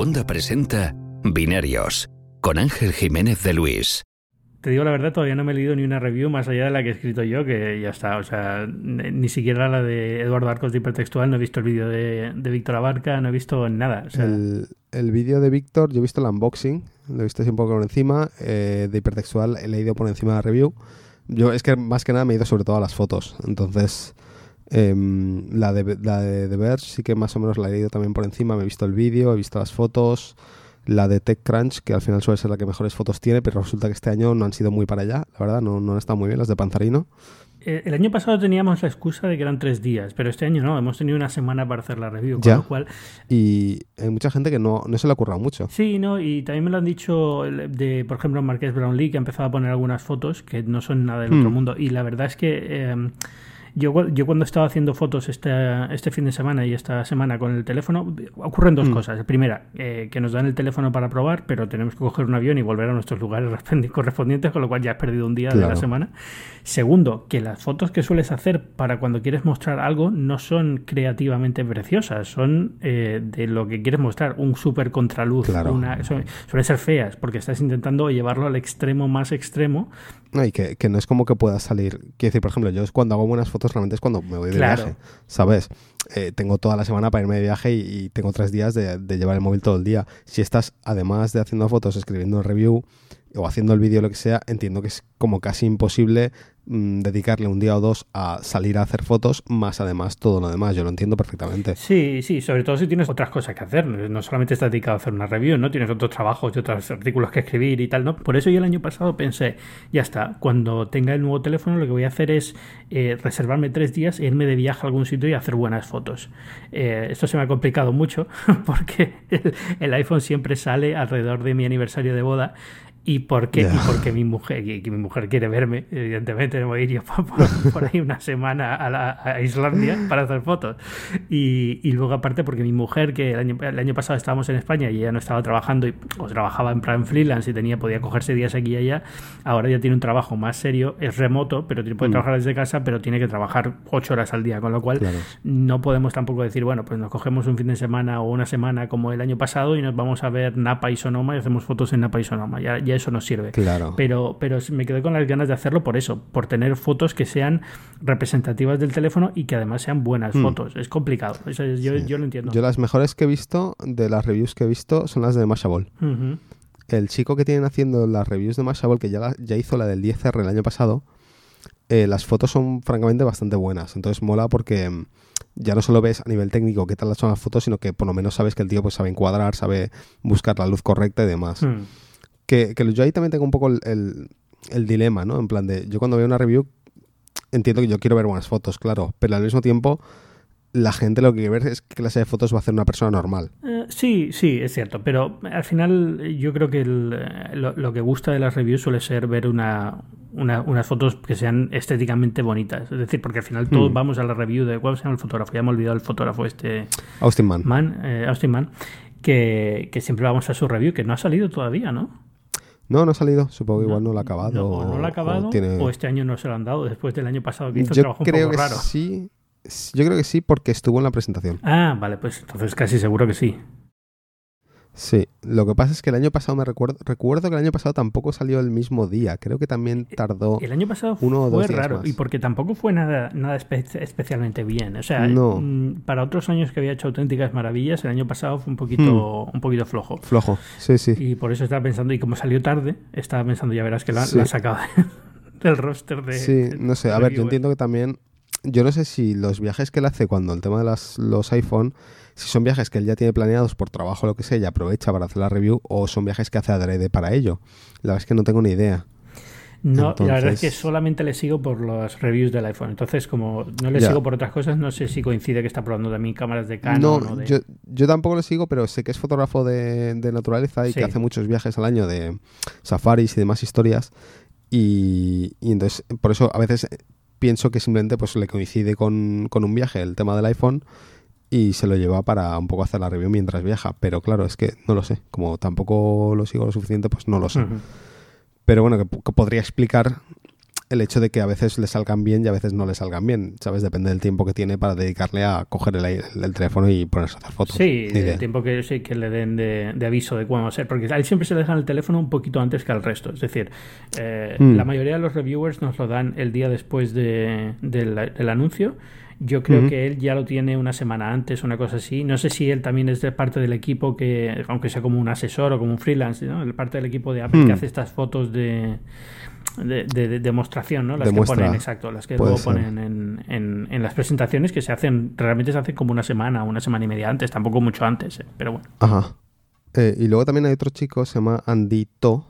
Segunda presenta Binarios con Ángel Jiménez de Luis. Te digo la verdad, todavía no me he leído ni una review más allá de la que he escrito yo, que ya está. O sea, ni siquiera la de Eduardo Arcos de Hipertextual, no he visto el vídeo de, Víctor Abarca, no he visto nada. el, vídeo de Víctor, yo he visto el unboxing, lo he visto así un poco por encima. Eh, de Hipertextual he leído por encima de la review. Yo es que más que nada me he ido sobre todo a las fotos. Entonces, em, la, de, la de The Verge sí que más o menos la he leído también por encima. Me he visto el vídeo, he visto las fotos la de TechCrunch, que al final suele ser la que mejores fotos tiene, pero resulta que este año no han sido muy para allá, la verdad, no, no han estado muy bien las de Panzarino. Eh, el año pasado teníamos la excusa de que eran tres días, pero este año no, hemos tenido una semana para hacer la review, con lo cual... Y hay mucha gente que no, no se le ha ocurrido mucho. Sí, no, y también me lo han dicho de, por ejemplo, Marqués Brownlee, que ha empezado a poner algunas fotos que no son nada del otro hmm. mundo, y la verdad es que... Eh, yo, yo cuando estaba haciendo fotos este, este fin de semana y esta semana con el teléfono, ocurren dos mm. cosas. La primera, eh, que nos dan el teléfono para probar, pero tenemos que coger un avión y volver a nuestros lugares correspondientes, con lo cual ya has perdido un día de la semana. Segundo, que las fotos que sueles hacer para cuando quieres mostrar algo no son creativamente preciosas, son eh, de lo que quieres mostrar, un súper contraluz. Una, suelen ser feas, porque estás intentando llevarlo al extremo más extremo. No, y que, que no es como que pueda salir. Quiero decir, por ejemplo, yo cuando hago buenas fotos, realmente es cuando me voy de viaje, ¿sabes? Eh, tengo toda la semana para irme de viaje y, tengo tres días de, de, llevar el móvil todo el día. Si estás, además de haciendo fotos, escribiendo el review o haciendo el vídeo, lo que sea, entiendo que es como casi imposible Mm, dedicarle un día o dos a salir a hacer fotos, más además todo lo demás. Yo lo entiendo perfectamente. Sí, sí, sobre todo si tienes otras cosas que hacer. No solamente estás dedicado a hacer una review, ¿no? Tienes otros trabajos y otros artículos que escribir y tal, ¿no? Por eso yo el año pasado pensé, ya está, cuando tenga el nuevo teléfono lo que voy a hacer es eh, reservarme tres días, e irme de viaje a algún sitio y hacer buenas fotos. Eh, esto se me ha complicado mucho porque el iPhone siempre sale alrededor de mi aniversario de boda y porque, y porque mi mujer que, mi mujer quiere verme evidentemente no voy a ir yo por, ahí una semana a, Islandia para hacer fotos. Y, y, luego aparte porque mi mujer que el año, el año pasado estábamos en España y ella no estaba trabajando y, o trabajaba en plan freelance y tenía podía cogerse días aquí y allá ahora ya tiene un trabajo más serio es remoto pero puede mm. trabajar desde casa pero tiene que trabajar ocho horas al día con lo cual no podemos tampoco decir bueno pues nos cogemos un fin de semana o una semana como el año pasado y nos vamos a ver Napa y Sonoma y hacemos fotos en Napa y Sonoma ya eso nos sirve. Claro. Pero, pero me quedé con las ganas de hacerlo por eso, por tener fotos que sean representativas del teléfono y que además sean buenas hmm. fotos. Es complicado. yo, lo entiendo. Yo las mejores que he visto, de las reviews que he visto, son las de Mashable. El chico que tienen haciendo las reviews de Mashable, que ya, ya hizo la del 10R el año pasado, eh, las fotos son francamente bastante buenas. Entonces mola porque mm, ya no solo ves a nivel técnico qué tal son las fotos, sino que por lo menos sabes que el tío pues sabe encuadrar, sabe buscar la luz correcta y demás. Hmm. Que, yo ahí también tengo un poco el, dilema, ¿no? En plan de, yo cuando veo una review entiendo que yo quiero ver buenas fotos, claro, pero al mismo tiempo la gente lo que quiere ver es qué clase de fotos va a hacer una persona normal. Eh, sí, sí, es cierto, pero al final yo creo que lo, que gusta de las reviews suele ser ver una, unas fotos que sean estéticamente bonitas. Es decir, porque al final todos hmm. vamos a la review de cuál se llama el fotógrafo. Ya me he olvidado el fotógrafo este. Austin Mann. Man, eh, Austin Mann. Que, que siempre vamos a su review, que no ha salido todavía, ¿no? No, no ha salido. Supongo que igual no lo ha acabado. No, o no lo ha acabado o, este año no se lo han dado después del año pasado que hizo Yo trabajo un creo poco que raro. Sí, yo creo que sí porque estuvo en la presentación. Ah, vale, pues entonces casi seguro que sí. Sí, lo que pasa es que el año pasado me recuerdo, recuerdo que el año pasado tampoco salió el mismo día, creo que también eh, tardó El año pasado uno o dos fue raro y porque tampoco fue nada nada especialmente bien, o sea, mm, para otros años que había hecho auténticas maravillas, el año pasado fue un poquito hmm. un poquito flojo. Flojo, sí, sí. Y por eso estaba pensando y como salió tarde, estaba pensando, ya verás que la, la sacado del roster de Sí, no sé, a ver, yo entiendo que también yo no sé si los viajes que él hace cuando el tema de las, los iPhone si son viajes que él ya tiene planeados por trabajo o lo que sea y aprovecha para hacer la review o son viajes que hace adrede para ello. La verdad es que no tengo ni idea. No, la verdad es que solamente le sigo por las reviews del iPhone. Entonces, como no le sigo por otras cosas, no sé si coincide que está probando también cámaras de Canon. No, o de... yo, yo, tampoco le sigo, pero sé que es fotógrafo de, naturaleza y que hace muchos viajes al año de safaris y demás historias. Y, y, entonces, por eso a veces pienso que simplemente pues le coincide con, con un viaje el tema del iPhone y se lo lleva para un poco hacer la review mientras viaja. Pero claro, es que no lo sé. Como tampoco lo sigo lo suficiente, pues no lo sé. Pero bueno, que, podría explicar el hecho de que a veces le salgan bien y a veces no le salgan bien, ¿sabes? Depende del tiempo que tiene para dedicarle a coger el, teléfono y ponerse a hacer fotos. Sí, el tiempo que, sí, que le den de, aviso de cuándo va a ser, porque a él siempre se le dejan el teléfono un poquito antes que al resto. Es decir, eh, mm. la mayoría de los reviewers nos lo dan el día después de, del anuncio. Yo creo que él ya lo tiene una semana antes, una cosa así. No sé si él también es de parte del equipo que, aunque sea como un asesor o como un freelance, ¿no? El parte del equipo de Apple que mm. hace estas fotos de de, demostración, ¿no? Las que ponen, exacto, las que luego ponen en, en, las presentaciones que se hacen, realmente se hacen como una semana, una semana y media antes, tampoco mucho antes, ¿eh? pero bueno. Ajá. Eh, y luego también hay otro chico, se llama Andy To,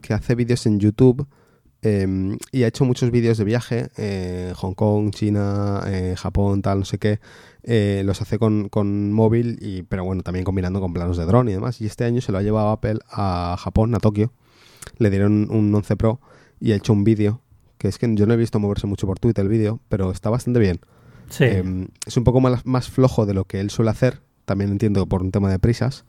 que hace vídeos en YouTube em, y ha hecho muchos vídeos de viaje, eh, Hong Kong, China, Japón, tal, no sé qué. los hace con, con, móvil, y, pero bueno, también combinando con planos de dron y demás. Y este año se lo ha llevado Apple a Japón, a Tokio. Le dieron un 11 Pro y ha hecho un vídeo, que es que yo no he visto moverse mucho por Twitter el vídeo, pero está bastante bien. Sí. Em, es un poco más, más flojo de lo que él suele hacer, también entiendo por un tema de prisas,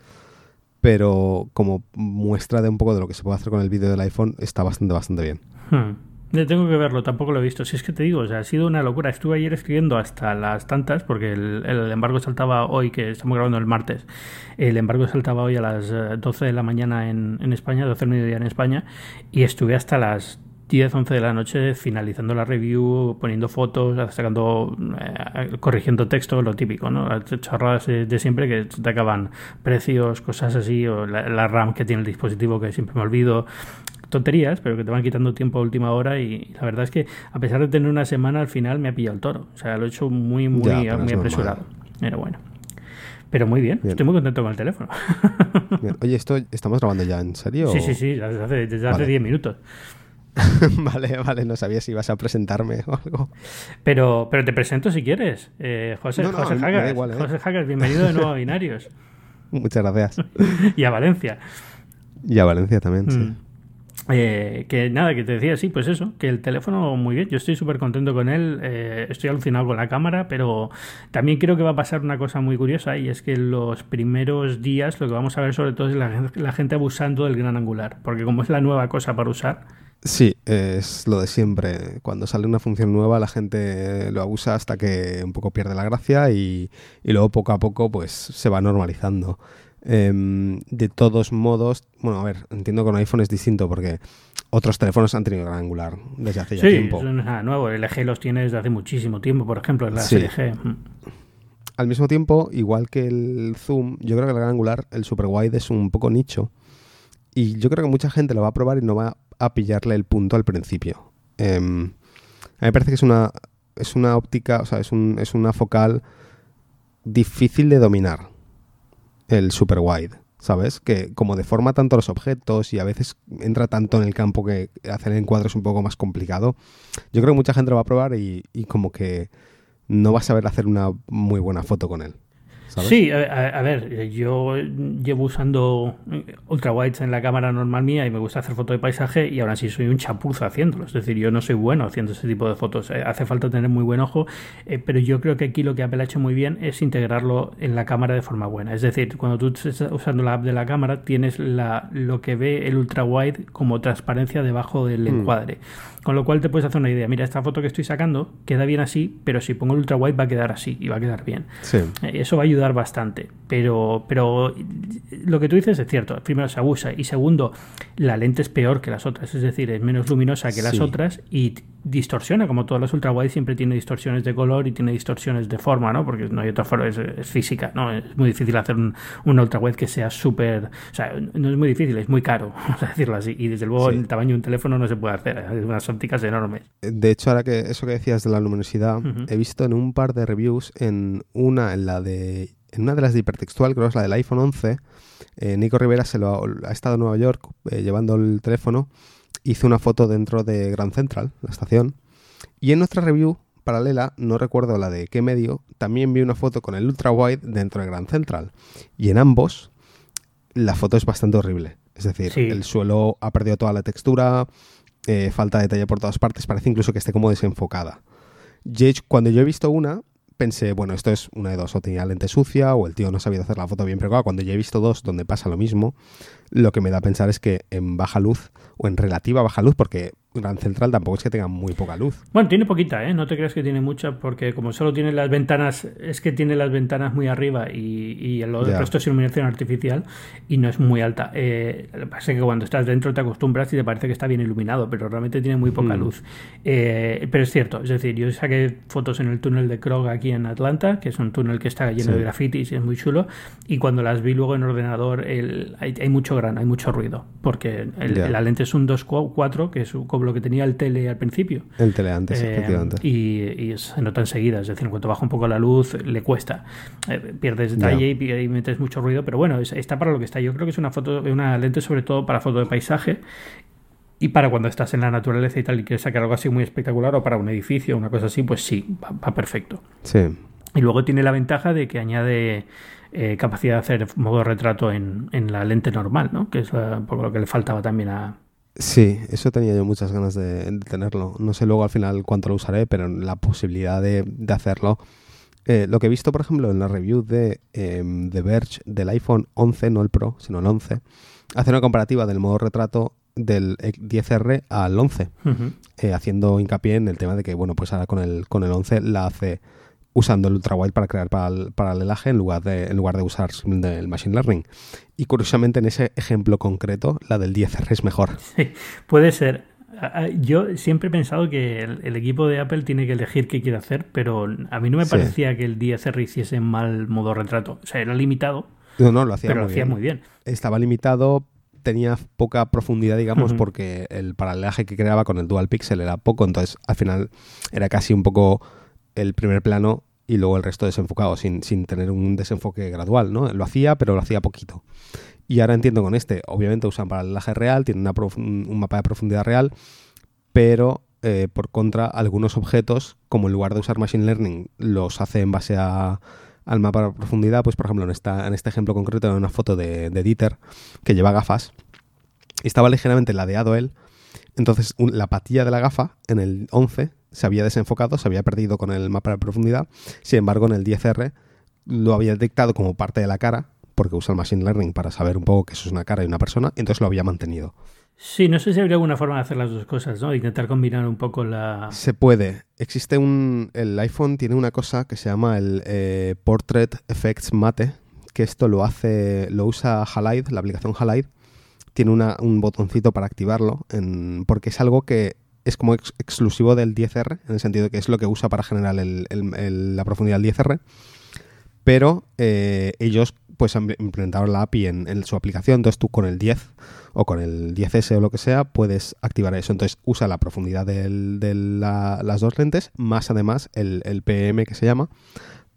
pero como muestra de un poco de lo que se puede hacer con el vídeo del iPhone, está bastante, bastante bien. Hmm. Tengo que verlo, tampoco lo he visto. Si es que te digo, ha sido una locura. Estuve ayer escribiendo hasta las tantas, porque el, embargo saltaba hoy, que estamos grabando el martes. El embargo saltaba hoy a las 12 eh, de la mañana en, en España, 12 del mediodía en España, y estuve hasta las 10, 11 de la noche finalizando la review, poniendo fotos, sacando, eh, corrigiendo texto, lo típico, ¿no? Las chorradas de, siempre que te acaban precios, cosas así, o la, RAM que tiene el dispositivo que siempre me olvido, tonterías, pero que te van quitando tiempo a última hora y, la verdad es que a pesar de tener una semana al final me ha pillado el toro. O sea, lo he hecho muy, muy, muy apresurado. Pero bueno. Pero muy bien, estoy muy contento con el teléfono. Oye, esto estamos grabando ya, ¿en serio? Sí, sí, sí, desde hace, desde hace 10 minutos. vale, vale, no sabía si ibas a presentarme o algo. Pero, pero te presento si quieres. Eh, José, José ¿eh? José bienvenido de nuevo a Binarios. Muchas gracias. y a Valencia. Y a Valencia también, sí. Eh, que nada, que te decía, sí, pues eso, que el teléfono muy bien, yo estoy súper contento con él, estoy alucinado con la cámara, pero también creo que va a pasar una cosa muy curiosa y es que los primeros días lo que vamos a ver sobre todo es la gente abusando del gran angular, porque como es la nueva cosa para usar, Sí, es lo de siempre. Cuando sale una función nueva la gente lo abusa hasta que un poco pierde la gracia y, luego poco a poco pues se va normalizando. Em, de todos modos, bueno, a ver, entiendo que con iPhone es distinto porque otros teléfonos han tenido gran angular desde hace ya tiempo. Sí, nada nuevo. El LG los tiene desde hace muchísimo tiempo, por ejemplo, en la LG. Mm. Al mismo tiempo, igual que el zoom, yo creo que el gran angular, el super wide es un poco nicho. Y yo creo que mucha gente lo va a probar y no va a pillarle el punto al principio. Em, a mí me parece que es una, es una óptica, o sea, es, un, es una focal difícil de dominar, el super wide, ¿sabes? Que como deforma tanto los objetos y a veces entra tanto en el campo que hacer el encuadro es un poco más complicado, yo creo que mucha gente lo va a probar y, y como que no va a saber hacer una muy buena foto con él. Sí, a, ver, yo llevo usando ultra wides en la cámara normal mía y me gusta hacer fotos de paisaje y ahora sí soy un chapuzo haciéndolo. Es decir, yo no soy bueno haciendo ese tipo de fotos. Eh, hace falta tener muy buen ojo, eh, pero yo creo que aquí lo que Apple ha hecho muy bien es integrarlo en la cámara de forma buena. Es decir, cuando tú estás usando la app de la cámara, tienes la, lo que ve el ultra wide como transparencia debajo del hmm. encuadre. Con lo cual te puedes hacer una idea. Mira, esta foto que estoy sacando queda bien así, pero si pongo el ultra wide va a quedar así y va a quedar bien. Eh, eso va a ayudar bastante. Pero, pero lo que tú dices es cierto. Primero se abusa y segundo, la lente es peor que las otras. Es decir, es menos luminosa que las otras y distorsiona, como todas las ultra wide siempre tiene distorsiones de color y tiene distorsiones de forma, ¿no? Porque no hay otra forma, es, física, ¿no? Es muy difícil hacer un, una ultra wide que sea súper, o sea, no es muy difícil, es muy caro, vamos a decirlo así. Y desde luego el tamaño de un teléfono no se puede hacer, hay unas ópticas enormes. De hecho, ahora que eso que decías de la luminosidad, he visto en un par de reviews, en una, en la de, en una de las de hipertextual, creo que es la del iPhone 11, eh, Nico Rivera se lo ha, estado en Nueva York eh, llevando el teléfono hice una foto dentro de Grand Central, la estación, y en nuestra review paralela, no recuerdo la de qué medio, también vi una foto con el ultra wide dentro de Grand Central. Y en ambos, la foto es bastante horrible. Es decir, el suelo ha perdido toda la textura, eh, falta detalle por todas partes, parece incluso que esté como desenfocada. cuando yo he visto una, pensé, bueno, esto es una de dos, o tenía lente sucia o el tío no sabía hacer la foto bien, pero cuando ya he visto dos donde pasa lo mismo, lo que me da a pensar es que en baja luz o en relativa baja luz, porque Gran Central tampoco es que tenga muy poca luz. Bueno, tiene poquita, ¿eh? No te creas que tiene mucha, porque como solo tiene las ventanas, es que tiene las ventanas muy arriba y, y el resto es iluminación artificial y no es muy alta. Eh, lo que pasa es que cuando estás dentro te acostumbras y te parece que está bien iluminado, pero realmente tiene muy poca mm. luz. Eh, pero es cierto, es decir, yo saqué fotos en el túnel de Krog aquí en Atlanta, que es un túnel que está lleno de grafitis y es muy chulo, y cuando las vi luego en ordenador el, hay, mucho grano, hay mucho ruido, porque la lente es un 2.4, que es lo que tenía el tele al principio. El tele antes, eh, efectivamente. Y, se nota enseguida, es decir, en cuanto baja un poco la luz, le cuesta. Eh, pierdes detalle y, metes mucho ruido, pero bueno, está para lo que está. Yo creo que es una foto, una lente sobre todo para foto de paisaje y para cuando estás en la naturaleza y tal y quieres sacar algo así muy espectacular o para un edificio, una cosa así, pues sí, va, perfecto. Sí. Y luego tiene la ventaja de que añade eh, capacidad de hacer modo retrato en, en, la lente normal, ¿no? Que es un poco lo que le faltaba también a, Sí, eso tenía yo muchas ganas de, tenerlo. No sé luego al final cuánto lo usaré, pero la posibilidad de, hacerlo. Eh, lo que he visto, por ejemplo, en la review de, eh, Verge del iPhone 11, no el Pro, sino el 11, hace una comparativa del modo retrato del 10R al 11, eh, haciendo hincapié en el tema de que, bueno, pues ahora con el, con el 11 la hace usando el ultrawide para crear paralelaje en lugar de, en lugar de usar el machine learning. Y curiosamente en ese ejemplo concreto, la del 10R es mejor. Sí, puede ser. Yo siempre he pensado que el, equipo de Apple tiene que elegir qué quiere hacer, pero a mí no me parecía que el 10R hiciese mal modo retrato. O sea, era limitado. No, no, lo hacía, pero lo hacía muy bien. Estaba limitado, tenía poca profundidad, digamos, porque el paralelaje que creaba con el dual pixel era poco, entonces al final era casi un poco el primer plano y luego el resto desenfocado, sin, sin tener un desenfoque gradual, ¿no? Lo hacía, pero lo hacía poquito. Y ahora entiendo con este, obviamente usan paralelaje real, tiene una un mapa de profundidad real, pero eh, por contra, algunos objetos, como en lugar de usar Machine Learning, los hace en base al mapa de profundidad, pues por ejemplo, en, esta, en este ejemplo concreto, en una foto de, de Dieter que lleva gafas, estaba ligeramente ladeado él, entonces la patilla de la gafa en el 11 se había desenfocado, se había perdido con el mapa de profundidad. Sin embargo, en el 10R lo había detectado como parte de la cara, porque usa el Machine Learning para saber un poco que eso es una cara y una persona, entonces lo había mantenido. Sí, no sé si habría alguna forma de hacer las dos cosas, ¿no? Intentar combinar un poco la... Se puede. Existe un... El iPhone tiene una cosa que se llama el eh, Portrait Effects Mate, que esto lo hace... Lo usa Halide, la aplicación Halide. Tiene un botoncito para activarlo, en, porque es algo que es como exclusivo del 10R, en el sentido de que es lo que usa para generar la profundidad del 10R, pero eh, ellos pues han implementado la API en, su aplicación, entonces tú con el 10 o con el 10S o lo que sea puedes activar eso, entonces usa la profundidad de las dos lentes, más además el, el PM que se llama,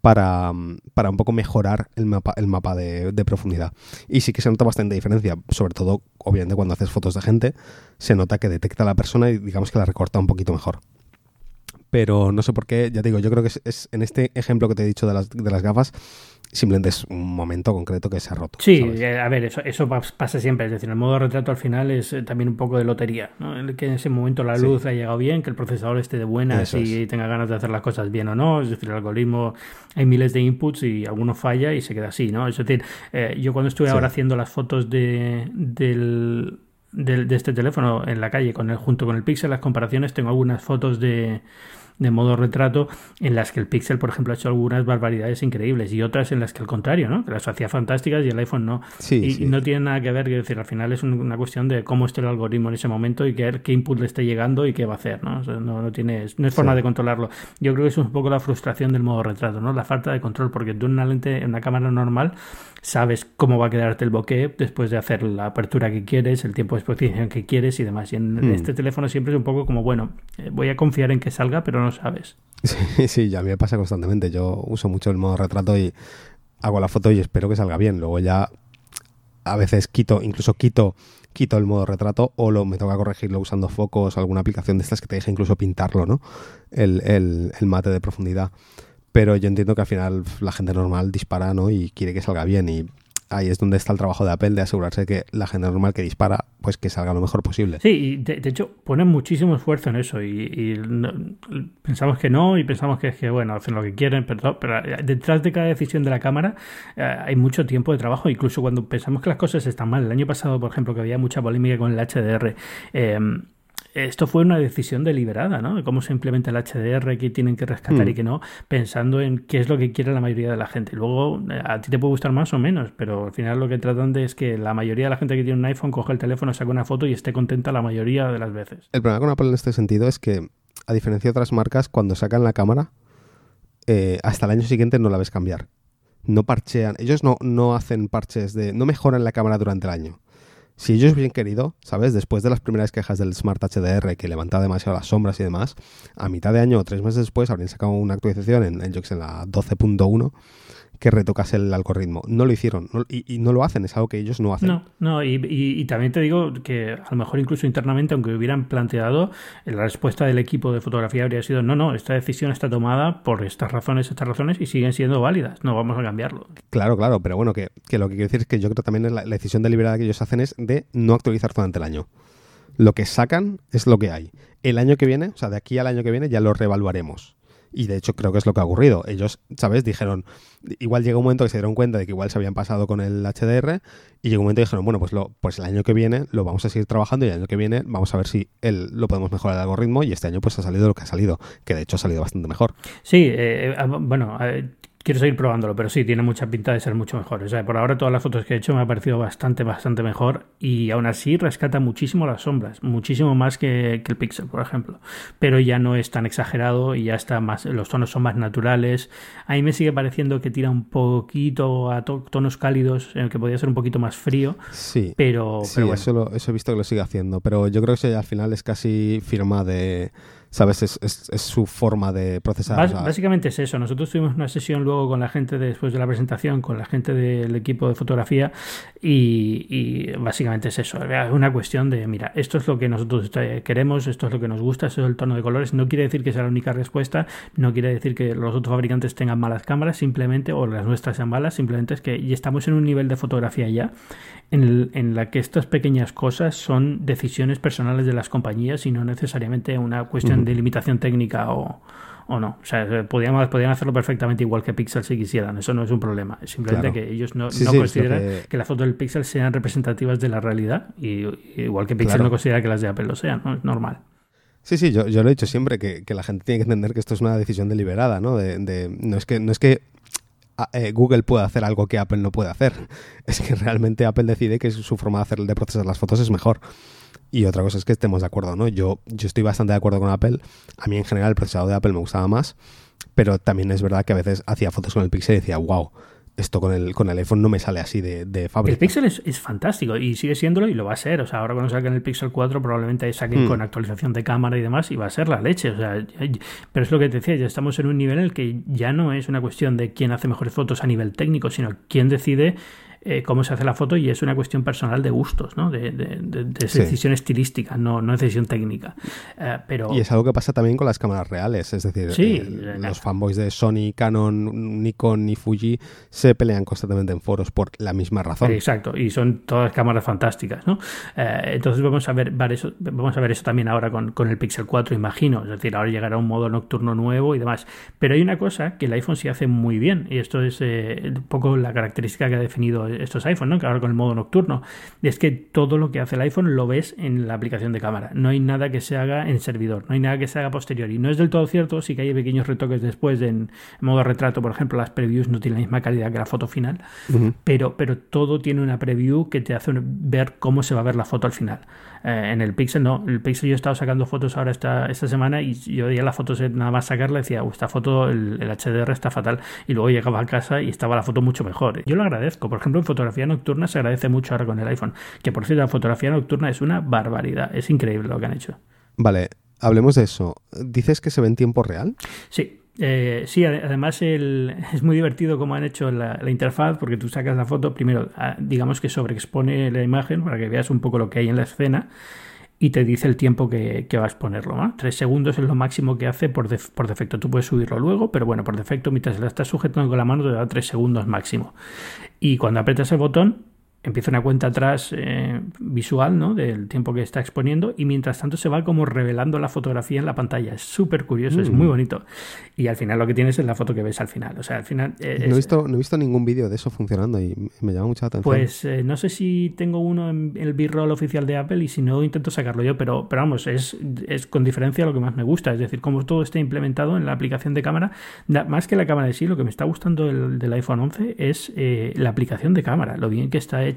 para, para un poco mejorar el mapa, el mapa de, profundidad. Y sí que se nota bastante diferencia, sobre todo, obviamente, cuando haces fotos de gente, se nota que detecta a la persona y digamos que la recorta un poquito mejor pero no sé por qué, ya te digo, yo creo que es, en este ejemplo que te he dicho de las, de las gafas, simplemente es un momento concreto que se ha roto. Sí, eh, a ver, eso, eso pasa siempre. Es decir, el modo retrato al final es eh, también un poco de lotería. ¿no? Que en ese momento la luz ha llegado bien, que el procesador esté de buenas y tenga ganas de hacer las cosas bien o no. Es decir, el algoritmo, hay miles de inputs y alguno falla y se queda así. ¿no? Es decir, eh, yo cuando estuve ahora haciendo las fotos de, del, de, este teléfono en la calle con el, junto con el Pixel, las comparaciones, tengo algunas fotos de de modo retrato en las que el Pixel, por ejemplo, ha hecho algunas barbaridades increíbles y otras en las que al contrario, ¿no? Que las hacía fantásticas y el iPhone no. y, no tiene nada que ver, que decir, al final es una cuestión de cómo esté el algoritmo en ese momento y qué, qué input le esté llegando y qué va a hacer, ¿no? no, no, tiene, no es forma de controlarlo. Yo creo que es un poco la frustración del modo retrato, ¿no? La falta de control, porque tú en una lente, en una cámara normal, sabes cómo va a quedarte el bokeh después de hacer la apertura que quieres, el tiempo de exposición que quieres y demás. Y en hmm. este teléfono siempre es un poco como, bueno, eh, voy a confiar en que salga, pero no sabes. Sí, sí, ya me pasa constantemente. Yo uso mucho el modo retrato y hago la foto y espero que salga bien. Luego ya a veces quito, incluso quito quito el modo retrato o lo, me toca corregirlo usando focos, alguna aplicación de estas que te deja incluso pintarlo, ¿no? El, el, el mate de profundidad pero yo entiendo que al final la gente normal dispara ¿no? y quiere que salga bien y ahí es donde está el trabajo de Apple de asegurarse que la gente normal que dispara pues que salga lo mejor posible. Sí, y de, hecho ponen muchísimo esfuerzo en eso y, pensamos que no y pensamos que es que bueno, hacen lo que quieren, pero, pero detrás de cada decisión de la cámara eh, hay mucho tiempo de trabajo, incluso cuando pensamos que las cosas están mal. El año pasado, por ejemplo, que había mucha polémica con el HDR, eh, esto fue una decisión deliberada, ¿no? De cómo se implementa el HDR, que tienen que rescatar y mm. que no, pensando en qué es lo que quiere la mayoría de la gente. Luego, eh, a ti te puede gustar más o menos, pero al final lo que tratan de es que la mayoría de la gente que tiene un iPhone coge el teléfono, saca una foto y esté contenta la mayoría de las veces. El problema con Apple en este sentido es que, a diferencia de otras marcas, cuando sacan la cámara, eh, hasta el año siguiente no la ves cambiar. No parchean, ellos no, no hacen parches de. no mejoran la cámara durante el año si ellos hubiesen querido, ¿sabes? Después de las primeras quejas del Smart HDR que levantaba demasiado las sombras y demás, a mitad de año o tres meses después habrían sacado una actualización en, en, en la 12.1 que retocase el algoritmo. No lo hicieron y, no lo hacen, es algo que ellos no hacen. No, no y, también te digo que a lo mejor incluso internamente, aunque hubieran planteado, la respuesta del equipo de fotografía habría sido, no, no, esta decisión está tomada por estas razones, estas razones y siguen siendo válidas, no vamos a cambiarlo. Claro, claro, pero bueno, que, lo que quiero decir es que yo creo también la, la decisión deliberada que ellos hacen es de no actualizar durante el año. Lo que sacan es lo que hay. El año que viene, o sea, de aquí al año que viene ya lo reevaluaremos. Y de hecho creo que es lo que ha ocurrido. Ellos, ¿sabes? Dijeron, igual llegó un momento que se dieron cuenta de que igual se habían pasado con el HDR y llegó un momento que dijeron, bueno, pues, lo, pues el año que viene lo vamos a seguir trabajando y el año que viene vamos a ver si el, lo podemos mejorar el algoritmo y este año pues ha salido lo que ha salido, que de hecho ha salido bastante mejor. Sí, eh, eh, bueno, quiero seguir probándolo, pero sí, tiene mucha pinta de ser mucho mejor. O sea, por ahora todas las fotos que he hecho me ha parecido bastante, bastante mejor y aún así rescata muchísimo las sombras, muchísimo más que, el Pixel, por ejemplo. Pero ya no es tan exagerado y ya está más, los tonos son más naturales. A mí me sigue pareciendo que tira un poquito a tonos cálidos, en el que podría ser un poquito más frío. Sí, pero, sí, eso, eso he visto que lo sigue haciendo, pero yo creo que eso al final es casi firma de ¿sabes? Es, es, su forma de procesar. básicamente es eso. Nosotros tuvimos una sesión luego con la gente después de la presentación, con la gente del equipo de fotografía y, básicamente es eso. Es una cuestión de, mira, esto es lo que nosotros queremos, esto es lo que nos gusta, esto es el tono de colores. No quiere decir que sea la única respuesta, no quiere decir que los otros fabricantes tengan malas cámaras, simplemente, o las nuestras sean malas, simplemente es que ya estamos en un nivel de fotografía ya en, en la que estas pequeñas cosas son decisiones personales de las compañías y no necesariamente una cuestión de limitación técnica o, o no. O sea, podrían, hacerlo perfectamente igual que Pixel si quisieran. Eso no es un problema. Es simplemente que ellos no, consideran que... las fotos del Pixel sean representativas de la realidad. Y, igual que Pixel no considera que las de Apple lo sean. ¿no? Es normal. Sí, sí, yo, yo lo he dicho siempre, que, la gente tiene que entender que esto es una decisión deliberada, ¿no? De, no, es que, no es que eh, Google pueda hacer algo que Apple no puede hacer. Es que realmente Apple decide que su forma de, hacer, de procesar las fotos es mejor. Y otra cosa es que estemos de acuerdo, ¿no? Yo, yo estoy bastante de acuerdo con Apple. A mí en general el procesador de Apple me gustaba más, pero también es verdad que a veces hacía fotos con el Pixel y decía, wow, esto con el, con el iPhone no me sale así de, de fábrica. El Pixel es, fantástico y sigue siéndolo y lo va a ser. O sea, ahora cuando saquen el Pixel 4 probablemente saquen hmm. con actualización de cámara y demás y va a ser la leche. O sea, pero es lo que te decía, ya estamos en un nivel en el que ya no es una cuestión de quién hace mejores fotos a nivel técnico, sino quién decide eh, cómo se hace la foto y es una cuestión personal de gustos, ¿no? de, decisión estilística, no, no decisión técnica. Eh, pero... Y es algo que pasa también con las cámaras reales, es decir, eh, los fanboys de Sony, Canon, Nikon y Fuji se pelean constantemente en foros por la misma razón. Exacto, y son todas cámaras fantásticas. ¿no? entonces vamos a, ver, eso, vamos a ver eso también ahora con, con el Pixel 4, imagino, es decir, ahora llegará un modo nocturno nuevo y demás. Pero hay una cosa que el iPhone sí hace muy bien, y esto es un poco la característica que ha definido estos iPhone, ¿no? Que ahora con el modo nocturno. Es que todo lo que hace el iPhone lo ves en la aplicación de cámara. No hay nada que se haga en servidor, no hay nada que se haga posterior. Y no es del todo cierto, sí que hay pequeños retoques después en, modo retrato, por ejemplo, las previews no tienen la misma calidad que la foto final, pero, pero todo tiene una preview que te hace ver cómo se va a ver la foto al final. Eh, en el Pixel no, el Pixel yo he estado sacando fotos ahora esta, esta semana y yo veía las fotos nada más sacarla decía, esta foto, el, el, HDR está fatal y luego llegaba a casa y estaba la foto mucho mejor. Yo lo agradezco, por ejemplo en fotografía nocturna se agradece mucho ahora con el iPhone, que por cierto la fotografía nocturna es una barbaridad, es increíble lo que han hecho. Vale, hablemos de eso. ¿Dices que se ve en tiempo real? Sí, eh, sí, además es muy divertido como han hecho la, interfaz porque tú sacas la foto, primero ah, digamos que sobreexpone la imagen para que veas un poco lo que hay en la escena y te dice el tiempo que, vas a ponerlo. Tres segundos es lo máximo que hace por, por, defecto. Tú puedes subirlo luego, pero bueno, por defecto mientras la estás sujetando con la mano te da tres segundos máximo. Y cuando aprietas el botón empieza una cuenta atrás eh, visual, ¿no? Del tiempo que está exponiendo y mientras tanto se va como revelando la fotografía en la pantalla. Es súper curioso, es muy mm. bonito. Y al final lo que tienes es la foto que ves al final. O sea, al final... Eh, no, he visto, no he visto ningún vídeo de eso funcionando y me llama mucha atención. Pues eh, no sé si tengo uno en el B-roll oficial de Apple y si no intento sacarlo yo, pero, pero vamos, es, es con diferencia lo que más me gusta. Es decir, como todo está implementado en la aplicación de cámara, más que la cámara de sí, lo que me está gustando del, del iPhone 11 es la aplicación de cámara, lo bien que está hecho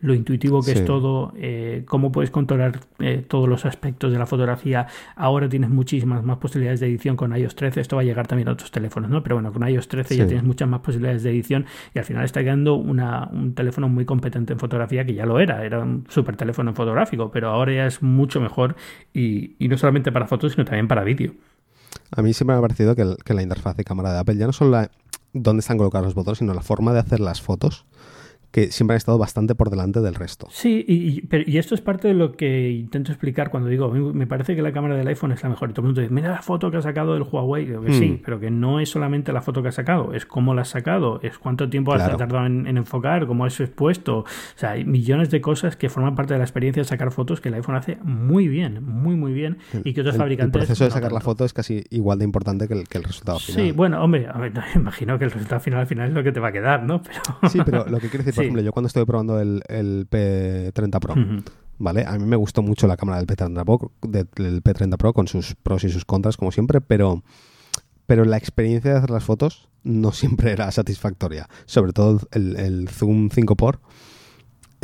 lo intuitivo que es todo, eh, cómo puedes controlar eh, todos los aspectos de la fotografía. Ahora tienes muchísimas más posibilidades de edición con iOS 13. Esto va a llegar también a otros teléfonos, ¿no? Pero bueno, con iOS 13 ya tienes muchas más posibilidades de edición y al final está quedando una, un teléfono muy competente en fotografía, que ya lo era, era un super teléfono fotográfico, pero ahora ya es mucho mejor y, no solamente para fotos, sino también para vídeo. A mí siempre me ha parecido que, que la interfaz de cámara de Apple ya no solo la, dónde están colocados los botones, sino la forma de hacer las fotos que siempre han estado bastante por delante del resto. Sí, y, y, esto es parte de lo que intento explicar cuando digo, me parece que la cámara del iPhone es la mejor. Y todo el mundo dice, mira la foto que ha sacado del Huawei. que sí, hmm. pero que no es solamente la foto que ha sacado, es cómo la ha sacado, es cuánto tiempo ha tardado en, enfocar, cómo es expuesto. O sea, hay millones de cosas que forman parte de la experiencia de sacar fotos que el iPhone hace muy bien, muy, muy bien. y que otros fabricantes. El proceso de sacar la foto es casi igual de importante que el, que el resultado final. Sí, bueno, hombre, imagino que el resultado final al final es lo que te va a quedar, ¿no? Pero... Sí, pero lo que quiero decir, ejemplo, yo cuando estoy probando el, el P30 Pro, ¿vale? A mí me gustó mucho la cámara del P30 Pro, del P30 Pro con sus pros y sus contras, como siempre, pero, pero la experiencia de hacer las fotos no siempre era satisfactoria. Sobre todo el, el Zoom 5 por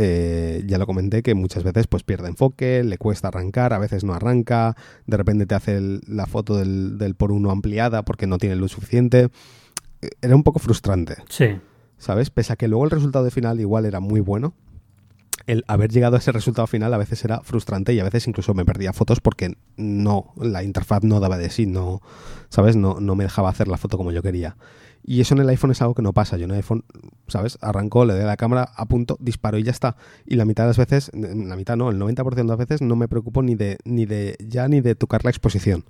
eh, ya lo comenté que muchas veces pues pierde enfoque, le cuesta arrancar, a veces no arranca, de repente te hace la foto del, del por uno ampliada porque no tiene luz suficiente. Era un poco frustrante. Sí. ¿Sabes? Pese a que luego el resultado final igual era muy bueno, el haber llegado a ese resultado final a veces era frustrante y a veces incluso me perdía fotos porque no, la interfaz no daba de sí, no, ¿sabes? No, no me dejaba hacer la foto como yo quería. Y eso en el iPhone es algo que no pasa. Yo en el iPhone, ¿sabes? Arranco, le doy a la cámara, apunto, disparo y ya está. Y la mitad de las veces, la mitad no, el 90% de las veces no me preocupo ni de, ni de ya ni de tocar la exposición.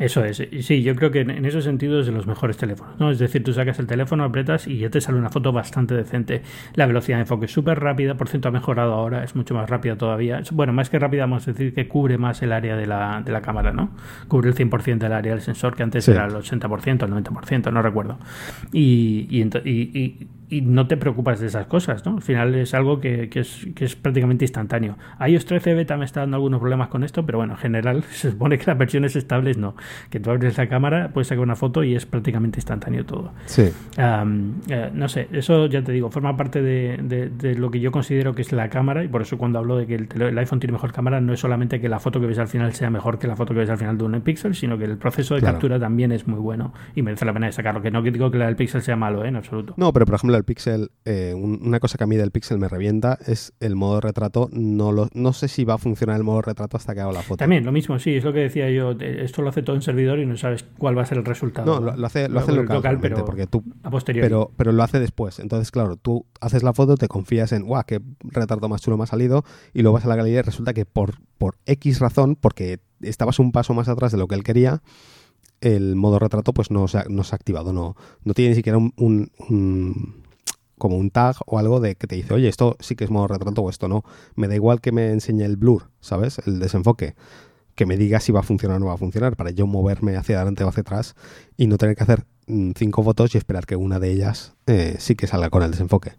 Eso es, y sí, yo creo que en ese sentido es de los mejores teléfonos, ¿no? Es decir, tú sacas el teléfono, apretas y ya te sale una foto bastante decente. La velocidad de enfoque es súper rápida, por cierto ha mejorado ahora, es mucho más rápida todavía. Bueno, más que rápida, vamos a decir que cubre más el área de la, de la cámara, ¿no? Cubre el 100% del área del sensor, que antes era el 80%, el 90%, no recuerdo. y, y, y y no te preocupas de esas cosas, ¿no? Al final es algo que, es, que es prácticamente instantáneo. iOS 13 beta me está dando algunos problemas con esto, pero bueno, en general se supone que las versiones estables no. Que tú abres la cámara, puedes sacar una foto y es prácticamente instantáneo todo. Sí. Eh, no sé, eso ya te digo, forma parte de, de, lo que yo considero que es la cámara y por eso cuando hablo de que el, iPhone tiene mejor cámara no es solamente que la foto que ves al final sea mejor que la foto que ves al final de un Pixel, sino que el proceso de captura también es muy bueno y merece la pena de sacarlo. Que no digo que la del Pixel sea malo, ¿eh? en absoluto. No, pero por ejemplo el Pixel, eh, una cosa que a mí del Pixel me revienta es el modo retrato. No, lo, no sé si va a funcionar el modo retrato hasta que haga la foto. También, lo mismo, sí, es lo que decía yo. Esto lo hace todo en servidor y no sabes cuál va a ser el resultado. No, lo, hace, lo hace local, pero porque tú, a posteriori. Pero, pero lo hace después. Entonces, claro, tú haces la foto, te confías en, guau, qué retrato más chulo me ha salido, y luego vas a la galería y resulta que por, por X razón, porque estabas un paso más atrás de lo que él quería, el modo retrato pues no se ha, no se ha activado, no, no tiene ni siquiera un, como un tag o algo de que te dice, oye, esto sí que es modo retrato o esto no. Me da igual que me enseñe el blur, ¿sabes? El desenfoque. Que me diga si va a funcionar o no va a funcionar, para yo moverme hacia adelante o hacia atrás y no tener que hacer mm, cinco fotos y esperar que una de ellas eh, sí que salga con el desenfoque.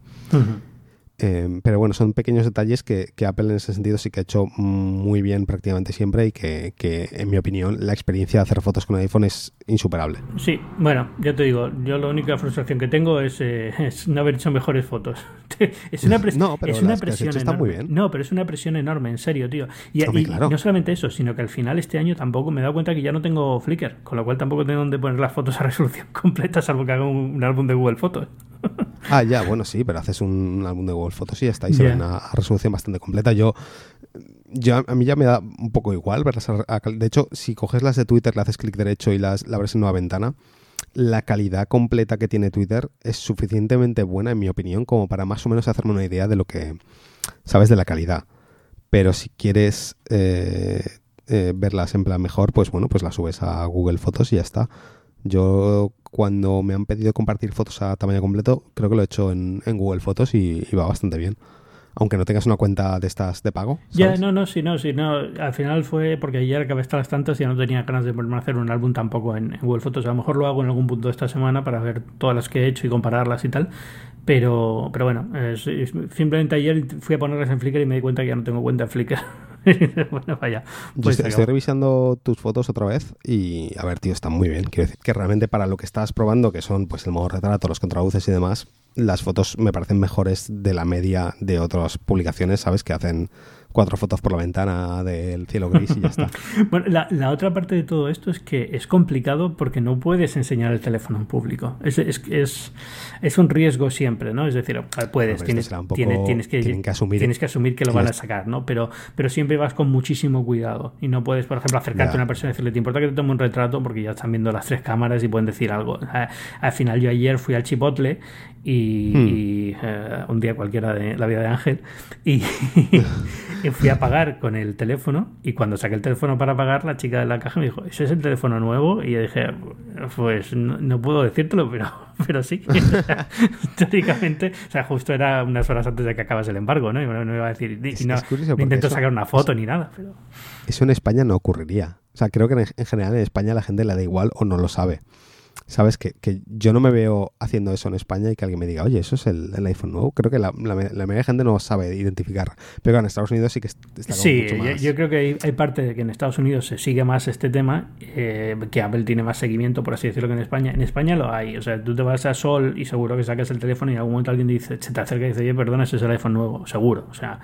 Em, pero bueno, son pequeños detalles que, Apple en ese sentido sí que ha hecho muy bien prácticamente siempre y que, en mi opinión la experiencia de hacer fotos con iPhone es insuperable. Sí, bueno, ya te digo, yo la única frustración que tengo es, eh, no haber hecho mejores fotos. es una, no, pero es una presión enorme. Muy bien. No, pero es una presión enorme, en serio, tío. Y, no solamente eso, sino que al final este año tampoco me he dado cuenta que ya no tengo Flickr, con lo cual tampoco tengo donde poner las fotos a resolución completa, salvo que haga un, álbum de Google Fotos. ah, ya, bueno, sí, pero haces un álbum de Google fotos y ya está, y se ve una resolución bastante completa. Yo, yo, a mí ya me da un poco igual verlas. de hecho, si coges las de Twitter, le haces clic derecho y las la abres en nueva ventana, la calidad completa que tiene Twitter es suficientemente buena, en mi opinión, como para más o menos hacerme una idea de lo que sabes de la calidad. Pero si quieres eh, eh, verlas en plan mejor, pues bueno, pues las subes a Google Fotos y ya está. Yo cuando me han pedido compartir fotos a tamaño completo, creo que lo he hecho en, Google Fotos y, va bastante bien. aunque no tengas una cuenta de estas de pago. Ya, no, no, sí, no, sí, no. Al final fue porque ayer acabé hasta las tantas y no tenía ganas de ponerme a hacer un álbum tampoco en, Google Fotos. A lo mejor lo hago en algún punto de esta semana para ver todas las que he hecho y compararlas y tal. Pero, pero bueno, simplemente ayer fui a ponerlas en Flickr y me di cuenta que ya no tengo cuenta en Flickr. bueno, vaya. Pues estoy, revisando tus fotos otra vez y, a ver, tío, están muy bien. Quiero decir que realmente para lo que estás probando, que son pues el modo retrato, los contraluces y demás, las fotos me parecen mejores de la media de otras publicaciones, ¿sabes? Que hacen cuatro fotos por la ventana del cielo gris y ya está. bueno, la, otra parte de todo esto es que es complicado porque no puedes enseñar el teléfono en público. Es, es, es, es un riesgo siempre, ¿no? Es decir, puedes, tienes, tienes, que, asumir, tienes que asumir que lo van a sacar, ¿no? Pero, pero siempre vas con muchísimo cuidado y no puedes, por ejemplo, acercarte a una persona y decirle, ¿te importa que te tome un retrato? Porque ya están viendo las tres cámaras y pueden decir algo. Al final yo ayer fui al Chipotle y, hmm. eh, un día cualquiera de la vida de Ángel y, fui a pagar con el teléfono y cuando saqué el teléfono para pagar la chica de la caja me dijo ¿ese es el teléfono nuevo? y yo dije pues no, puedo decírtelo pero, pero sí teóricamente o sea justo era unas horas antes de que acabas el embargo ¿no? y no, iba a decir no, intento sacar una foto ni nada pero... eso en España no ocurriría o sea creo que en general en España la gente le da igual o no lo sabe ¿Sabes? Que, que, yo no me veo haciendo eso en España y que alguien me diga, oye, eso es el, iPhone nuevo. Creo que la, la, la, mayoría de gente no sabe identificar. Pero en Estados Unidos sí que está Sí, mucho más... yo, creo que hay, hay, parte de que en Estados Unidos se sigue más este tema, eh, que Apple tiene más seguimiento, por así decirlo, que en España. En España lo hay. O sea, tú te vas a Sol y seguro que sacas el teléfono y en algún momento alguien dice, se te acerca y dice, oye, perdona, ese es el iPhone nuevo. Seguro. O sea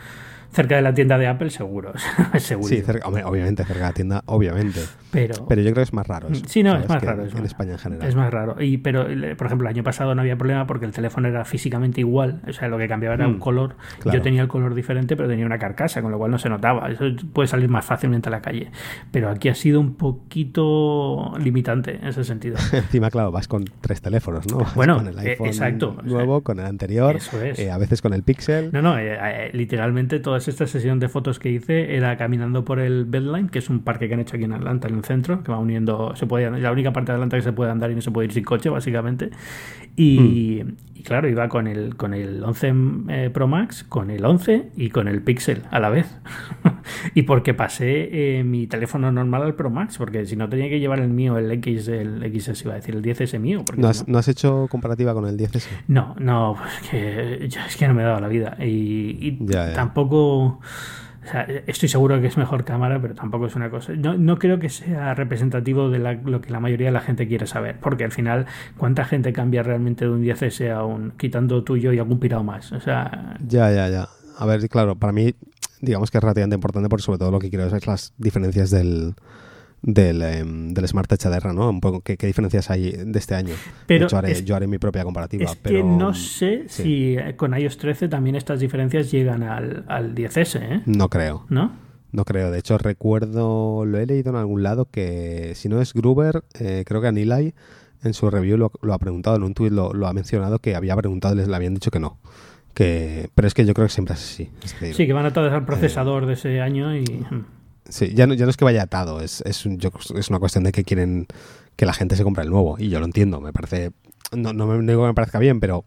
cerca de la tienda de Apple, seguro. seguro. Sí, obviamente, cerca de la tienda, obviamente. Pero, pero yo creo que es más raro. Eso, sí, no, es más raro. en España en general. Es más raro. Y, pero, por ejemplo, el año pasado no había problema porque el teléfono era físicamente igual. O sea, lo que cambiaba era un mm, color. Yo tenía el color diferente, pero tenía una carcasa, con lo cual no se notaba. Eso puede salir más fácilmente a la calle. Pero aquí ha sido un poquito limitante en ese sentido. Encima, claro, vas con tres teléfonos, ¿no? bueno, con el iPhone exacto. nuevo, con el anterior, eso es. Eh, a veces con el Pixel. No, no, eh, eh, literalmente todas estas sesiones de fotos fotos que hice era caminando por el Bedline, que es un parque que han hecho aquí en Atlanta, en el centro, que va uniendo, se puede, la única parte de Atlanta que se puede andar y no se puede ir sin coche, básicamente. Y, hmm. Claro, iba con el, con el 11 eh, Pro Max, con el 11 y con el Pixel a la vez. y porque pasé eh, mi teléfono normal al Pro Max, porque si no tenía que llevar el mío, el X, el XS, iba a decir, el 10S mío. ¿No has, ¿No has, hecho comparativa con el 10S? No, no, pues que, es que no me he dado la vida. Y, tampoco estoy seguro que es mejor cámara, pero tampoco es una cosa. No, no creo que sea representativo de lo que la mayoría de la gente quiere saber, porque al final, ¿cuánta gente cambia realmente de un 10S a un quitando tuyo y algún pirado más? O sea. Ya, ya, ya. A ver, claro, para mí, digamos que es relativamente importante, porque sobre todo lo que quiero es las diferencias del del, em, del Smart HDR, ¿no? Un poco qué, diferencias hay de este año. Pero yo haré mi propia comparativa. Es pero, que no sé si con iOS 13 también estas diferencias llegan al, al 10S, ¿eh? No creo. ¿No? No creo. De hecho, recuerdo, lo he leído en algún lado que si no es Gruber, eh, creo que Anilai en su review lo, ha preguntado, en un tweet lo, lo, ha mencionado que había preguntado y les le habían dicho que no. Que, pero es que yo creo que siempre es así. sí, que van a al procesador de ese año y... Hmm. Sí, ya no, ya no es que vaya atado, es, es, es una cuestión de que quieren que la gente se compre el nuevo. Y yo lo entiendo, me parece. No, no me digo que me parezca bien, pero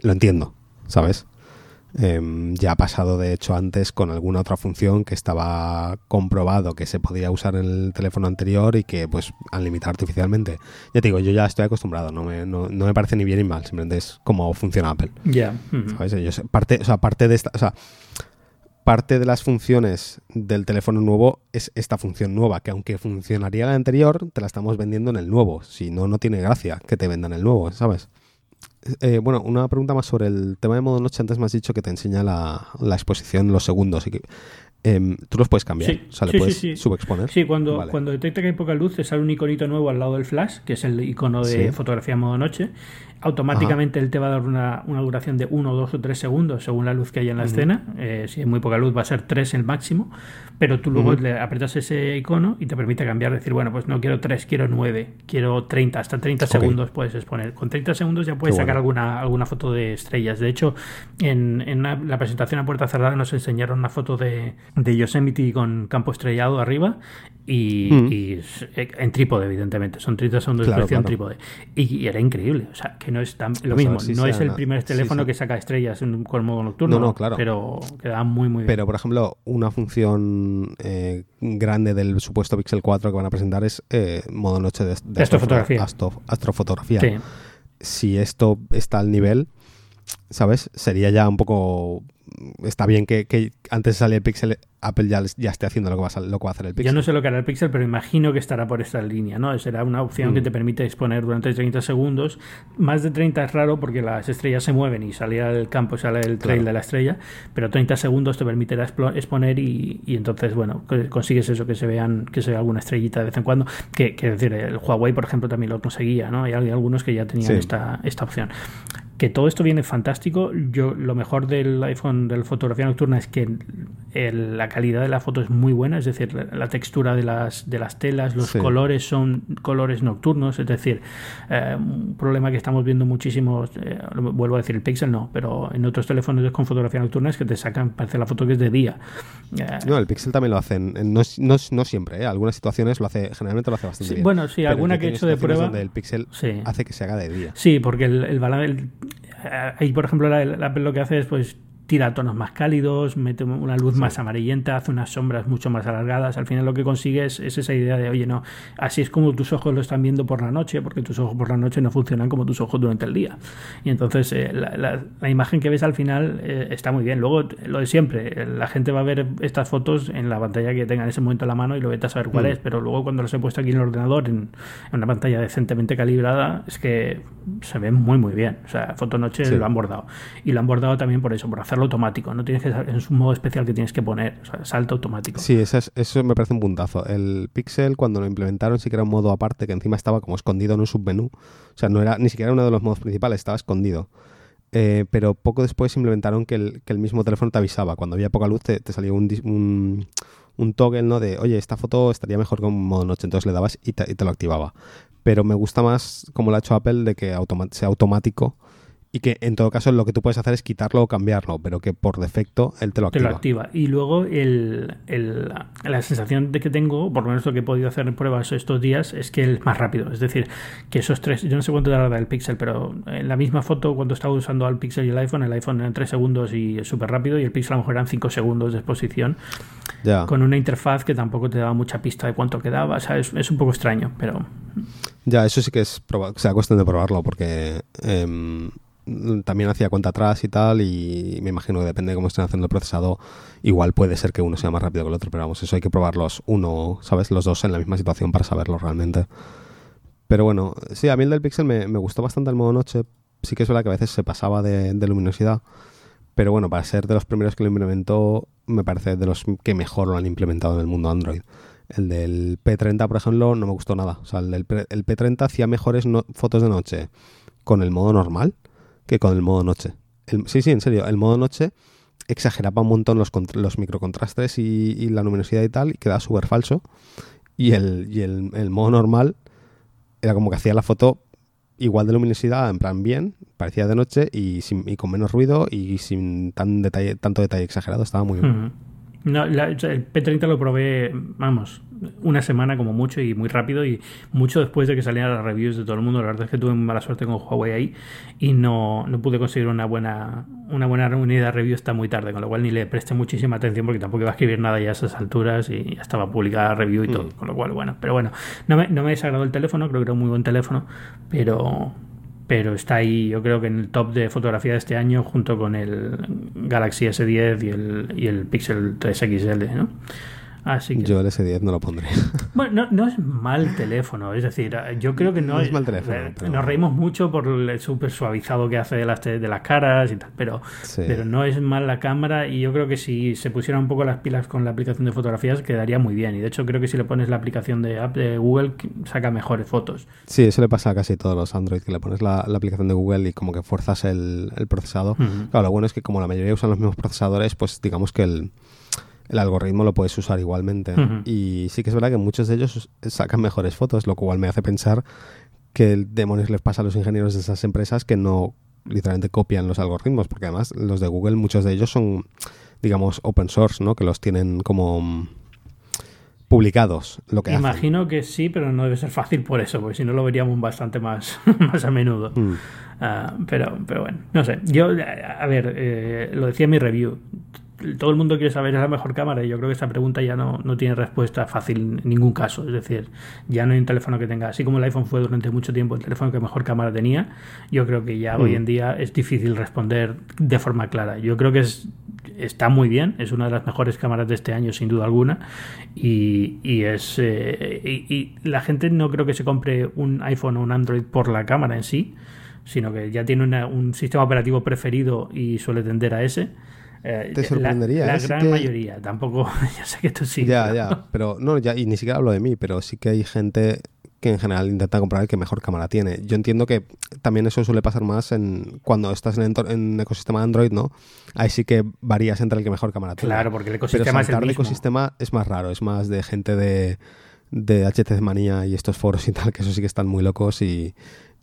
lo entiendo, ¿sabes? Em, ya ha pasado, de hecho, antes con alguna otra función que estaba comprobado que se podía usar en el teléfono anterior y que, pues, han limitado artificialmente. Ya te digo, yo ya estoy acostumbrado, no me, no, no me parece ni bien ni mal, simplemente es como funciona Apple. Ya. ¿Sabes? parte, o sea, parte de esta. O sea, parte de las funciones del teléfono nuevo es esta función nueva, que aunque funcionaría la anterior, te la estamos vendiendo en el nuevo. Si no, no tiene gracia que te vendan el nuevo, ¿sabes? Eh, bueno, una pregunta más sobre el tema de modo noche. Antes me has dicho que te enseña la, la exposición los segundos. Y que, em, tú los puedes cambiar, o sea, le puedes subexponer. Sí, cuando, cuando detecta que hay poca luz, te sale un iconito nuevo al lado del flash, que es el icono de fotografía modo noche. Automáticamente él te va a dar una, una, duración de 1, 2 o 3 segundos según la luz que hay en la escena. Eh, si hay muy poca luz va a ser 3 el máximo, pero tú luego le apretas ese icono y te permite cambiar, decir, bueno, pues no quiero 3, quiero 9, quiero 30, hasta 30 segundos puedes exponer. Con 30 segundos ya puedes sacar alguna, alguna foto de estrellas. De hecho, en, en la presentación a puerta cerrada nos enseñaron una foto de, de Yosemite con campo estrellado arriba y, Mm. y s- en trípode, evidentemente. Son 30 segundos de Claro, exposición claro. trípode. Y, y era increíble. O sea, que no es tan, lo Pues mismo. si no es el primer teléfono sí. que saca estrellas en, con modo nocturno. No, no, claro. Pero queda muy, muy bien. Pero, por ejemplo, una función eh, grande del supuesto Pixel 4 que van a presentar es eh, modo noche de, de Astrofotografía. astro- astrofotografía. Sí. Si esto está al nivel, ¿sabes? Sería ya un poco... Está bien que, que antes de salir el Pixel, Apple ya, ya esté haciendo lo que, va a, lo que va a hacer el Pixel. Yo no sé lo que hará el Pixel, pero imagino que estará por esta línea, ¿no? Será una opción Mm. que te permite exponer durante 30 segundos. Más de 30 es raro porque las estrellas se mueven y salir al campo sale el trail Claro. de la estrella, pero 30 segundos te permitirá exponer y, y entonces, bueno, consigues eso, que se vean, que se vea alguna estrellita de vez en cuando. Que, que decir, el Huawei, por ejemplo, también lo conseguía, ¿no? Hay algunos que ya tenían Sí. esta, esta opción que todo esto viene fantástico. Yo lo mejor del iPhone de la fotografía nocturna es que el- la calidad de la foto es muy buena, es decir, la, la textura de las, de las telas, los Sí. colores son colores nocturnos, es decir, eh, un problema que estamos viendo muchísimos, eh, vuelvo a decir el Pixel no, pero en otros teléfonos con fotografía nocturna es que te sacan, parece la foto que es de día. Eh, No, el Pixel también lo hacen. No, es- no, es- no siempre, ¿eh? Algunas situaciones lo hace, generalmente lo hace bastante Sí, bien. bueno, sí, Pero alguna que he hecho de prueba- donde el Pixel Sí. hace que se haga de día. Sí, porque el, el balance. el- eh, ahí, por ejemplo, la, la lo que hace es pues tira tonos más cálidos, mete una luz más amarillenta, hace unas sombras mucho más alargadas. Al final lo que consigues es esa idea de, oye, no, así es como tus ojos lo están viendo por la noche, porque tus ojos por la noche no funcionan como tus ojos durante el día. Y entonces eh, la, la- la imagen que ves al final eh, está muy bien. Luego, lo de siempre, la gente va a ver estas fotos en la pantalla que tenga en ese momento en la mano y lo vete a saber cuál Mm. es, pero luego cuando los he puesto aquí en el ordenador, en, en una pantalla decentemente calibrada, es que se ve muy, muy bien. O sea, Fotonoche Sí. lo han bordado. Y lo han bordado también por eso, por automático. No tienes que, es un modo especial que tienes que poner, o sea, salto automático. Sí, eso, es- eso me parece un puntazo. El Pixel, cuando lo implementaron, sí que era un modo aparte que encima estaba como escondido en un submenú. O sea, no era ni siquiera uno de los modos principales, estaba escondido. Eh, pero poco después implementaron que el, que el mismo teléfono te avisaba. Cuando había poca luz, te, te salía un, un, un toggle, ¿no? De, oye, esta foto estaría mejor con modo noche. Entonces le dabas y te, lo activaba. Pero me gusta más, como lo ha hecho Apple, de que sea automático y que en todo caso lo que tú puedes hacer es quitarlo o cambiarlo, pero que por defecto él te lo te activa. lo activa. Y luego el, el- la sensación de que tengo, por lo menos lo que he podido hacer en pruebas estos días, es que es más rápido. Es decir, que esos tres, yo no sé cuánto tarda el Pixel, pero en la misma foto, cuando estaba usando al Pixel y el iPhone, el iPhone eran 3 segundos y es súper rápido, y el Pixel a lo mejor eran 5 segundos de exposición, Ya. con una interfaz que tampoco te daba mucha pista de cuánto quedaba. O sea, es, es un poco extraño, pero Ya, eso sí que es o sea, cuestión de probarlo, porque em, también hacía cuenta atrás y tal, y me imagino que depende de cómo estén haciendo el procesado, igual puede ser que uno sea más rápido que el otro, pero vamos, eso hay que probarlos uno, ¿sabes? Los dos en la misma situación para saberlo realmente. Pero bueno, sí, a mí el del Pixel me, me gustó bastante el modo noche, sí que es verdad que a veces se pasaba de, luminosidad, pero bueno, para ser de los primeros que lo implementó, me parece de los que mejor lo han implementado en el mundo Android. El del P30, por ejemplo, no me gustó nada. O sea, el, del P- el P30 hacía mejores fotos de noche con el modo normal que con el modo noche. Sí, sí, en serio, el modo noche exageraba un montón los, los microcontrastes y, y la luminosidad y tal, y quedaba súper falso. Y, el, y el, el modo normal era como que hacía la foto igual de luminosidad, en plan bien, parecía de noche y, sin, y con menos ruido y sin tan detalle, tanto detalle exagerado, estaba muy bien. No, el P30 lo probé, vamos, una semana como mucho y muy rápido y mucho después de que salieran las reviews de todo el mundo. La verdad es que tuve mala suerte con Huawei ahí y no, no pude conseguir una buena una buena de review hasta muy tarde, con lo cual ni le presté muchísima atención porque tampoco iba a escribir nada ya a esas alturas y ya estaba publicada la review y todo, con lo cual, bueno, pero bueno, no me, no me desagradó el teléfono, creo que era un muy buen teléfono, pero pero está ahí yo creo que en el top de fotografía de este año junto con el Galaxy S10 y el, y el Pixel 3 XL, ¿no? Así que, Yo el S10 no lo pondré. bueno, no, no es mal teléfono, es decir, yo creo que no, No es mal teléfono, eh, pero- Nos reímos mucho por el súper suavizado que hace de las, de las caras y tal, pero, Sí. pero no es mal la cámara y yo creo que si se pusieran un poco las pilas con la aplicación de fotografías quedaría muy bien. Y de hecho creo que si le pones la aplicación de app de Google saca mejores fotos. Sí, eso le pasa a casi todos los Android, que le pones la, la aplicación de Google y como que fuerzas el, el procesado. Claro, lo bueno es que como la mayoría usan los mismos procesadores, pues digamos que el, el algoritmo lo puedes usar igualmente. Y sí que es verdad que muchos de ellos sacan mejores fotos, lo cual me hace pensar que el demonios les pasa a los ingenieros de esas empresas que no literalmente copian los algoritmos, porque además los de Google, muchos de ellos son digamos, open source, ¿no? Que los tienen como mm, publicados lo que Imagino que sí, pero no debe ser fácil por eso, porque si no lo veríamos bastante más, más a menudo. Mm. Ah, pero, pero bueno, no sé. Yo, a ver, eh, lo decía en mi review todo el mundo quiere saber es la mejor cámara y yo creo que esta pregunta ya no, no, tiene respuesta fácil en ningún caso. Es decir, ya no hay un teléfono que tenga, así como el iPhone fue durante mucho tiempo el teléfono que mejor cámara tenía, yo creo que ya hoy mm. en día es difícil responder de forma clara. Yo creo que es, está muy bien, es una de las mejores cámaras de este año sin duda alguna y, y es eh, y, la gente no creo que se compre un iPhone o un Android por la cámara en sí, sino que ya tiene un sistema operativo preferido y suele tender a ese eh, Te sorprendería. La, gran mayoría, tampoco, ya sé que esto sí. Ya, ya, pero no, ya, y ni siquiera hablo de mí, pero sí que hay gente que en general intenta comprar el que mejor cámara tiene. Yo entiendo que también eso suele pasar más en cuando estás en, en ecosistema Android, ¿no? Ahí sí que varías entre el que mejor cámara tiene. Claro, porque el ecosistema es el mismo. ecosistema es más raro, es más de gente de, de HTC Manía y estos foros y tal, que eso sí que están muy locos y,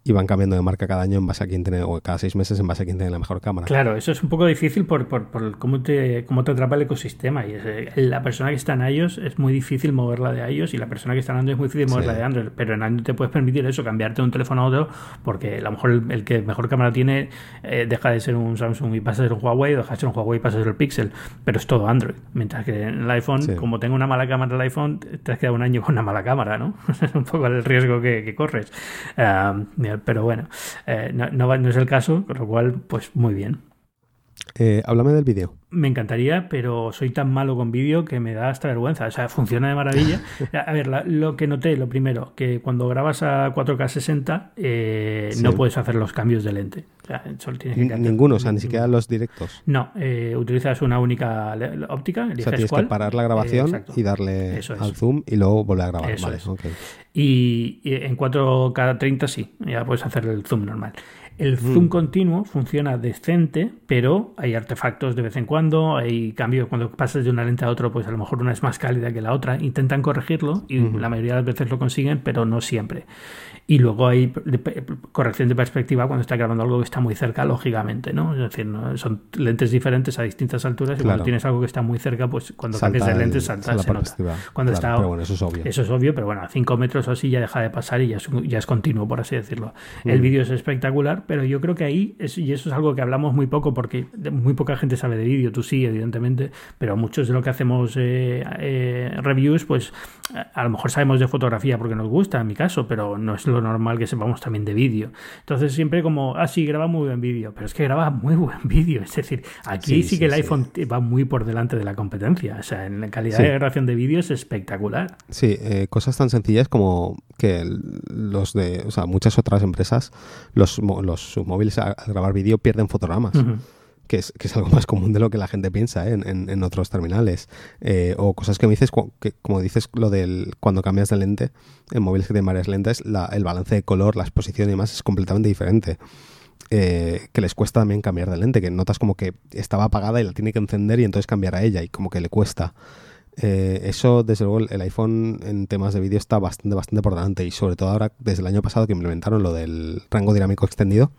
y van cambiando de marca cada año en base a quién tiene, o cada seis meses en base a quién tiene la mejor cámara. Claro, eso es un poco difícil por, por, por cómo, te, cómo te atrapa el ecosistema. Y eh, la persona que está en iOS es muy difícil moverla de iOS y la persona que está en Android es muy difícil moverla de Android. Pero en Android te puedes permitir eso, cambiarte de un teléfono a otro, porque a lo mejor el, que mejor cámara tiene eh, deja de ser un Samsung y pasa a ser un Huawei, o deja de ser un Huawei y pasa a ser el Pixel. Pero es todo Android. Mientras que en el iPhone, como tengo una mala cámara el iPhone, te has quedado un año con una mala cámara, ¿no? es un poco el riesgo que, corres. Pero bueno. Eh, no, no, es el caso, con lo cual, pues muy bien. Eh, háblame del vídeo. Me encantaría, pero soy tan malo con vídeo que me da hasta vergüenza. O sea, funciona de maravilla. A ver, lo que noté, lo primero, que cuando grabas a 4K 60 eh, no puedes hacer los cambios de lente. Ninguno, o sea, ni siquiera los directos. No, eh, utilizas una única óptica. O sea, tienes que parar la grabación y darle al zoom y luego volver a grabar. vale, y, y, en 4K 30 sí, ya puedes hacer el zoom normal. El zoom mm. continuo funciona decente, pero hay artefactos de vez en cuando, hay cambios cuando pasas de una lente a otra, pues a lo mejor una es más cálida que la otra. Intentan corregirlo y la mayoría de las veces lo consiguen, pero no siempre. Y luego hay corrección de perspectiva cuando está grabando algo que está muy cerca, lógicamente, ¿no? Es decir, son lentes diferentes a distintas alturas y cuando tienes algo que está muy cerca, pues cuando cambias de lentes salta, se nota. Cuando está, pero bueno, eso es obvio. Eso es obvio, pero bueno, a 5 metros o así ya deja de pasar y ya es, ya es continuo, por así decirlo. El mm. vídeo es espectacular, pero yo creo que ahí, es, y eso es algo que hablamos muy poco porque muy poca gente sabe de vídeo, tú sí, evidentemente, pero muchos de lo que hacemos eh, eh, reviews, pues a lo mejor sabemos de fotografía porque nos gusta, en mi caso, pero no es lo normal que sepamos también de vídeo. Entonces siempre como, ah, sí, graba muy buen vídeo, pero es que graba muy buen vídeo. Es decir, aquí sí, que el iPhone va muy por delante de la competencia. O sea, en la calidad de grabación de vídeo es espectacular. Sí, eh, cosas tan sencillas como que los de, o sea, muchas otras empresas, los, los móviles al grabar vídeo pierden fotogramas que es, que es algo más común de lo que la gente piensa ¿eh? en, en, otros terminales. Eh, o cosas que me dices, que, como dices, lo del cuando cambias de lente, en móviles que tienen varias lentes, la, el balance de color, la exposición y demás es completamente diferente. Eh, que les cuesta también cambiar de lente, que notas como que estaba apagada y la tiene que encender y entonces cambiar a ella y como que le cuesta. Eso, desde luego, el iPhone en temas de vídeo está bastante, bastante por delante y sobre todo ahora, desde el año pasado que implementaron lo del rango dinámico extendido,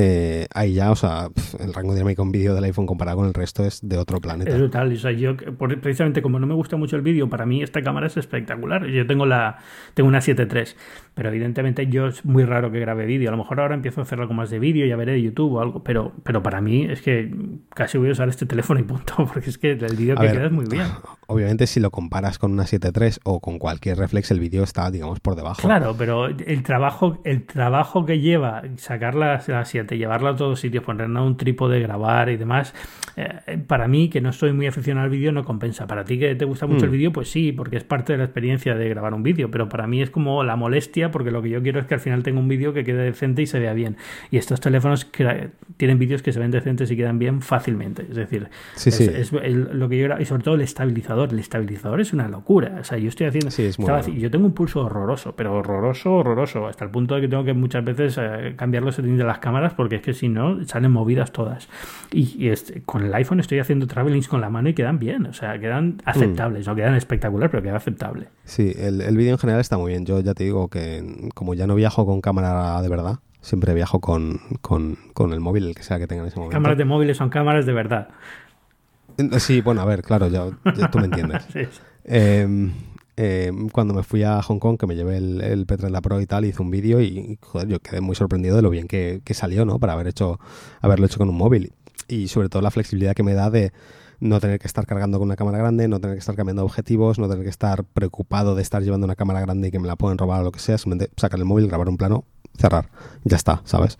eh, ahí ya, o sea, el rango dinámico en vídeo del iPhone comparado con el resto es de otro planeta. Es brutal. O sea, yo, precisamente como no me gusta mucho el vídeo, para mí esta cámara es espectacular. Yo tengo la tengo una 7.3, pero evidentemente yo es muy raro que grabe vídeo. A lo mejor ahora empiezo a hacer algo más de vídeo, ya veré de YouTube o algo, pero, pero para mí es que casi voy a usar este teléfono y punto, porque es que el vídeo que queda es muy bien. Obviamente, si lo comparas con una 7.3 o con cualquier reflex, el vídeo está, digamos, por debajo. Claro, pero el trabajo, el trabajo que lleva sacar la, la 7, llevarla a todos sitios, ponerla a un trípode, grabar y demás, eh, para mí, que no estoy muy aficionado al vídeo, no compensa. Para ti que te gusta mucho el mm. vídeo, pues sí, porque es parte de la experiencia de grabar un vídeo, pero para mí es como la molestia, porque lo que yo quiero es que al final tenga un vídeo que quede decente y se vea bien. Y estos teléfonos tienen vídeos que se ven decentes y quedan bien fácilmente. Es decir, es, lo que yo y sobre todo el estabilizador. El estabilizador es una locura. O sea, yo estoy haciendo. yo tengo un pulso horroroso, pero horroroso, horroroso, hasta el punto de que tengo que muchas veces eh, cambiar los settings de las cámaras porque es que si no, salen movidas todas. Y, este, con el iPhone estoy haciendo travelings con la mano y quedan bien, o sea, quedan aceptables, no quedan espectacular, pero queda aceptable. Sí, el, el vídeo en general está muy bien. Yo ya te digo que como ya no viajo con cámara de verdad, siempre viajo con, con, con el móvil, el que sea que tenga en ese momento. Cámaras de móviles son cámaras de verdad. Sí, bueno, a ver, claro, ya, tú me entiendes. Em, em, cuando me fui a Hong Kong, que me llevé el, el P30 Pro y tal, hice un vídeo y, joder, yo quedé muy sorprendido de lo bien que, que, salió, ¿no? Para haber hecho, haberlo hecho con un móvil. Y sobre todo la flexibilidad que me da de no tener que estar cargando con una cámara grande, no tener que estar cambiando objetivos, no tener que estar preocupado de estar llevando una cámara grande y que me la pueden robar o lo que sea, simplemente sacar el móvil, grabar un plano, cerrar. Ya está, ¿sabes?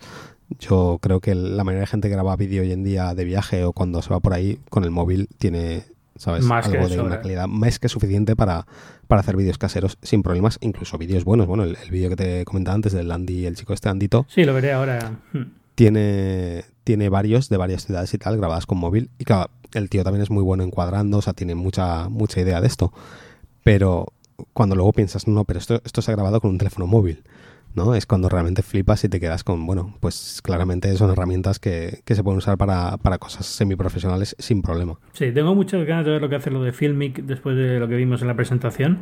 Yo creo que la mayoría de gente que graba vídeo hoy en día de viaje o cuando se va por ahí con el móvil tiene, ¿sabes? Más Algo que de una ¿eh? calidad más que suficiente para, para hacer vídeos caseros sin problemas, incluso vídeos buenos. Bueno, el, el vídeo que te comentaba antes del Andy, el chico este Andito, Sí, lo veré ahora. Hmm. tiene, tiene varios de varias ciudades y tal grabadas con móvil. Y claro, el tío también es muy bueno encuadrando, o sea, tiene mucha, mucha idea de esto. Pero cuando luego piensas, no, pero esto, esto se ha grabado con un teléfono móvil. ¿No? Es cuando realmente flipas y te quedas con, bueno, pues claramente son herramientas que, que se pueden usar para, para cosas semiprofesionales sin problema. Sí, tengo muchas ganas de ver lo que hace lo de Filmic después de lo que vimos en la presentación.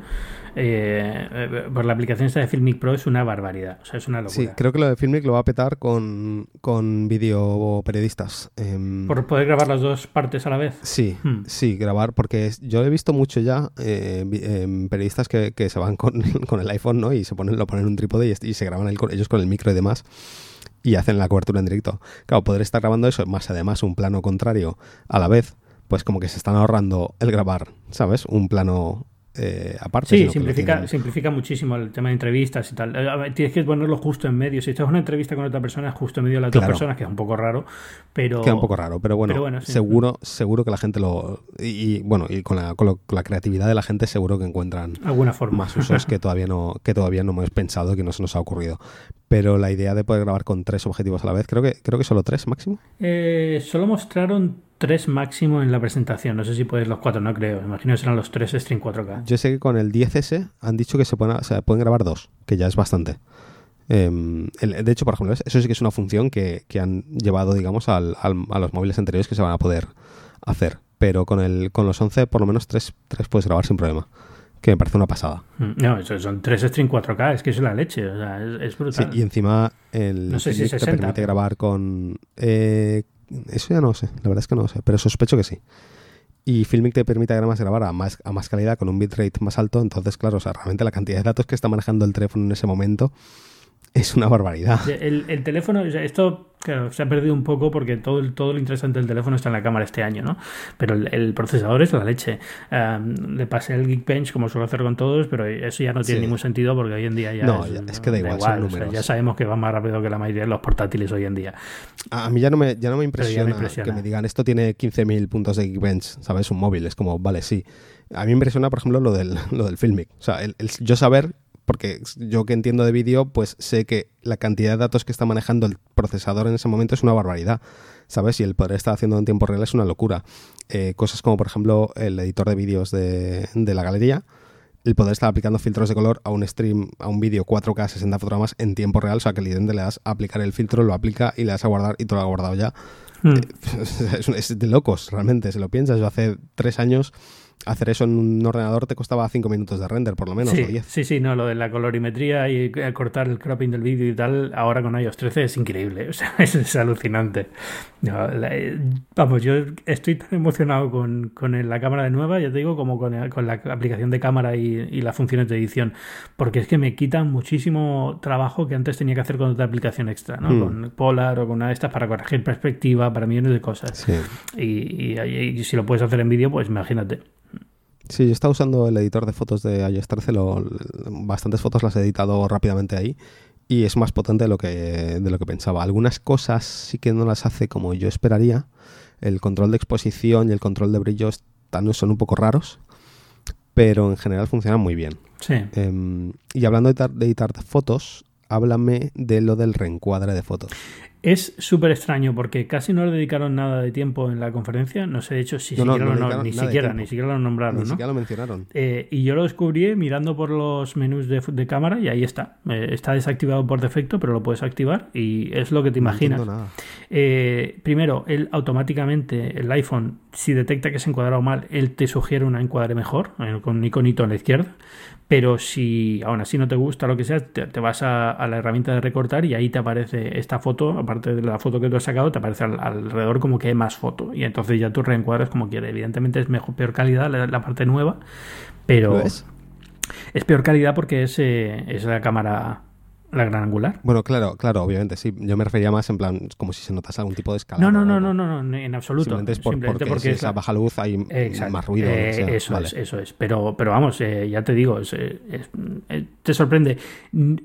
Eh, eh, por la aplicación esta de Filmic Pro es una barbaridad, o sea, es una locura. Sí, creo que lo de Filmic lo va a petar con, con video periodistas. Em, Por poder grabar las dos partes a la vez. Sí, Hmm. sí, grabar, porque yo he visto mucho ya eh, em, periodistas que, que se van con, con el iPhone, ¿no? Y se ponen, lo ponen en un trípode y, y se graban el- ellos con el micro y demás y hacen la cobertura en directo. Claro, poder estar grabando eso, más además un plano contrario a la vez, pues como que se están ahorrando el grabar, ¿sabes? Un plano eh, aparte. Sí, simplifica, tienen- simplifica muchísimo el tema de entrevistas y tal. Eh, Tienes que ponerlo justo en medio. Si estás en una entrevista con otra persona, justo en medio de las Claro. dos personas, que es un poco raro, pero... Queda un poco raro, pero bueno, pero bueno, sí. seguro, seguro que la gente lo... Y, y, bueno, y con la, con, lo- con la creatividad de la gente seguro que encuentran Alguna forma. más usos que todavía no que todavía no hemos pensado que no se nos ha ocurrido pero la idea de poder grabar con tres objetivos a la vez creo que creo que solo tres máximo Eh, solo mostraron tres máximo en la presentación. No sé si puedes los cuatro, no creo. Imagino que serán los tres Stream 4K. yo sé que con el 10S han dicho que se pueden, grabar dos que ya es bastante Em, el- de hecho por ejemplo eso sí que es una función que, que han llevado digamos al- al- a los móviles anteriores que se van a poder hacer pero con el con los 11 por lo menos tres, tres puedes grabar sin problema que me parece una pasada Mm, No, eso son tres Stream 4K. Es que es la leche. O sea, es, es Sí, brutal. y encima el No sé si Filmic te 60, permite pero- grabar con... eh, eso ya no sé, la verdad es que no lo sé, pero sospecho que sí. Y Filmic te permite grabar a más, a más calidad con un bitrate más alto, entonces claro, o sea, realmente la cantidad de datos que está manejando el teléfono en ese momento es una barbaridad. El, el teléfono, sea, esto claro, se ha perdido un poco porque todo, el- todo lo interesante del teléfono está en la cámara este año, ¿no? Pero el, el procesador es la leche. Um, le pasé el Geekbench como suelo hacer con todos, pero eso ya no tiene Sí. ningún sentido porque hoy en día ya, No, ya- es que da igual, son o sea, números. ya sabemos que va más rápido que la mayoría de los portátiles hoy en día. A mí ya no me, ya no me ya me impresiona, impresiona. que me digan esto tiene 15.000 puntos de Geekbench, ¿sabes? Un móvil, es como, vale, sí. A mí me impresiona, por ejemplo, lo del, lo del Filmic. O sea, el, el yo saber, porque yo que entiendo de vídeo, pues sé que la cantidad de datos que está manejando el procesador en ese momento es una barbaridad, ¿sabes? Y el poder estar haciendo en tiempo real es una locura. Eh, cosas como, por ejemplo, el editor de vídeos de, de la galería, el poder estar aplicando filtros de color a un stream, a un vídeo 4K 60 fotogramas en tiempo real, o sea que literalmente le das a aplicar el filtro, lo aplica y le das a guardar y te lo ha guardado ya. Mm. es, es de locos, realmente, si lo piensas. Yo hace tres años hacer eso en un ordenador te costaba cinco minutos de render, por lo menos, o Sí, 10. sí, sí, no, lo de la colorimetría y eh, cortar el cropping del vídeo y tal, ahora con iOS 13 es increíble, o sea, es, es alucinante. No, la- eh, vamos, yo estoy tan emocionado con, con la cámara de nueva, ya te digo, como con, el- con la aplicación de cámara y, y las funciones de edición, porque es que me quitan muchísimo trabajo que antes tenía que hacer con otra aplicación extra, ¿no? Hmm. Con Polar o con una de estas para corregir perspectiva, para millones de cosas. Sí. Y, y- y si lo puedes hacer en vídeo, pues imagínate. Sí, yo estaba usando el editor de fotos de iOS 13, lo- bastantes fotos las he editado rápidamente ahí y es más potente de lo que, de lo que pensaba. Algunas cosas sí que no las hace como yo esperaría. El control de exposición y el control de brillo están, son un poco raros, pero en general funcionan muy bien. Sí. Em, y hablando de editar, de editar fotos, háblame de lo del reencuadre de fotos. Es súper extraño porque casi no le dedicaron nada de tiempo en la conferencia. No sé, de hecho, si No, no, siquiera no lo, ni, siquiera, ni siquiera lo nombraron, Ni ¿no? siquiera lo mencionaron. Eh, y yo lo descubrí mirando por los menús de, de cámara y ahí está. Eh, está desactivado por defecto, pero lo puedes activar y es lo que te imaginas. nada. Eh, primero, él automáticamente, el iPhone, si detecta que se encuadrado mal, él te sugiere una encuadre mejor, con un iconito a la izquierda. Pero si aún así no te gusta lo que sea, te, vas a, la herramienta de recortar y ahí te aparece esta foto, aparte de la foto que tú has sacado, te aparece alrededor como que hay más foto y entonces ya tú reencuadras como quieres. Evidentemente es mejor, peor calidad la, parte nueva, pero es? peor calidad porque es, eh, es la cámara la gran angular. Bueno, claro, claro, obviamente, sí. Yo me refería más en plan como si se notase algún tipo de escala. No, no, no, no, no, no, en absoluto. Simplemente es porque, si esa baja luz hay más ruido. Eh, eso es, eso es. Pero, pero vamos, eh, ya te digo, eh, te sorprende.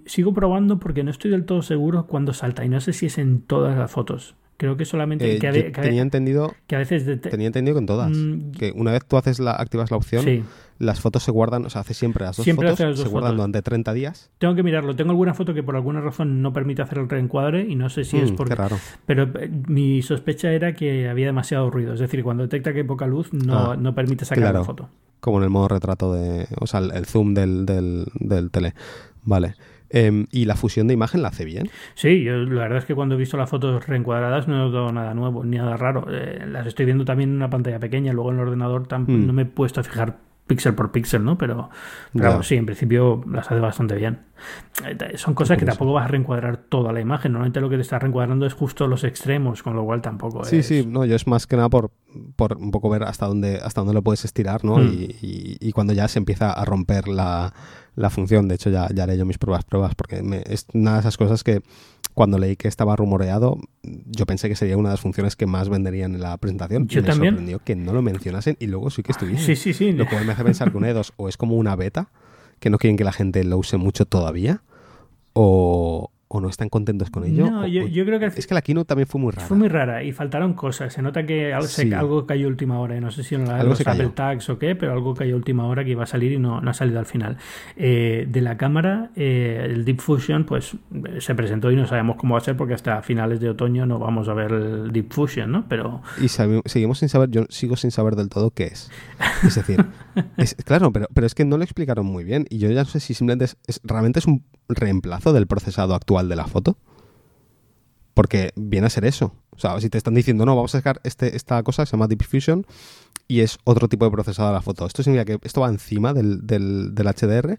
Sigo probando porque no estoy del todo seguro cuando salta y no sé si es en todas las fotos. Creo que solamente que, tenía entendido que a veces tenía entendido con todas mm, que una vez tú haces la activas la opción sí las fotos se guardan, o sea, hace siempre las dos fotos, se guardan durante 30 días. Tengo que mirarlo. Tengo alguna foto que por alguna razón no permite hacer el reencuadre y no sé si es mm, porque. raro. Pero eh, mi sospecha era que había demasiado ruido. Es decir, cuando detecta que hay poca luz, no, ah, permite sacar la foto. Como en el modo retrato de. O sea, el, zoom del, del, tele. Vale. Em, ¿Y la fusión de imagen la hace bien? Sí, yo, la verdad es que cuando he visto las fotos reencuadradas no he notado nada nuevo, ni nada raro. Eh, las estoy viendo también en una pantalla pequeña, luego en el ordenador mm. no me he puesto a fijar píxel por píxel, ¿no? Pero, pero sí, en principio las hace bastante bien. Eh, son cosas que tampoco vas a reencuadrar toda la imagen. Normalmente lo que te está reencuadrando es justo los extremos, con lo cual tampoco sí, Sí, no, yo es más que nada por, por un poco ver hasta dónde, hasta dónde lo puedes estirar, ¿no? Hmm. Y, cuando ya se empieza a romper la, la función. De hecho, ya, ya haré yo mis pruebas, pruebas, porque es una de esas cosas que cuando leí que estaba rumoreado, yo pensé que sería una de las funciones que más venderían en la presentación. Yo y me también. sorprendió que no lo mencionasen y luego sí que estuviese. Sí, sí, sí. Lo cual me hace pensar que un E2 o es como una beta, que no quieren que la gente lo use mucho todavía, o, o no están contentos con ello. No, yo, creo que... Es que la keynote también fue muy rara. Fue muy rara y faltaron cosas. Se nota que algo, cayó última hora. No sé si en la, los Apple Tags o qué, pero algo cayó última hora que iba a salir y no, no ha salido al final. Eh, de la cámara, eh, el Deep Fusion, pues se presentó y no sabemos cómo va a ser porque hasta finales de otoño no vamos a ver el Deep Fusion, ¿no? Pero... Y seguimos sin saber, yo sigo sin saber del todo qué es. Es decir, claro, pero, pero es que no lo explicaron muy bien y yo ya no sé si simplemente es realmente es un reemplazo del procesado actual de la foto? Porque viene a ser eso. O sea, si te están diciendo, no, vamos a sacar este, esta cosa que se llama Deep Fusion y es otro tipo de procesado de la foto. ¿Esto significa que esto va encima del, del, HDR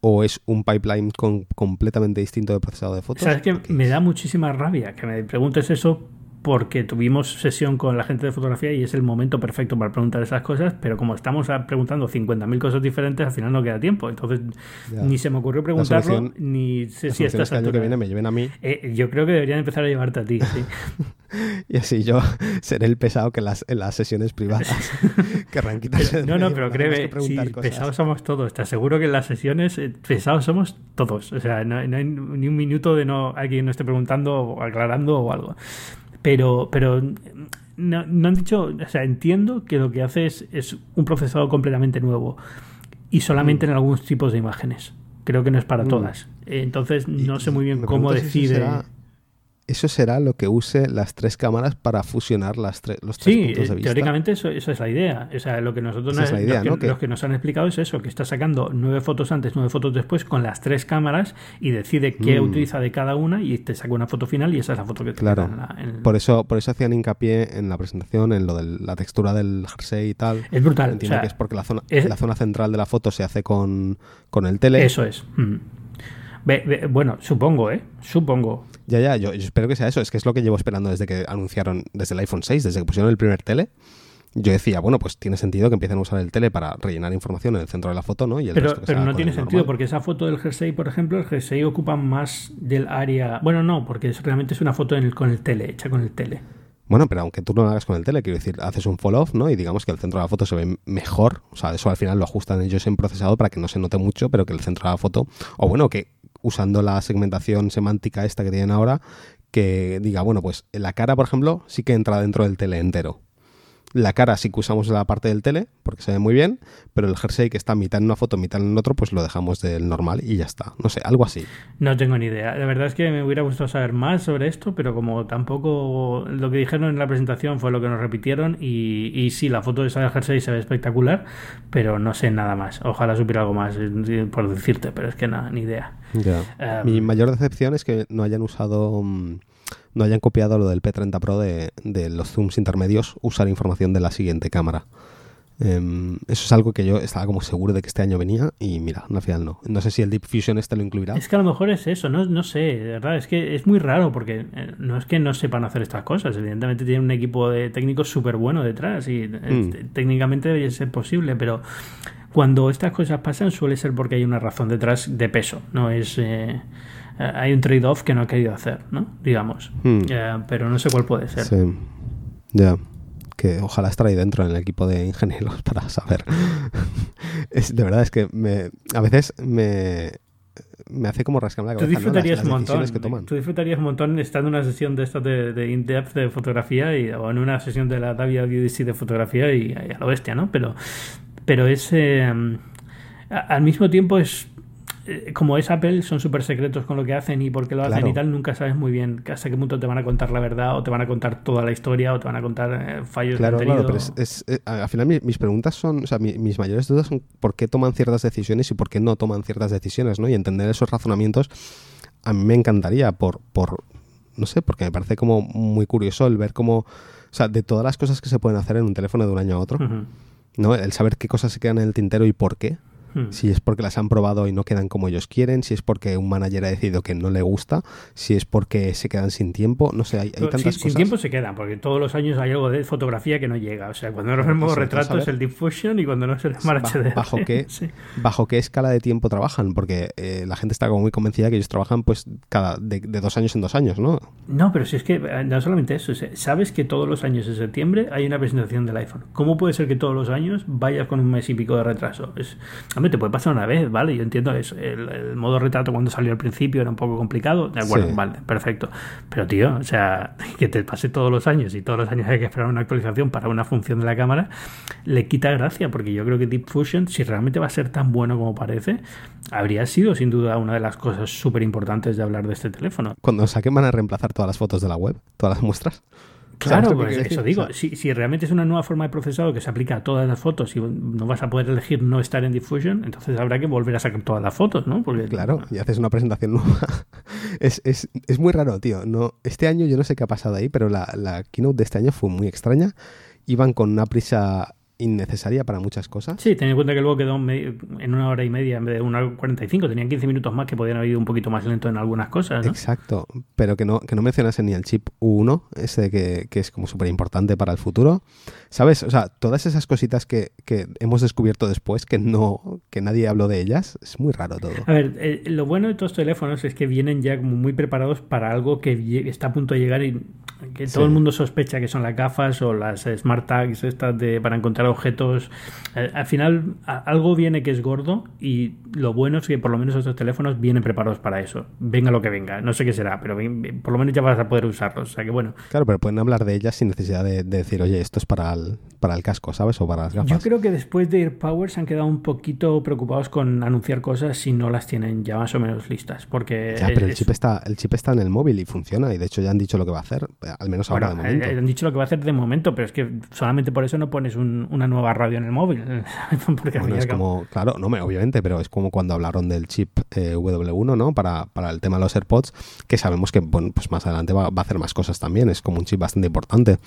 o es un pipeline con, completamente distinto de procesado de fotos? Sabes que me da muchísima rabia que me preguntes eso porque tuvimos sesión con la gente de fotografía y es el momento perfecto para preguntar esas cosas, pero como estamos preguntando 50.000 cosas diferentes, al final no queda tiempo. Entonces, ni se me ocurrió preguntarlo, ni sé si estás año que viene me lleven a mí. Eh, yo creo que deberían empezar a llevarte a ti, sí. y así yo seré el pesado que las, en las sesiones privadas querrán quitarse No, no, pero créeme, sí, pesados somos todos. Te aseguro que en las sesiones eh, pesados somos todos. O sea, no, no hay ni un minuto de no alguien no esté preguntando o aclarando o algo. Pero, pero no, han dicho, o sea, entiendo que lo que hace es, un procesado completamente nuevo y solamente mm. en algunos tipos de imágenes. Creo que no es para mm. todas. Entonces no sé muy bien cómo decide eso será lo que use las tres cámaras para fusionar las los tres puntos de vista. teóricamente eso, es la idea. O sea, lo que nosotros nos, que, nos han explicado es eso, que está sacando nueve fotos antes, nueve fotos después con las tres cámaras y decide qué mm. utiliza de cada una y te saca una foto final y esa es la foto que te Claro. Por eso por eso hacían hincapié en la presentación en lo de la textura del jersey y tal. Es brutal. Entiendo que es porque la zona, la zona central de la foto se hace con, con el tele. Eso es. Mm. bueno, supongo, ¿eh? Supongo. Ya, ya, yo, espero que sea eso. Es que es lo que llevo esperando desde que anunciaron, desde el iPhone 6, desde que pusieron el primer tele. Yo decía, bueno, pues tiene sentido que empiecen a usar el tele para rellenar información en el centro de la foto, ¿no? Y pero pero no tiene sentido, porque esa foto del jersey, por ejemplo, el jersey ocupa más del área. Bueno, no, porque realmente es una foto con el tele, hecha con el tele. Bueno, pero aunque tú no lo hagas con el tele, quiero decir, haces un fall-off, ¿no? Y digamos que el centro de la foto se ve mejor. O sea, eso al final lo ajustan ellos en procesado para que no se note mucho, pero que el centro de la foto. O bueno, que usando la segmentación semántica esta que tienen ahora, que diga, bueno, pues la cara, por ejemplo, sí que entra dentro del tele entero. La cara sí que usamos la parte del tele, porque se ve muy bien, pero el jersey que está mitad en una foto, mitad en otro, pues lo dejamos del normal y ya está. No sé, algo así. No tengo ni idea. La verdad es que me hubiera gustado saber más sobre esto, pero como tampoco lo que dijeron en la presentación fue lo que nos repitieron y, y sí, la foto de esa del jersey se ve espectacular, pero no sé nada más. Ojalá supiera algo más, eh, por decirte, pero es que nada, ni idea. Em, Mi mayor decepción es que no hayan usado... Mm, no hayan copiado lo del P30 Pro de, los zooms intermedios, usar información de la siguiente cámara. Em, eso es algo que yo estaba como seguro de que este año venía y mira, al final no. No sé si el Deep Fusion este lo incluirá. Es que a lo mejor es eso, no, no sé, de verdad, es que es muy raro porque eh, no es que no sepan hacer estas cosas, evidentemente tienen un equipo de técnicos súper bueno detrás y eh, mm. técnicamente debe ser posible, pero cuando estas cosas pasan suele ser porque hay una razón detrás de peso, no es... Eh, hay un trade-off que no ha querido hacer, ¿no? Digamos. Mm. pero no sé cuál puede ser. Sí. Ya que ojalá estar ahí dentro en el equipo de ingenieros para saber. es, de verdad es que me, a veces me, me hace como rascarme la cabeza. Tú disfrutarías un montón. Tú disfrutarías un montón estando en una sesión de esta de, de in-depth de fotografía y, o en una sesión de la WWDC de fotografía y, a la bestia, ¿no? Pero, pero es. Eh, al mismo tiempo es eh, como es Apple, son súper secretos con lo que hacen y por qué lo hacen y tal, nunca sabes muy bien hasta qué punto te van a contar la verdad o te van a contar toda la historia o te van a contar eh, fallos claro, Claro, pero es, eh, al final mis, preguntas son, o sea, mis mayores dudas son por qué toman ciertas decisiones y por qué no toman ciertas decisiones, ¿no? Y entender esos razonamientos a mí me encantaría por, por no sé, porque me parece como muy curioso el ver cómo, o sea, de todas las cosas que se pueden hacer en un teléfono de un año a otro, ¿no? El saber qué cosas se quedan en el tintero y por qué. Hmm. Si es porque las han probado y no quedan como ellos quieren, si es porque un manager ha decidido que no le gusta, si es porque se quedan sin tiempo, no sé, hay, tantas cosas. Sin tiempo se quedan, porque todos los años hay algo de fotografía que no llega. O sea, cuando no es el modo retrato es el diffusion y cuando no es el Smart HD. ¿Bajo qué, ¿Bajo qué escala de tiempo trabajan? Porque eh, la gente está como muy convencida que ellos trabajan pues cada de, dos años en dos años, ¿no? No, pero si es que eh, no solamente eso, sabes que todos los años en septiembre hay una presentación del iPhone. ¿Cómo puede ser que todos los años vayas con un mes y pico de retraso? Es, te puede pasar una vez, ¿vale? Yo entiendo eso. El, modo retrato cuando salió al principio era un poco complicado. De acuerdo, vale, perfecto. Pero, tío, o sea, que te pase todos los años y todos los años hay que esperar una actualización para una función de la cámara, le quita gracia, porque yo creo que Deep Fusion, si realmente va a ser tan bueno como parece, habría sido sin duda una de las cosas súper importantes de hablar de este teléfono. Cuando saquen van a reemplazar todas las fotos de la web, todas las muestras. Claro, pues eso digo. si, realmente es una nueva forma de procesado que se aplica a todas las fotos y no vas a poder elegir no estar en Diffusion, entonces habrá que volver a sacar todas las fotos, ¿no? Porque, claro, y haces una presentación nueva. es, es, es, muy raro, tío. No, este año yo no sé qué ha pasado ahí, pero la, la keynote de este año fue muy extraña. Iban con una prisa innecesaria para muchas cosas. Sí, ten en cuenta que luego quedó en una hora y media en vez de una hora y 45. Tenían 15 minutos más que podían haber ido un poquito más lento en algunas cosas. Exacto, pero que no, que no mencionasen ni el chip U1, ese que, que es como súper importante para el futuro. ¿Sabes? O sea, todas esas cositas que, que, hemos descubierto después, que no que nadie habló de ellas, es muy raro todo. A ver, eh, lo bueno de estos teléfonos es que vienen ya como muy preparados para algo que está a punto de llegar y que todo el mundo sospecha que son las gafas o las smart tags estas de, para encontrar objetos. Eh, al final algo viene que es gordo y lo bueno es que por lo menos estos teléfonos vienen preparados para eso. Venga lo que venga. No sé qué será, pero por lo menos ya vas a poder usarlos. O sea que bueno. Claro, pero pueden hablar de ellas sin necesidad de, decir, oye, esto es para el, para el casco, ¿sabes? O para las gafas. Yo creo que después de AirPower se han quedado un poquito preocupados con anunciar cosas si no las tienen ya más o menos listas. Porque ya, pero el chip, está, el chip está en el móvil y funciona. Y de hecho ya han dicho lo que va a hacer, al menos ahora de eh, momento. Han dicho lo que va a hacer de momento, pero es que solamente por eso no pones una nueva radio en el móvil. porque es como, claro, no, obviamente, pero es como cuando hablaron del chip eh, W1, ¿no? Para, para, el tema de los AirPods, que sabemos que, bueno, pues más adelante va, va a hacer más cosas también. Es como un chip bastante importante.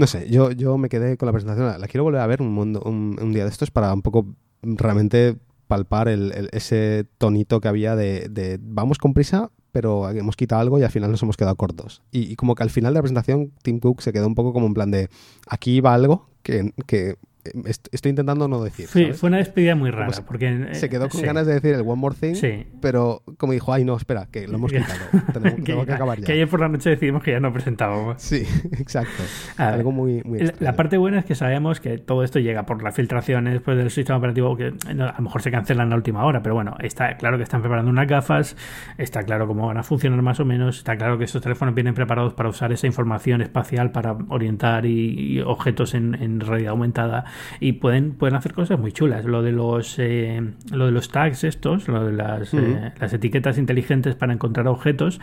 No sé, yo, yo me quedé con la presentación. La quiero volver a ver un, mundo, un, día de estos para un poco realmente palpar el, ese tonito que había de, vamos con prisa, pero hemos quitado algo y al final nos hemos quedado cortos. Y, como que al final de la presentación Tim Cook se quedó un poco como en plan de aquí va algo que, que estoy intentando no decir. Sí, fue una despedida muy rara. porque, se quedó con ganas de decir el One More Thing, pero como dijo, ay no, espera, que lo hemos quitado. Tenemos, que, acabar ya. Que ayer por la noche decidimos que ya no presentábamos. Sí, exacto. Algo muy, muy La parte buena es que sabemos que todo esto llega por las filtraciones después del sistema operativo, que a lo mejor se cancelan en la última hora, pero bueno, está claro que están preparando unas gafas, está claro cómo van a funcionar más o menos, está claro que estos teléfonos vienen preparados para usar esa información espacial para orientar y, objetos en, en realidad aumentada y pueden, pueden hacer cosas muy chulas. Lo de los, eh, lo de los tags estos, lo de las, eh, las etiquetas inteligentes para encontrar objetos,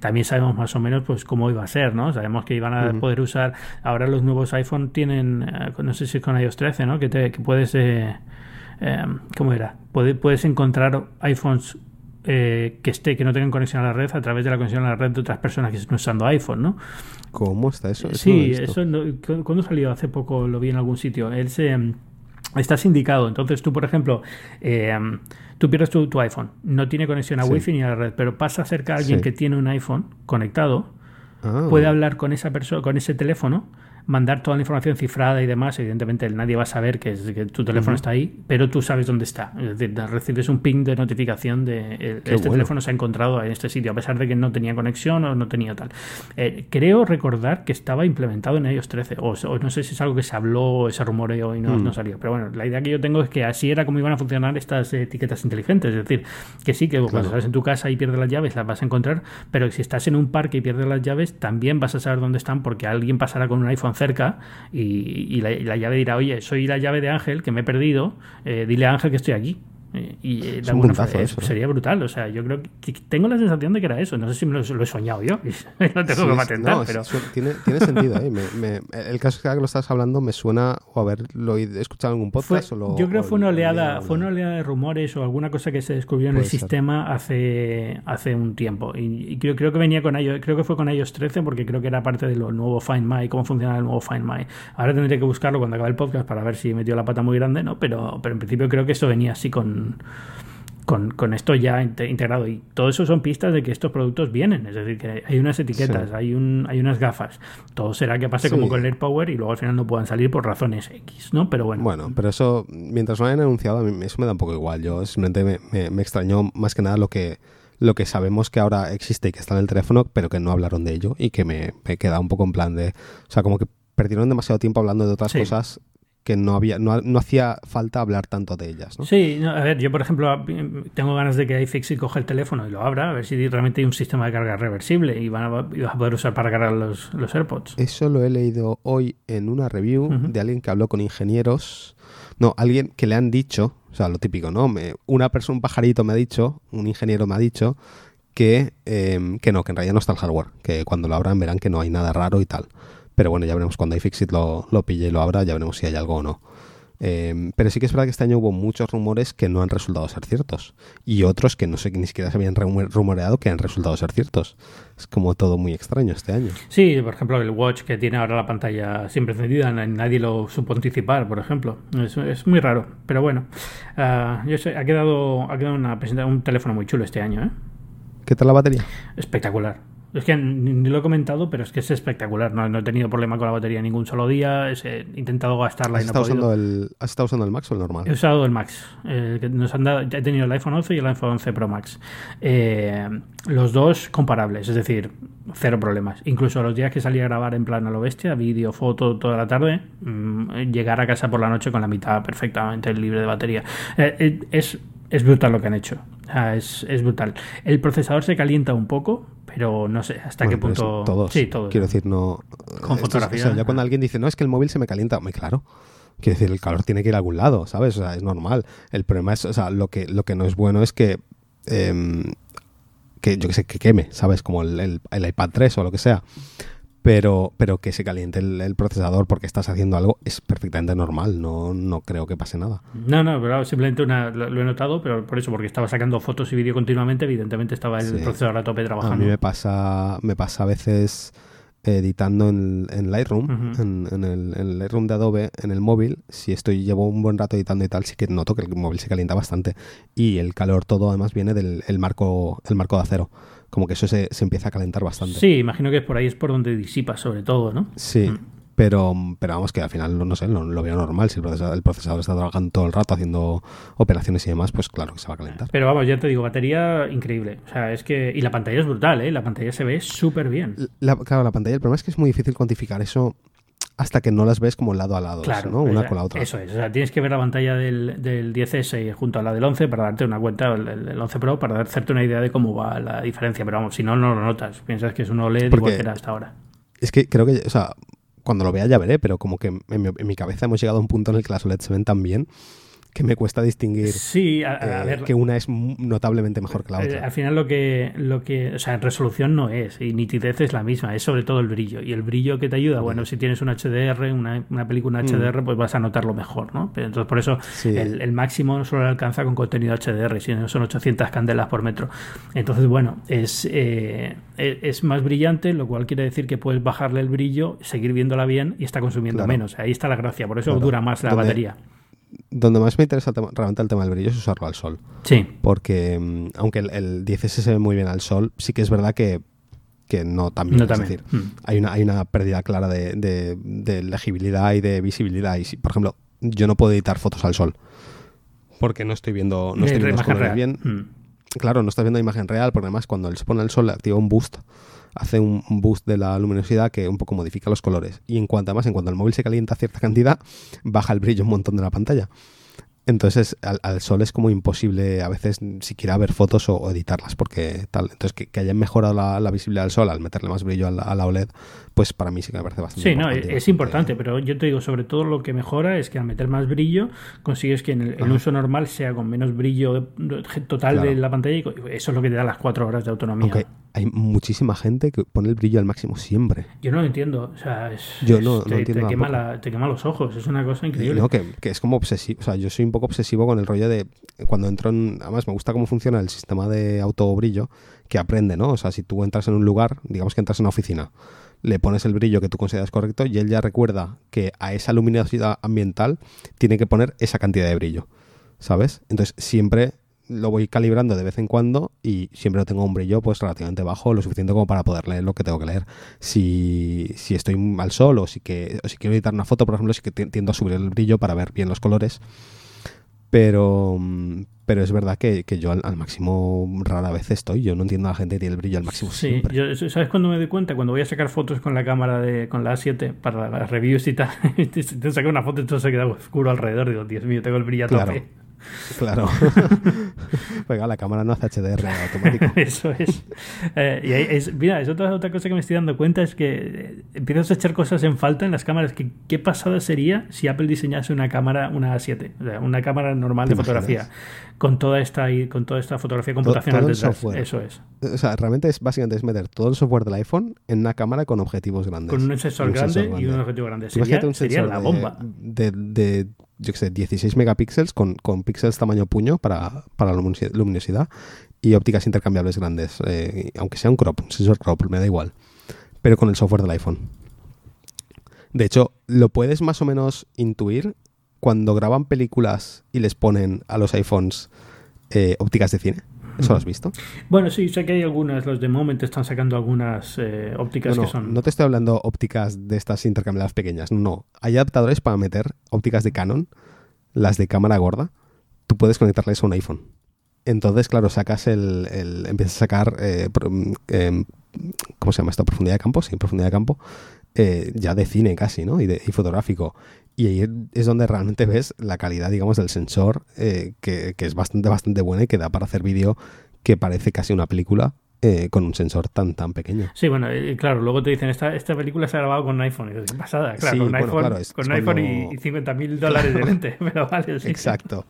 también sabemos más o menos pues cómo iba a ser, ¿no? Sabemos que iban a poder usar, ahora los nuevos iPhone tienen, eh, no sé si es con iOS 13, ¿no? Que, te, que puedes, ¿cómo era? Puedes, puedes encontrar iPhones eh, que esté, que no tengan conexión a la red a través de la conexión a la red de otras personas que estén usando iPhone, ¿no? ¿Cómo está eso? sí, eso cuando salió hace poco lo vi en algún sitio. Él se mm, Estás indicado. Entonces tú, por ejemplo, eh, tú pierdes tu, iPhone, no tiene conexión a Wi-Fi ni a la red, pero pasa cerca a alguien que tiene un iPhone conectado, ah. puede hablar con esa persona, con ese teléfono mandar toda la información cifrada y demás. Evidentemente nadie va a saber que, que tu teléfono está ahí, pero tú sabes dónde está. Es decir, recibes un ping de notificación de eh, este teléfono se ha encontrado en este sitio, a pesar de que no tenía conexión o no tenía tal. Eh, creo recordar que estaba implementado en iOS 13, o, no sé si es algo que se habló, ese rumoreo y no, mm. no salió. Pero bueno, la idea que yo tengo es que así era como iban a funcionar estas etiquetas inteligentes. Es decir, que sí, que cuando estás en tu casa y pierdes las llaves las vas a encontrar, pero si estás en un parque y pierdes las llaves, también vas a saber dónde están porque alguien pasará con un iPhone cerca y, la, llave dirá, oye, soy la llave de Ángel que me he perdido, eh, dile a Ángel que estoy aquí. Y eh, sería brutal. O sea, yo creo que tengo la sensación de que era eso. No sé si me lo, he soñado yo. no tengo que patentar, pero. tiene, tiene, sentido. ¿eh? el caso que lo estás hablando me suena o haberlo escuchado en algún podcast. yo creo que fue una oleada, fue una oleada de rumores o alguna cosa que se descubrió en el sistema hace, hace un tiempo. Y, creo, creo que venía con ellos, creo que fue con iOS 13 porque creo que era parte de lo nuevo Find My, cómo funciona el nuevo Find My. Ahora tendré que buscarlo cuando acabe el podcast para ver si metió la pata muy grande, ¿no? Pero, pero en principio creo que esto venía así con con, esto ya integrado. Y todo eso son pistas de que estos productos vienen. Es decir, que hay unas etiquetas, hay, un, hay unas gafas. Todo será que pase como con el AirPower y luego al final no puedan salir por razones X, ¿no? Pero bueno. Bueno, pero eso, mientras lo hayan anunciado, a mí eso me da un poco igual. Yo simplemente me, extrañó más que nada lo que lo que sabemos que ahora existe y que está en el teléfono, pero que no hablaron de ello y que me, me queda un poco en plan de... O sea, como que perdieron demasiado tiempo hablando de otras cosas que no había no, no, hacía falta hablar tanto de ellas. ¿no? Sí, a ver, yo por ejemplo tengo ganas de que iFixit coja el teléfono y lo abra, a ver si realmente hay un sistema de carga reversible y van a, vas a poder usar para cargar los, los, AirPods. Eso lo he leído hoy en una review de alguien que habló con ingenieros, no, alguien que le han dicho, o sea, lo típico, ¿no? Me, una persona, un pajarito me ha dicho, un ingeniero me ha dicho que, em, que no, que en realidad no está el hardware, que cuando lo abran verán que no hay nada raro y tal. Pero bueno, ya veremos cuando iFixit lo, lo pille y lo abra, ya veremos si hay algo o no. Em, pero sí que es verdad que este año hubo muchos rumores que no han resultado ser ciertos. Y otros que no sé ni siquiera se habían rumoreado que han resultado ser ciertos. Es como todo muy extraño este año. Sí, por ejemplo, el Watch que tiene ahora la pantalla siempre encendida, nadie lo supo anticipar, por ejemplo. Es, muy raro. Pero bueno, ah, yo sé, ha quedado, ha quedado una, un teléfono muy chulo este año. ¿eh? ¿Qué tal la batería? Espectacular. Es que ni, lo he comentado, pero es que es espectacular. No, he tenido problema con la batería ningún solo día. He intentado gastarla ¿Has, y no usando el, ¿Has estado usando el Max o el normal? He usado el Max. Eh, nos han dado, he tenido el iPhone 11 y el iPhone 11 Pro Max. Eh, los dos comparables, es decir, cero problemas. Incluso los días que salí a grabar en plan a lo bestia, vídeo, foto toda la tarde, mm, llegar a casa por la noche con la mitad perfectamente libre de batería. Eh, es, es brutal lo que han hecho. es, es brutal. El procesador se calienta un poco pero no sé hasta qué punto. Todos. Sí, todos. Quiero decir, no. Con fotografía. ya cuando alguien dice, no, es que el móvil se me calienta, muy claro. Quiero decir, el calor tiene que ir a algún lado, ¿sabes? O sea, es normal. El problema es, o sea, lo que, lo que no es bueno es que. Em, que yo que sé, que queme, ¿sabes? Como el, el, el iPad 3 o lo que sea pero, pero que se caliente el, procesador porque estás haciendo algo es perfectamente normal, no, no creo que pase nada. No, no, pero simplemente una, lo, he notado, pero por eso, porque estaba sacando fotos y vídeo continuamente, evidentemente estaba el procesador a tope trabajando. A mí me pasa, me pasa a veces editando en, Lightroom, en, el, Lightroom de Adobe, en el móvil, si estoy llevo un buen rato editando y tal, sí que noto que el móvil se calienta bastante y el calor todo además viene del marco, el marco de acero como que eso se, empieza a calentar bastante. Sí, imagino que por ahí es por donde disipa sobre todo, ¿no? Sí. Mm. Pero, pero vamos, que al final, no sé, lo, lo veo normal. Si el procesador, el procesador, está trabajando todo el rato haciendo operaciones y demás, pues claro que se va a calentar. Pero vamos, ya te digo, batería increíble. O sea, es que. Y la pantalla es brutal, ¿eh? La pantalla se ve súper bien. claro, la pantalla, el problema es que es muy difícil cuantificar eso hasta que no las ves como lado a lado, claro, ¿no? Una con la otra. Eso es, o sea, tienes que ver la pantalla del, del 10S junto a la del 11 para darte una cuenta, el, 11 Pro, para hacerte una idea de cómo va la diferencia, pero vamos, si no, no lo notas, piensas que es un OLED igual que era hasta ahora. Es que creo que, o sea, cuando lo vea ya veré, pero como que en mi, en mi cabeza hemos llegado a un punto en el que las OLED se ven tan bien que me cuesta distinguir sí, eh, que una es notablemente mejor que la otra. al final lo que, lo que, o sea, en resolución no es, y nitidez es la misma, es sobre todo el brillo. Y el brillo que te ayuda, bueno, si tienes un HDR, una, una película HDR, mm. pues vas a notarlo mejor, ¿no? Pero entonces por eso el, el, máximo solo alcanza con contenido HDR, si no son 800 candelas por metro. Entonces, bueno, es, eh, e, es más brillante, lo cual quiere decir que puedes bajarle el brillo, seguir viéndola bien y está consumiendo menos. Ahí está la gracia, por eso dura más la batería. Donde más me interesa realmente el tema del brillo es usarlo al sol. Sí. Porque mm, aunque el, el 10S se ve muy bien al sol, sí que es verdad que que no también. es decir, hmm. hay, una, hay una pérdida clara de, de, legibilidad y de visibilidad. Y si, por ejemplo, yo no puedo editar fotos al sol porque no estoy viendo, no estoy viendo bien. Hmm. Claro, no estás viendo imagen real, porque además cuando él se pone al sol activa un boost, hace un, boost de la luminosidad que un poco modifica los colores. Y en cuanto además, en cuanto el móvil se calienta a cierta cantidad, baja el brillo un montón de la pantalla. Entonces, al, sol es como imposible a veces siquiera ver fotos o, editarlas, porque tal. Entonces, que, hayan mejorado la, visibilidad del sol al meterle más brillo a la, OLED, pues para mí sí que me parece bastante Sí, no, es, importante, pero yo te digo, sobre todo lo que mejora es que al meter más brillo, consigues que en el, uso normal sea con menos brillo total de la pantalla y eso es lo que te da las cuatro horas de autonomía hay muchísima gente que pone el brillo al máximo siempre. Yo no lo entiendo. O sea, yo no, te, entiendo. Te quema, te quema, los ojos, es una cosa increíble. No, que, es como obsesivo. O sea, yo soy un poco obsesivo con el rollo de cuando entro en. Además, me gusta cómo funciona el sistema de autobrillo que aprende, ¿no? O sea, si tú entras en un lugar, digamos que entras en una oficina, le pones el brillo que tú consideras correcto y él ya recuerda que a esa luminosidad ambiental tiene que poner esa cantidad de brillo. ¿Sabes? Entonces, siempre lo voy calibrando de vez en cuando y siempre lo tengo un brillo pues relativamente bajo, lo suficiente como para poder leer lo que tengo que leer. Si, si estoy al sol o si, que, si quiero editar una foto, por ejemplo, sí que tiendo a subir el brillo para ver bien los colores. Pero, pero es verdad que, yo al, máximo rara vez estoy. Yo no entiendo a la gente que tiene el brillo al máximo sí, Yo, ¿sabes cuando me doy cuenta? Cuando voy a sacar fotos con la cámara de con la A7 para las reviews y tal. te saco una foto y todo se queda oscuro alrededor. Digo, Dios mío, tengo el brillo a tope. Claro. Venga, la cámara no hace HDR automático. Eso es. Eh, y es, mira, es otra, otra cosa que me estoy dando cuenta es que eh, empiezas a echar cosas en falta en las cámaras. Que, ¿Qué pasada sería si Apple diseñase una cámara, una A7, o sea, una cámara normal de fotografía, con toda esta con toda esta fotografía computacional todo, Software. Eso es. O sea, realmente es básicamente es meter todo el software del iPhone en una cámara con objetivos grandes. Con un sensor, grande, y un objetivo grande. Sería, un sería la bomba. de, de yo qué sé, 16 megapíxeles con, con píxeles tamaño puño para, para luminosidad y ópticas intercambiables grandes, eh, aunque sea un crop, un sensor crop, me da igual, pero con el software del iPhone. De hecho, lo puedes más o menos intuir cuando graban películas y les ponen a los iPhones eh, ópticas de cine. ¿Eso lo has visto? Bueno, sí, sé que hay algunas. Los de Moment están sacando algunas eh, ópticas no, que son. No te estoy hablando ópticas de estas intercambiadas pequeñas. No. Hay adaptadores para meter ópticas de Canon, las de cámara gorda. Tú puedes conectarles a un iPhone. Entonces, claro, sacas el. el empiezas a sacar. Eh, em, ¿Cómo se llama esto? Profundidad de campo, sí, profundidad de campo. Eh, ya de cine casi, ¿no? Y, de, y fotográfico. Y ahí es donde realmente ves la calidad, digamos, del sensor, eh, que, es bastante, bastante buena y que da para hacer vídeo que parece casi una película eh, con un sensor tan tan pequeño. Sí, bueno, eh, claro, luego te dicen, esta, esta película se ha grabado con un iPhone. Y pasada, claro, con un iPhone, con un iPhone y, 50 mil dólares de lente. Pero vale, sí. Exacto.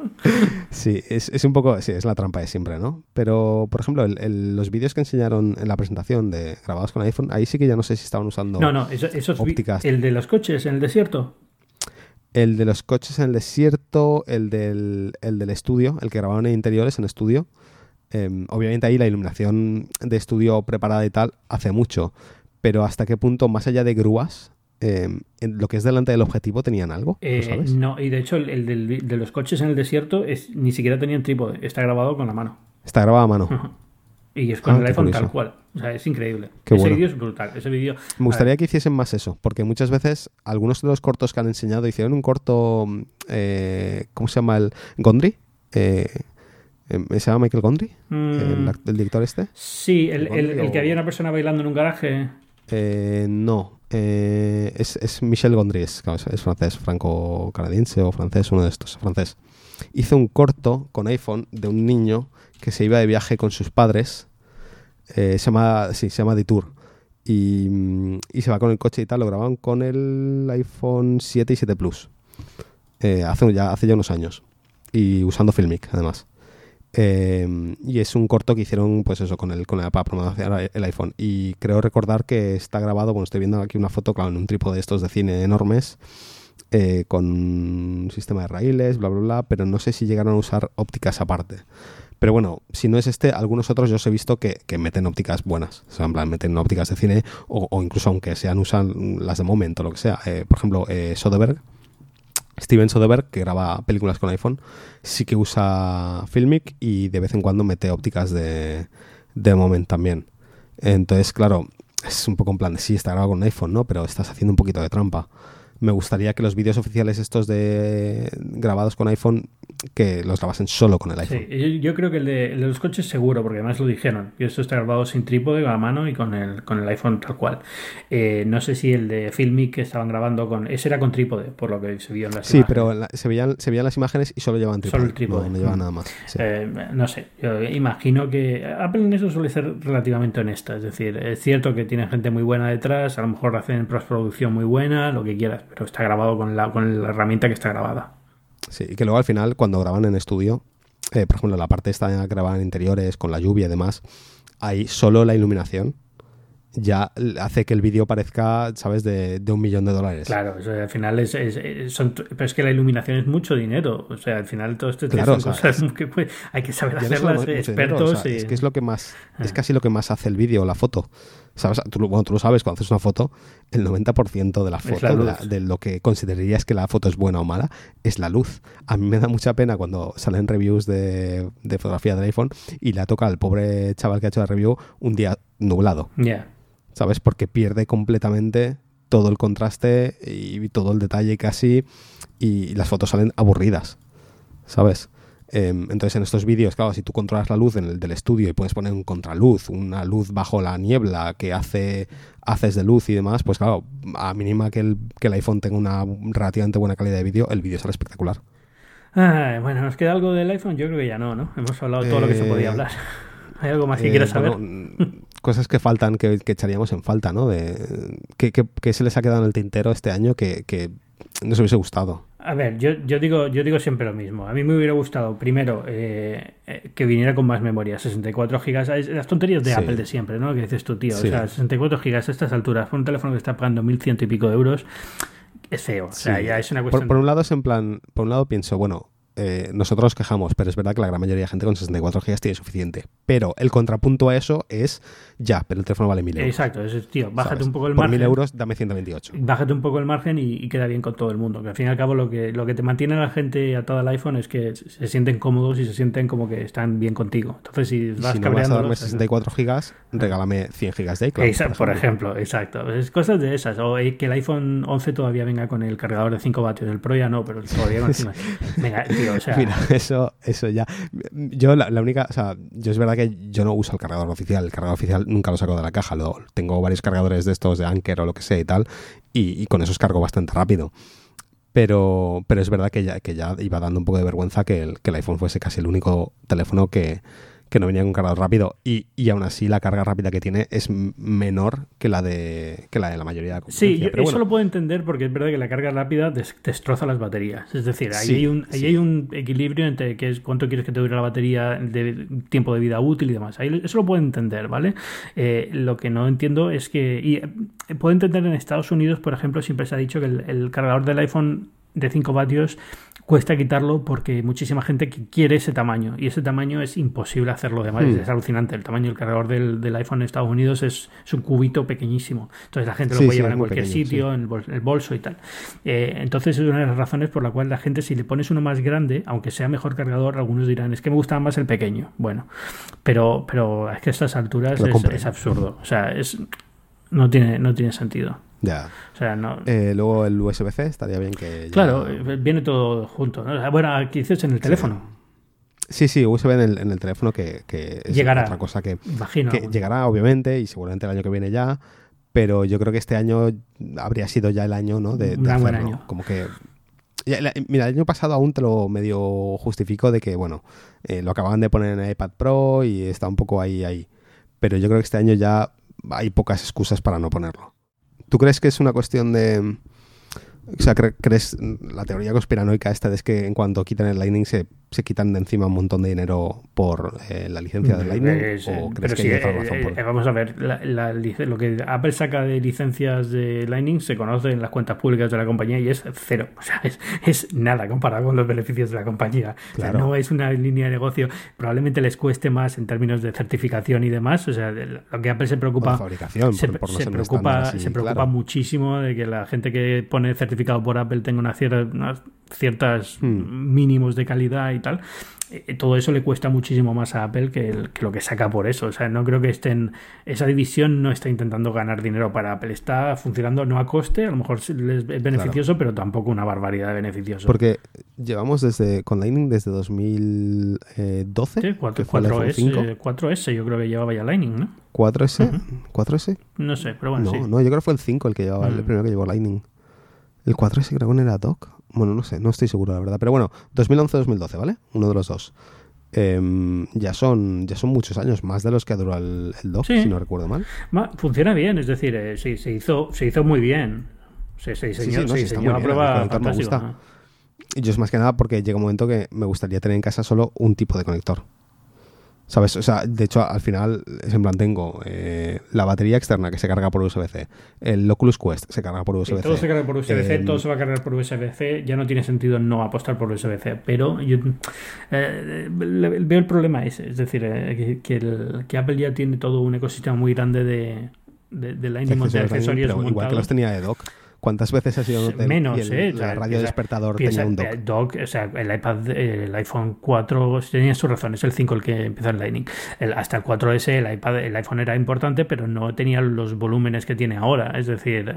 Sí, es, es, un poco, sí, es la trampa de siempre, ¿no? Pero, por ejemplo, los vídeos que enseñaron en la presentación de grabados con iPhone, ahí sí que ya no sé si estaban usando no, no, eso, esos ópticas. El de los coches en el desierto el de los coches en el desierto, el del, el del estudio, el que grabaron en interiores en estudio. Em, obviamente ahí la iluminación de estudio preparada y tal hace mucho, pero hasta qué punto, más allá de grúas, em, en lo que es delante del objetivo tenían algo. Eh, no, y de hecho el, de los coches en el desierto es, ni siquiera tenían trípode, está grabado con la mano. Está grabado a mano. Y es con ah, el iPhone tal cual. O sea, es increíble. ese vídeo es brutal. Ese vídeo. Me gustaría que hiciesen más eso, porque muchas veces algunos de los cortos que han enseñado hicieron un corto. Eh, ¿Cómo se llama el? Gondry. Eh, em, ¿Se llama Michael Gondry? Mm. El, director este? Sí, el, que había una persona bailando en un garaje. Eh, no. es, es, Michel Gondry, es, es francés, franco-canadiense o francés, uno de estos, francés. Hizo un corto con iPhone de un niño que se iba de viaje con sus padres. Eh, se llama, sí, se llama Detour. Y, mm, y, se va con el coche y tal. Lo graban con el iPhone 7 y 7 Plus. Eh, hace, ya, hace ya unos años. y usando Filmic, además. Eh, y es un corto que hicieron, pues eso, con el, con la, para promocionar el iPhone. Y creo recordar que está grabado, bueno, estoy viendo aquí una foto, claro, en un trípode de estos de cine enormes, eh, con un sistema de raíles, bla, bla, bla, pero no sé si llegaron a usar ópticas aparte. Pero bueno, si no es este, algunos otros yo os he visto que, meten ópticas buenas. O sea, en plan, meten ópticas de cine o, incluso aunque sean, usan las de momento, lo que sea. Eh, por ejemplo, eh, Soderbergh, Steven Soderbergh, que graba películas con iPhone, sí que usa Filmic y de vez en cuando mete ópticas de, de Moment también. Entonces, claro, es un poco en plan de sí, está grabado con iPhone, ¿no? Pero estás haciendo un poquito de trampa me gustaría que los vídeos oficiales estos de grabados con iPhone que los grabasen solo con el iPhone. Sí, yo, creo que el de, los coches seguro, porque además lo dijeron. Y esto está grabado sin trípode, con la mano y con el, con el iPhone tal cual. Eh, no sé si el de Filmic que estaban grabando con... Ese era con trípode, por lo que se vio en las sí, pero se, veían, se veían las imágenes y solo llevaban trípode. Solo el trípode. No, llevaban nada más. Eh, no sé, yo imagino que Apple en eso suele ser relativamente honesta. Es decir, es cierto que tiene gente muy buena detrás, a lo mejor hacen postproducción muy buena, lo que quieras, pero está grabado con la, con la herramienta que está grabada. Sí, y que luego al final, cuando graban en estudio, eh, por ejemplo, la parte esta grabada en interiores, con la lluvia y demás, hay solo la iluminación ya hace que el vídeo parezca, ¿sabes?, de, un millón de dólares. Claro, al final es, son, pero es que la iluminación es mucho dinero. O sea, al final todo esto son cosas que pues, hay que saber hacerlas expertos. Es que es lo que más, es ah. casi lo que más hace el vídeo, la foto. ¿Sabes? Tú, bueno, tú lo sabes, cuando haces una foto, el 90% de la foto, de, lo que considerarías que la foto es buena o mala, es la luz. A mí me da mucha pena cuando salen reviews de, fotografía del iPhone y le toca al pobre chaval que ha hecho la review un día nublado. Ya. ¿sabes? Porque pierde completamente todo el contraste y todo el detalle casi y las fotos salen aburridas, ¿sabes? Em, entonces en estos vídeos, claro, si tú controlas la luz en el del estudio y puedes poner un contraluz, una luz bajo la niebla que hace haces de luz y demás, pues claro, a mínima que el, que el iPhone tenga una relativamente buena calidad de vídeo, el vídeo sale espectacular. bueno, ¿nos queda algo del iPhone? Yo creo que ya no, ¿no? Hemos hablado todo lo que se podía eh, hablar. ¿Hay algo más que quieras eh, saber? cosas que faltan, que, echaríamos en falta, ¿no? De, que, se les ha quedado en el tintero este año que, que nos hubiese gustado. A ver, yo, yo, digo, yo digo siempre lo mismo. A mí me hubiera gustado, primero, eh, eh, que viniera con más memoria, 64 gigas. Las tonterías de Apple de siempre, ¿no? Que dices tú, tío. O sea, 64 gigas a estas alturas, por un teléfono que está pagando 1100 y pico de euros, es feo. O sea, ya es una cuestión. por, un lado es en plan, por un lado pienso, bueno, eh, nosotros nos quejamos, pero es verdad que la gran mayoría de gente con 64 GB tiene suficiente. Pero el contrapunto a eso es, ya, pero el teléfono vale 1000 euros. Exacto, es, tío, bájate un poco el margen. Por 1000 euros, dame 128. Bájate un poco el margen y, queda bien con todo el mundo. Que al fin y al cabo lo que, lo que te mantiene a la gente atada al iPhone es que se sienten cómodos y se sienten como que están bien contigo. Entonces, si vas si no vas a darme 64 GB, regálame 100 GB de iCloud. por, ejemplo. exacto. Es cosas de esas. O que el iPhone 11 todavía venga con el cargador de 5 vatios. El Pro ya no, pero todavía con Venga, tío, o sea. Mira, eso, eso ya. Yo la, única, o sea, yo es verdad que yo no uso el cargador oficial. El cargador oficial nunca lo saco de la caja. Lo, tengo varios cargadores de estos de Anker o lo que sea y tal. Y, con eso cargo bastante rápido. Pero, pero es verdad que ya, que ya iba dando un poco de vergüenza que el, que el iPhone fuese casi el único teléfono que, que no venía con cargador rápido y, y, aún así la carga rápida que tiene es menor que la de que la de la mayoría de la Sí, eso lo puedo entender porque es verdad que la carga rápida destroza las baterías. Es decir, ahí, hay, un, ahí hay un equilibrio entre que es cuánto quieres que te dure la batería de tiempo de vida útil y demás. Ahí, eso lo puedo entender, ¿vale? Eh, lo que no entiendo es que... Y, eh, puedo entender en Estados Unidos, por ejemplo, siempre se ha dicho que el, el cargador del iPhone de 5 vatios cuesta quitarlo porque muchísima gente quiere ese tamaño y ese tamaño es imposible hacerlo de hmm. Es alucinante. El tamaño del cargador del, iPhone en Estados Unidos es, un cubito pequeñísimo. Entonces la gente lo puede llevar en cualquier sitio, en el, bolso y tal. Eh, entonces es una de las razones por la cual la gente, si le pones uno más grande, aunque sea mejor cargador, algunos dirán, es que me gusta más el pequeño. Bueno, pero, pero es que a estas alturas es, es, absurdo. O sea, es, no, tiene, no tiene sentido. Ya. O sea, no... Eh, luego el USB-C estaría bien que... Claro, eh, viene todo junto. Bueno, aquí dices en el teléfono. Sí, sí, USB en el, en el teléfono que, es llegará, otra cosa que, que llegará, obviamente, y seguramente el año que viene ya, pero yo creo que este año habría sido ya el año, ¿no? De, de hacerlo. Año. Como que... mira, el año pasado aún te lo medio justifico de que, bueno, eh, lo acababan de poner en iPad Pro y está un poco ahí, ahí. Pero yo creo que este año ya hay pocas excusas para no ponerlo. ¿Tú crees que es una cuestión de... O sea, ¿crees la teoría conspiranoica esta es que en cuanto quitan el Lightning se, se quitan de encima un montón de dinero por eh, la licencia del Lightning? ¿O crees que hay razón por... Vamos a ver, lo que Apple saca de licencias de Lightning se conoce en las cuentas públicas de la compañía y es cero. O sea, es, nada comparado con los beneficios de la compañía. O sea, no es una línea de negocio. Probablemente les cueste más en términos de certificación y demás. O sea, lo que Apple se preocupa... fabricación, se, preocupa, se preocupa muchísimo de que la gente que pone certificación por Apple tenga una cierta, unas ciertas hmm. mínimos de calidad y tal. Eh, todo eso le cuesta muchísimo más a Apple que, lo que saca por eso. O sea, no creo que estén. Esa división no está intentando ganar dinero para Apple. Está funcionando no a coste, a lo mejor es beneficioso, pero tampoco una barbaridad de beneficioso. Porque llevamos desde con Lightning desde 2012. Sí, 4, 4S, 4S, yo creo que llevaba ya Lightning, ¿no? 4S, 4S. No sé, pero bueno, no, sí. No, yo creo que fue el 5 el que llevaba, el mm. primero que llevó Lightning. El 4S creo que era Doc. Bueno, no sé, no estoy seguro, la verdad. Pero bueno, 2011-2012, ¿vale? Uno de los dos. Em, ya son ya son muchos años, más de los que ha durado el, Doc, si no recuerdo mal. funciona bien, es decir, eh, sí, se hizo se hizo muy bien. Se, se diseñó, sí, sí, no, prueba me gusta. Y yo es más que nada porque llega un momento que me gustaría tener en casa solo un tipo de conector. ¿Sabes? O sea, de hecho, al final, en plan, tengo eh, la batería externa que se carga por USB-C, el Oculus Quest se carga por USB-C. todo se carga por USB-C, todo se va a cargar por USB-C. Ya no tiene sentido no apostar por USB-C, pero yo eh, veo el problema ese. Es decir, eh, que, el, que, Apple ya tiene todo un ecosistema muy grande de, de, de Lightning de accesorios. igual que los tenía de dock. ¿Cuántas veces ha sido menos, eh? La radio despertador tenía un dock. o sea, el iPad, el iPhone 4 tenía sus razones, el 5 el que empezó en Lightning. hasta el 4S, el iPad, el iPhone era importante, pero no tenía los volúmenes que tiene ahora. Es decir,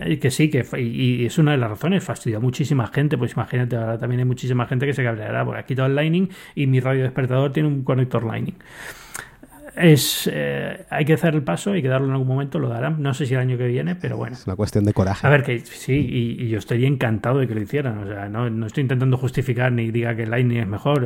eh, que sí, que y, es una de las razones, fastidió a muchísima gente. Pues imagínate, ahora también hay muchísima gente que se cabreará porque ha quitado el Lightning y mi radio despertador tiene un conector Lightning es eh, hay que hacer el paso, hay que darlo en algún momento, lo darán. No sé si el año que viene, pero bueno. Es una cuestión de coraje. A ver, que sí, y, yo estaría encantado de que lo hicieran. O sea, no, no, estoy intentando justificar ni diga que el Lightning es mejor.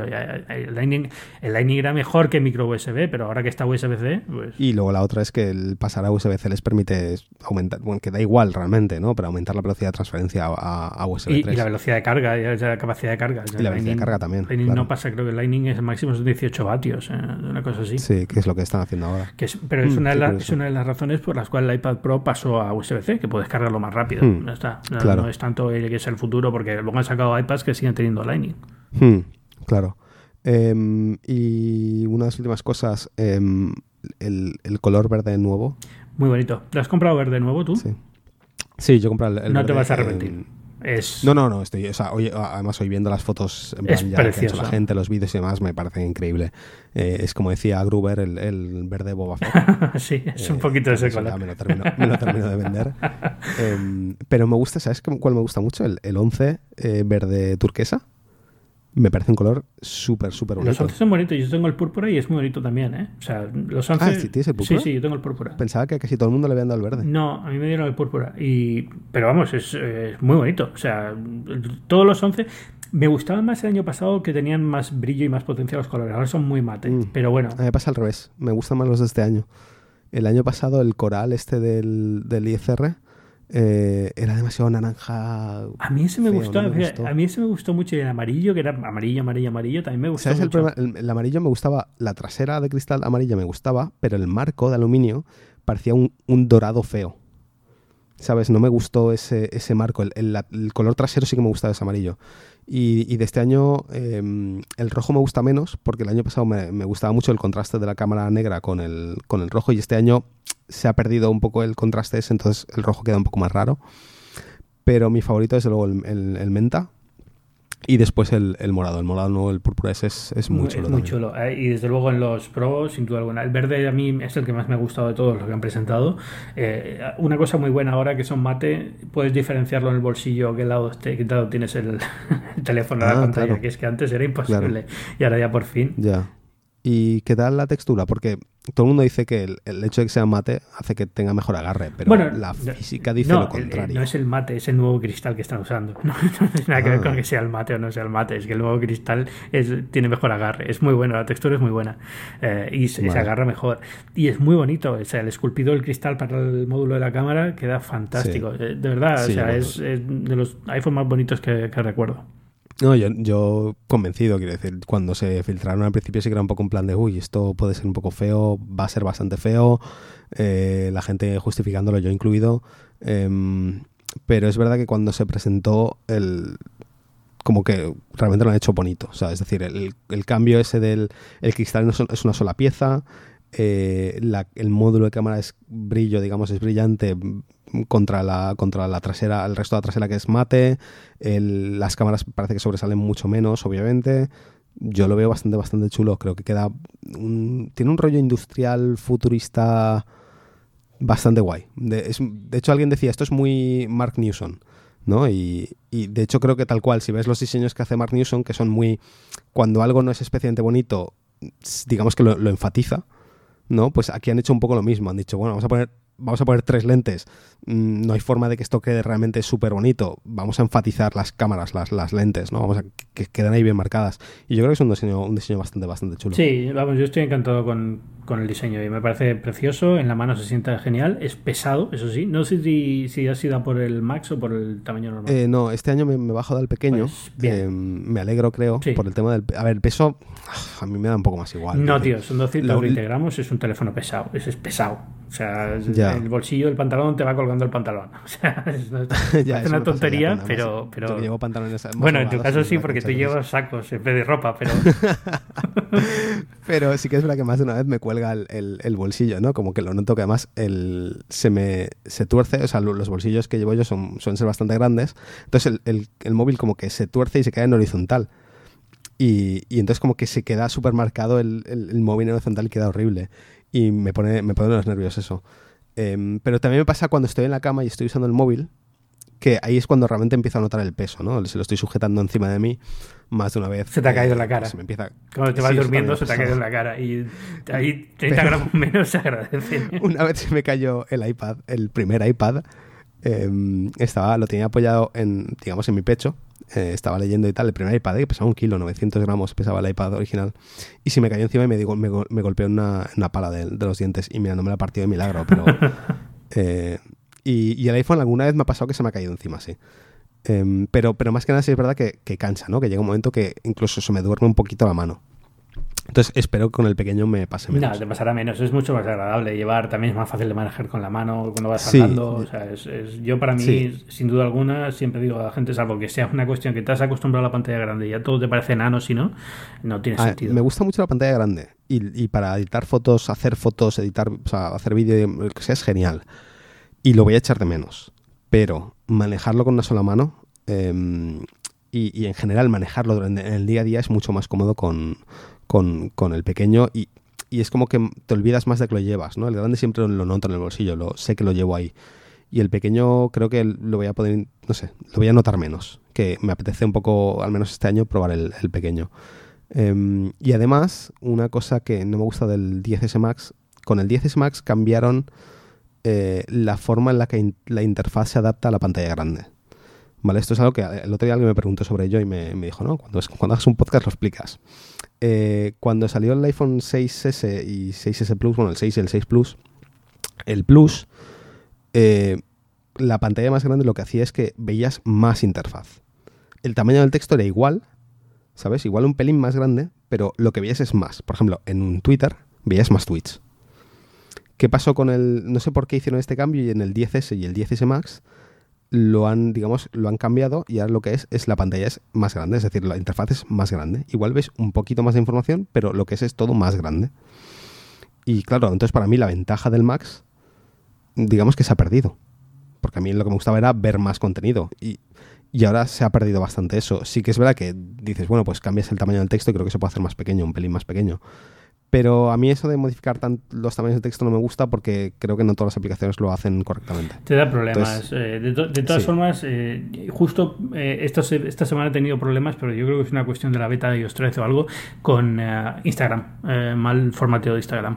El Lightning, el Lightning era mejor que micro USB, pero ahora que está USB-C, pues... Y luego la otra es que el pasar a USB-C les permite aumentar, bueno, que da igual realmente, ¿no? Pero aumentar la velocidad de transferencia a, USB 3. Y, la velocidad de carga, y la capacidad de carga. y la velocidad de carga también. Lightning no pasa, creo que el Lightning es máximo son 18 vatios, eh, una cosa así. Sí, que es lo que están haciendo ahora pero es, mm, una de es, una de las razones por las cuales el iPad Pro pasó a USB-C, que puedes cargarlo más rápido. Mm, está. No, es tanto que es el futuro, porque luego han sacado iPads que siguen teniendo Lightning. Mm, claro. Em, y una de las últimas cosas, em, el, color verde nuevo. Muy bonito. ¿Lo has comprado verde nuevo tú? Sí. Sí, yo compré el, el No te vas a arrepentir. No, no, no, estoy, o sea, hoy, además hoy viendo las fotos en plan, ya que ha hecho la gente, los vídeos y demás, me parecen increíble. Eh, es como decía Gruber, el, el verde Boba Fett. sí, es un poquito de ese color. Me lo, termino, me lo termino de vender. Em, pero me gusta, ¿sabes cuál me gusta mucho? El, el 11 eh, verde turquesa me parece un color súper, súper bonito. Los 11 son bonitos. Yo tengo el púrpura y es muy bonito también, ¿eh? O sea, los 11... Ah, ¿sí tienes el púrpura? Sí, sí, yo tengo el púrpura. Pensaba que casi todo el mundo le habían dado el verde. No, a mí me dieron el púrpura. Y... Pero vamos, es, muy bonito. O sea, todos los 11... Me gustaban más el año pasado que tenían más brillo y más potencia los colores. Ahora son muy mate. Mm. Pero bueno. A mí me pasa al revés. Me gustan más los de este año. El año pasado el coral este del, del IFR eh, era demasiado naranja. A mí ese me, gustó, A mí ese me gustó mucho. Y el amarillo, que era amarillo, amarillo, amarillo, también me gustó. El, amarillo me gustaba, la trasera de cristal amarilla me gustaba, pero el marco de aluminio parecía un, dorado feo. ¿Sabes? No me gustó ese, ese marco. El, color trasero sí que me gustaba ese amarillo. Y, de este año em, el rojo me gusta menos, porque el año pasado me, gustaba mucho el contraste de la cámara negra con el, con el rojo. Y este año se ha perdido un poco el contraste ese, entonces el rojo queda un poco más raro. Pero mi favorito es luego el, menta, y después el, morado, el morado nuevo, el púrpura ese es, muy chulo. muy chulo. Eh, y desde luego en los pros, sin duda alguna. El verde a mí es el que más me ha gustado de todos los que han presentado. Eh, una cosa muy buena ahora que son mate, puedes diferenciarlo en el bolsillo, qué lado, esté, qué lado tienes el, teléfono a la ah, pantalla, que es que antes era imposible. Y ahora ya por fin. Ya. ¿Y qué tal la textura? Porque todo el mundo dice que el, hecho de que sea mate hace que tenga mejor agarre, pero la física dice lo contrario. no es el mate, es el nuevo cristal que están usando. No, tiene nada que ver con ah. que sea el mate o no sea el mate, es que el nuevo cristal tiene mejor agarre. Es muy bueno, la textura es muy buena eh, y se, agarra mejor. Y es muy bonito, o sea, el esculpido del cristal para el módulo de la cámara queda fantástico. Eh, de verdad, o sea, es, de los iPhones más bonitos que recuerdo. No, yo, yo convencido, quiero decir, cuando se filtraron al principio sí que era un poco un plan de, uy, esto puede ser un poco feo, va a ser bastante feo, eh, la gente justificándolo, yo incluido, em, pero es verdad que cuando se presentó el como que realmente lo han hecho bonito, o sea, es decir, el, el cambio ese del el cristal no es una sola pieza, eh, el módulo de cámara es brillo, digamos, es brillante contra la, contra la trasera, el resto de la trasera que es mate, las cámaras parece que sobresalen mucho menos, obviamente. Yo lo veo bastante, bastante chulo. Creo que queda. tiene un rollo industrial futurista bastante guay. De, hecho, alguien decía, esto es muy Mark Newson. ¿no? Y, de hecho creo que tal cual, si ves los diseños que hace Mark Newson, que son muy... Cuando algo no es especialmente bonito, digamos que lo enfatiza, ¿no? Pues aquí han hecho un poco lo mismo. Han dicho, bueno, vamos a poner vamos a poner tres lentes, no hay forma de que esto quede realmente súper bonito, vamos a enfatizar las cámaras, las, las lentes, ¿no? Vamos a que, queden ahí bien marcadas. Y yo creo que es un diseño, un diseño bastante, bastante chulo. Sí, vamos, yo estoy encantado con, el diseño y me parece precioso, en la mano se sienta genial, es pesado, eso sí, no sé si, si ha sido por el Max o por el tamaño normal. Eh, no, este año me, bajado del pequeño, pues, eh, me alegro creo, por el tema del... A ver, el peso a mí me da un poco más igual. No, tío, son 220 gramos, es un teléfono pesado, es, es pesado. O sea, el bolsillo del pantalón te va colgando el pantalón. O sea, es, una tontería, pero, pero... llevo pantalones bueno, en tu caso sí, porque tú llevas sacos en vez de ropa, pero... pero sí que es verdad que más de una vez me cuelga el, el, bolsillo, ¿no? Como que lo noto que además el, se me se tuerce, o sea, los bolsillos que llevo yo son, suelen ser bastante grandes, entonces el, el móvil como que se tuerce y se queda en horizontal. Y, y, entonces como que se queda súper marcado el, el, el, móvil horizontal y queda horrible y me pone, me pone los nervios eso. Em, pero también me pasa cuando estoy en la cama y estoy usando el móvil, que ahí es cuando realmente empiezo a notar el peso, ¿no? Se lo estoy sujetando encima de mí más de una vez. Se te ha caído en la cara. Se me empieza... Cuando te vas durmiendo se te ha caído en la cara y ahí 30 gramos menos se agradece. Una vez se me cayó el iPad, el primer iPad, em, estaba, lo tenía apoyado en, digamos, en mi pecho eh, estaba leyendo y tal, el primer iPad, que pesaba un kilo, 900 gramos pesaba el iPad original, y si me cayó encima y me, digo, me, me golpeó una, una pala de, los dientes, y mira, no me la partido de milagro, pero... Eh, y, el iPhone alguna vez me ha pasado que se me ha caído encima, sí. Em, pero, pero más que nada sí es verdad que, que cansa, ¿no? Que llega un momento que incluso se me duerme un poquito la mano. Entonces espero que con el pequeño me pase menos. No, te pasará menos. Es mucho más agradable llevar. También es más fácil de manejar con la mano cuando vas andando. O sea, es, yo para mí, sin duda alguna, siempre digo a la gente, salvo que sea una cuestión que te has acostumbrado a la pantalla grande y ya todo te parece enano, si no, no tiene sentido. Me gusta mucho la pantalla grande. Y, para editar fotos, hacer fotos, editar, o sea, hacer vídeo, lo que sea, es genial. Y lo voy a echar de menos. Pero manejarlo con una sola mano em, y, y en general manejarlo en el día a día es mucho más cómodo con con, con el pequeño y, y, es como que te olvidas más de que lo llevas, ¿no? El grande siempre lo noto en el bolsillo, lo, sé que lo llevo ahí. Y el pequeño creo que lo voy a poder, no sé, lo voy a notar menos. Que me apetece un poco, al menos este año, probar el, pequeño. Em, y además, una cosa que no me gusta del 10S Max, con el 10S Max cambiaron eh, la forma en la que la interfaz se adapta a la pantalla grande. ¿Vale? Esto es algo que el otro día alguien me preguntó sobre ello y me, me dijo, no, cuando, cuando hagas un podcast lo explicas. Eh, cuando salió el iPhone 6S y 6S Plus, bueno, el 6 y el 6 Plus, el Plus, eh, la pantalla más grande lo que hacía es que veías más interfaz. El tamaño del texto era igual, ¿sabes? Igual un pelín más grande, pero lo que veías es más. Por ejemplo, en un Twitter veías más tweets. ¿Qué pasó con el... No sé por qué hicieron este cambio y en el 10S y el 10S Max lo han, digamos, lo han cambiado y ahora lo que es es la pantalla es más grande, es decir, la interfaz es más grande. Igual ves un poquito más de información, pero lo que es es todo más grande. Y claro, entonces para mí la ventaja del Max, digamos que se ha perdido. Porque a mí lo que me gustaba era ver más contenido. Y, y ahora se ha perdido bastante eso. Sí que es verdad que dices, bueno, pues cambias el tamaño del texto y creo que se puede hacer más pequeño, un pelín más pequeño Pero a mí eso de modificar los tamaños de texto no me gusta porque creo que no todas las aplicaciones lo hacen correctamente. Te da problemas. Eh, de, todas formas, eh, justo eh, esta, esta, semana he tenido problemas, pero yo creo que es una cuestión de la beta de iOS 13 o algo, con Instagram. mal formateo de Instagram.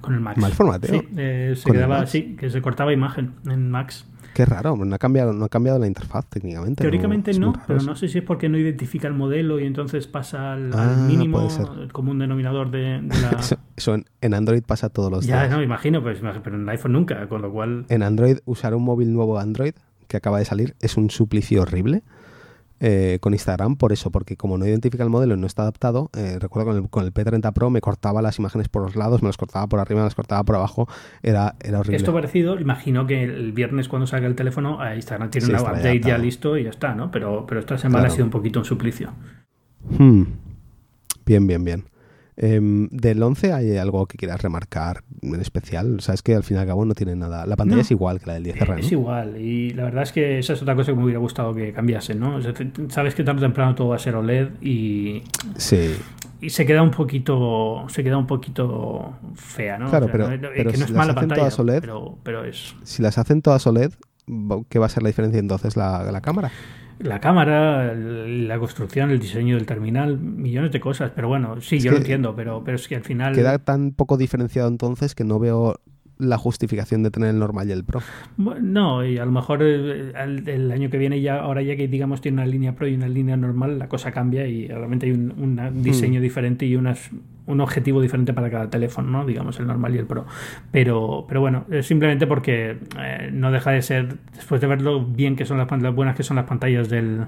con el Max. ¿Mal formateo? Sí, se quedaba, sí, que se cortaba imagen en Max. Qué raro, no ha cambiado, no ha cambiado la interfaz técnicamente. Teóricamente no, pero no sé si es porque no identifica el modelo y entonces pasa al, ah, mínimo común denominador de, la... Eso, en, Android pasa todos los días. Ya, no, imagino, pues, pero en el iPhone nunca, con lo cual... En Android, usar un móvil nuevo Android que acaba de salir es un suplicio horrible. Eh, con Instagram por eso, porque como no identifica el modelo y no está adaptado, eh, recuerdo con el, con el P30 Pro me cortaba las imágenes por los lados, me las cortaba por arriba, me las cortaba por abajo, era, era horrible. Esto parecido, imagino que el viernes cuando salga el teléfono, Instagram tiene un update ya, listo y ya está, ¿no? Pero, pero esta semana ha sido un poquito un suplicio. Hmm. Bien, bien, bien. Em, del 11 hay algo que quieras remarcar en especial. Sabes que al fin y al cabo no tiene nada. La pantalla es igual que la del 10R. Es igual. Y la verdad es que esa es otra cosa que me hubiera gustado que cambiase, ¿no? sabes que tarde o temprano todo va a ser OLED y. Sí. Y se queda un poquito. Se queda un poquito fea, ¿no? Claro, pero, pero que no si es mala las hacen todas OLED, pero, es. Si las hacen todas OLED, ¿qué va a ser la diferencia entonces? ¿La, la cámara? La cámara, la construcción, el diseño del terminal, millones de cosas. Pero bueno, sí, yo lo entiendo, pero, pero es que al final... Queda tan poco diferenciado entonces que no veo la justificación de tener el normal y el pro. No, y a lo mejor eh, el, año que viene ya, ahora ya que digamos tiene una línea pro y una línea normal, la cosa cambia y realmente hay un, hmm. diseño diferente y unas, un objetivo diferente para cada teléfono, ¿no? Digamos el normal y el pro. Pero, pero bueno, simplemente porque eh, no deja de ser, después de ver lo bien que son las, las buenas que son las pantallas del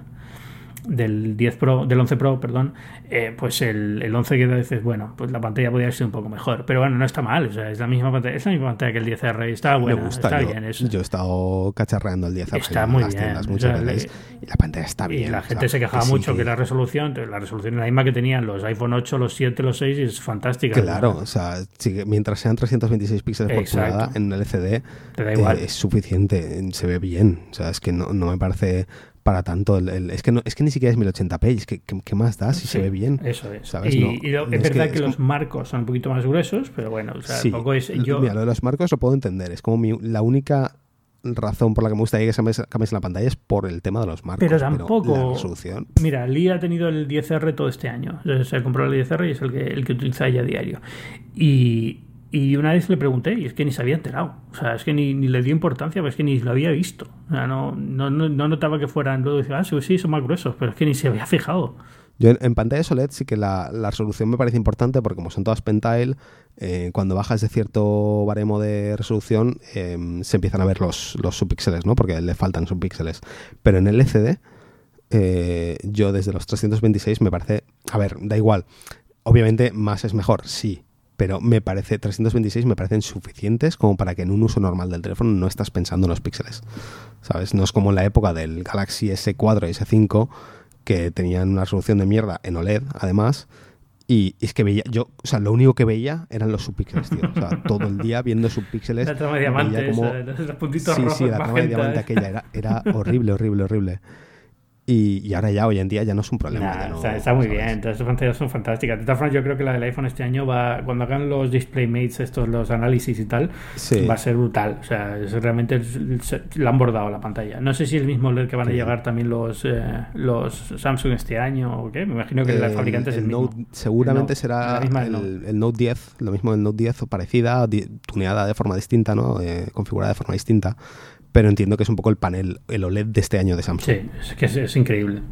del 10 Pro, del 11 Pro, perdón, eh, pues el, el 11 que dices, bueno, pues la pantalla podría ser un poco mejor. Pero bueno, no está mal, o sea, es la misma pantalla, es la misma pantalla que el 10R, está bueno, está bien. Yo he estado cacharreando el 10R está muy bien. muchas veces, y la pantalla está bien. Y la gente se quejaba mucho que... la resolución, la resolución es la misma que tenían los iPhone 8, los 7, los 6 y es fantástica. Claro, o sea, mientras sean 326 píxeles por pulgada en el LCD, eh, es suficiente, se ve bien. O sea, es que no, no me parece para tanto. El, es, que no, es que ni siquiera es 1080p, es que ¿qué, más da si se ve bien? Eso es. Y, es, verdad que, los marcos son un poquito más gruesos, pero bueno, o sea, poco es. Yo... Mira, lo de los marcos lo puedo entender. Es como mi, la única razón por la que me gustaría que cambies la pantalla es por el tema de los marcos. Pero tampoco. Mira, Lee ha tenido el 10R todo este año. Se compró el 10R y es el que, el que utiliza ella a diario. Y, y una vez le pregunté y es que ni se había enterado. O sea, es que ni, ni le dio importancia, pero es que ni lo había visto. O sea, no, no, no, notaba que fueran. Luego decía, ah, sí, sí, son más gruesos, pero es que ni se había fijado. Yo en, pantalla OLED sí que la, la, resolución me parece importante porque como son todas pentile, eh, cuando bajas de cierto baremo de resolución em, se empiezan a ver los, los subpíxeles, ¿no? Porque le faltan subpíxeles. Pero en el LCD, eh, yo desde los 326 me parece... A ver, da igual. Obviamente más es mejor, sí pero me parece 326 me parecen suficientes como para que en un uso normal del teléfono no estás pensando en los píxeles. ¿Sabes? No es como en la época del Galaxy S4 y S5 que tenían una resolución de mierda en OLED, además, y es que veía, yo, o sea, lo único que veía eran los subpíxeles, tío. O sea, todo el día viendo subpíxeles. La trama de diamante, como... los puntitos sí, rojos, sí, la trama de diamante aquella era, era horrible, horrible, horrible. Y, ahora ya, hoy en día, ya no es un problema. está, muy bien, todas estas pantallas son fantásticas. De todas formas, yo creo que la del iPhone este año va, cuando hagan los display mates, estos, los análisis y tal, va a ser brutal. O sea, es, realmente la han bordado la pantalla. No sé si es el mismo LED que van a llegar también los, eh, los Samsung este año o qué. Me imagino que el, fabricante es el, mismo. seguramente será el, Note. 10, lo mismo del Note 10 o parecida, tuneada de forma distinta, ¿no? Eh, configurada de forma distinta pero entiendo que es un poco el panel, el OLED de este año de Samsung. Sí, es que es, increíble.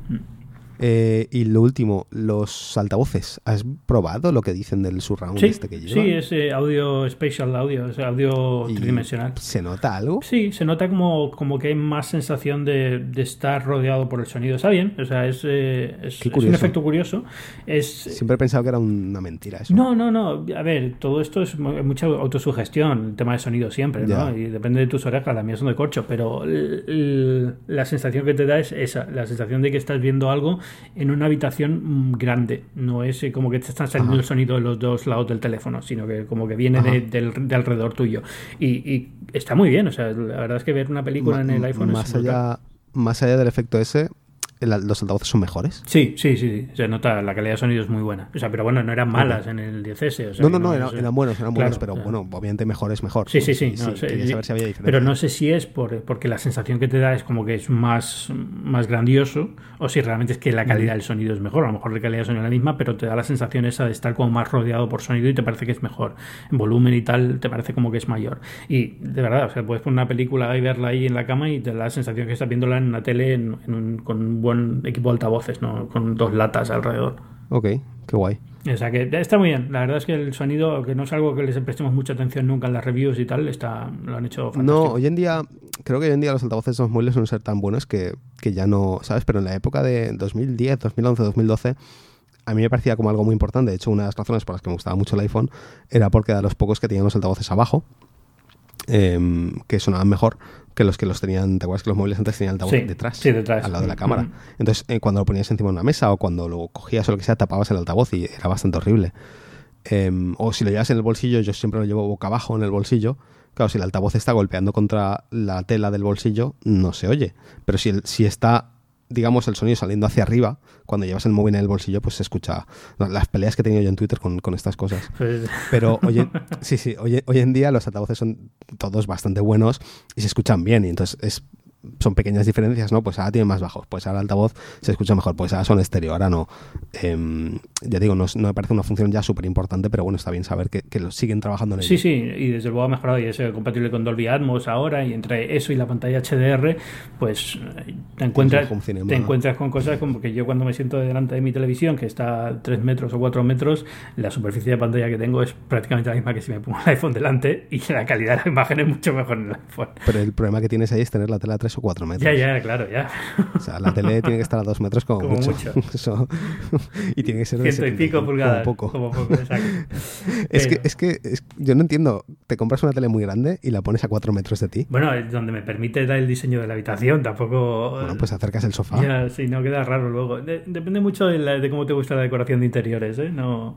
Eh, y lo último, los altavoces. ¿Has probado lo que dicen del surround este que lleva? Sí, es eh, audio spatial audio, es audio tridimensional. ¿Se nota algo? Sí, se nota como, como que hay más sensación de, de estar rodeado por el sonido. Está bien, o sea, es, eh, es, un efecto curioso. Es, Siempre he pensado que era una mentira eso. No, no, no. A ver, todo esto es mucha autosugestión, el tema de sonido siempre, ¿no? Y depende de tus orejas, las mías son de corcho, pero la sensación que te da es esa, la sensación de que estás viendo algo en una habitación mm, grande. No es eh, como que te están saliendo el sonido de los dos lados del teléfono, sino que como que viene de, alrededor tuyo. Y, está muy bien, o sea, la verdad es que ver una película en el iPhone más es allá Más allá del efecto ese, los altavoces son mejores. Sí, sí, sí, se nota, la calidad de sonido es muy buena. O sea, pero bueno, no eran malas en el 10S. no, no, no, eran, buenos, eran buenos, pero bueno, obviamente mejor es mejor. Sí, sí, sí. quería saber si había diferencia. Pero no sé si es por, porque la sensación que te da es como que es más, más grandioso o si realmente es que la calidad del sonido es mejor. A lo mejor la calidad del sonido es la misma, pero te da la sensación esa de estar como más rodeado por sonido y te parece que es mejor. En volumen y tal, te parece como que es mayor. Y de verdad, o sea, puedes poner una película y verla ahí en la cama y te da la sensación que estás viéndola en una tele con un buen equipo de altavoces, ¿no? Con dos latas alrededor. Ok, qué guay. O sea que está muy bien. La verdad es que el sonido, que no es algo que les prestemos mucha atención nunca en las reviews y tal, está, lo han hecho fantástico. No, hoy en día, creo que hoy en día los altavoces los móviles suelen ser tan buenos que, que ya no, ¿sabes? Pero en la época de 2010, 2011, 2012 a mí me parecía como algo muy importante. De hecho, una de las razones por las que me gustaba mucho el iPhone era porque era de los pocos que tenían los altavoces abajo, em, que sonaban mejor que los que los tenían. ¿Te acuerdas que los móviles antes tenían altavoz detrás? Sí, detrás. Al lado de la cámara. Entonces, eh, cuando lo ponías encima de una mesa o cuando lo cogías o lo que sea, tapabas el altavoz y era bastante horrible. Em, o si lo llevas en el bolsillo, yo siempre lo llevo boca abajo en el bolsillo. Claro, si el altavoz está golpeando contra la tela del bolsillo, no se oye. Pero si, el, si está digamos, el sonido saliendo hacia arriba, cuando llevas el móvil en el bolsillo, pues se escucha las peleas que he tenido yo en Twitter con, estas cosas. Pero hoy, sí, sí, hoy, hoy en día los altavoces son todos bastante buenos y se escuchan bien. Y entonces es son pequeñas diferencias, ¿no? Pues ahora tiene más bajos, pues ahora el altavoz se escucha mejor, pues ahora son estéreo, ahora no. Em, ya digo, no, me parece una función ya súper importante, pero bueno, está bien saber que, lo siguen trabajando en ello. Sí, sí, y desde luego ha mejorado y es compatible con Dolby Atmos ahora, y entre eso y la pantalla HDR, pues te encuentras, te encuentras con cosas como que yo cuando me siento delante de mi televisión, que está a 3 metros o 4 metros, la superficie de pantalla que tengo es prácticamente la misma que si me pongo el iPhone delante y la calidad de la imagen es mucho mejor en el iPhone. Pero el problema que tienes ahí es tener la tela 3 o 4 metros. Ya, ya, claro, ya. O sea, la tele tiene que estar a 2 metros como, mucho. y tiene que ser de Ciento y pico pulgadas. Como poco. Como poco es, que, es que yo no entiendo. Te compras una tele muy grande y la pones a 4 metros de ti. Bueno, donde me permite dar el diseño de la habitación, tampoco. Bueno, pues acercas el sofá. Ya, sí, no queda raro luego. depende mucho de, cómo te gusta la decoración de interiores, ¿eh? No.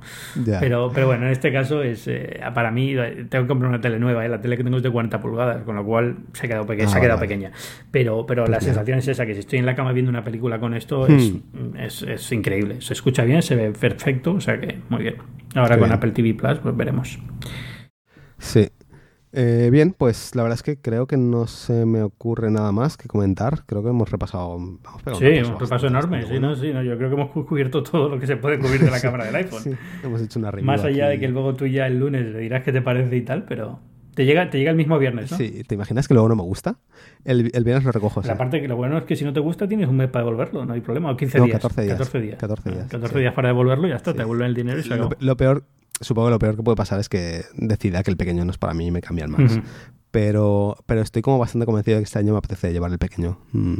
Pero, pero bueno, en este caso es. Eh, para mí, tengo que comprar una tele nueva, ¿eh? La tele que tengo es de 40 pulgadas, con lo cual se ha quedado, peque se ha ah, quedado pequeña. Pero, pero la sensación es esa, que si estoy en la cama viendo una película con esto hmm. es, es, increíble. Se escucha bien, se ve perfecto, o sea que muy bien. Ahora con Apple TV Plus, pues veremos. Sí. Eh, bien, pues la verdad es que creo que no se me ocurre nada más que comentar. Creo que hemos repasado. sí, un repaso enorme. Sí, no, sí, no, yo creo que hemos cubierto todo lo que se puede cubrir de la cámara del iPhone. sí, hemos hecho una Más allá de que luego tú ya el lunes le dirás qué te parece y tal, pero te llega, te llega el mismo viernes, ¿no? Sí, ¿te imaginas que luego no me gusta? El, el viernes lo recojo. La parte que lo bueno es que si no te gusta tienes un mes para devolverlo, no hay problema. O 15 días. 14 días. 14 días. 14 días, 14 días para devolverlo y ya está, te devuelven el dinero y se lo, lo, peor, supongo que lo peor que puede pasar es que decida que el pequeño no es para mí y me cambia el más. Pero, pero estoy como bastante convencido de que este año me apetece llevar el pequeño. Mm,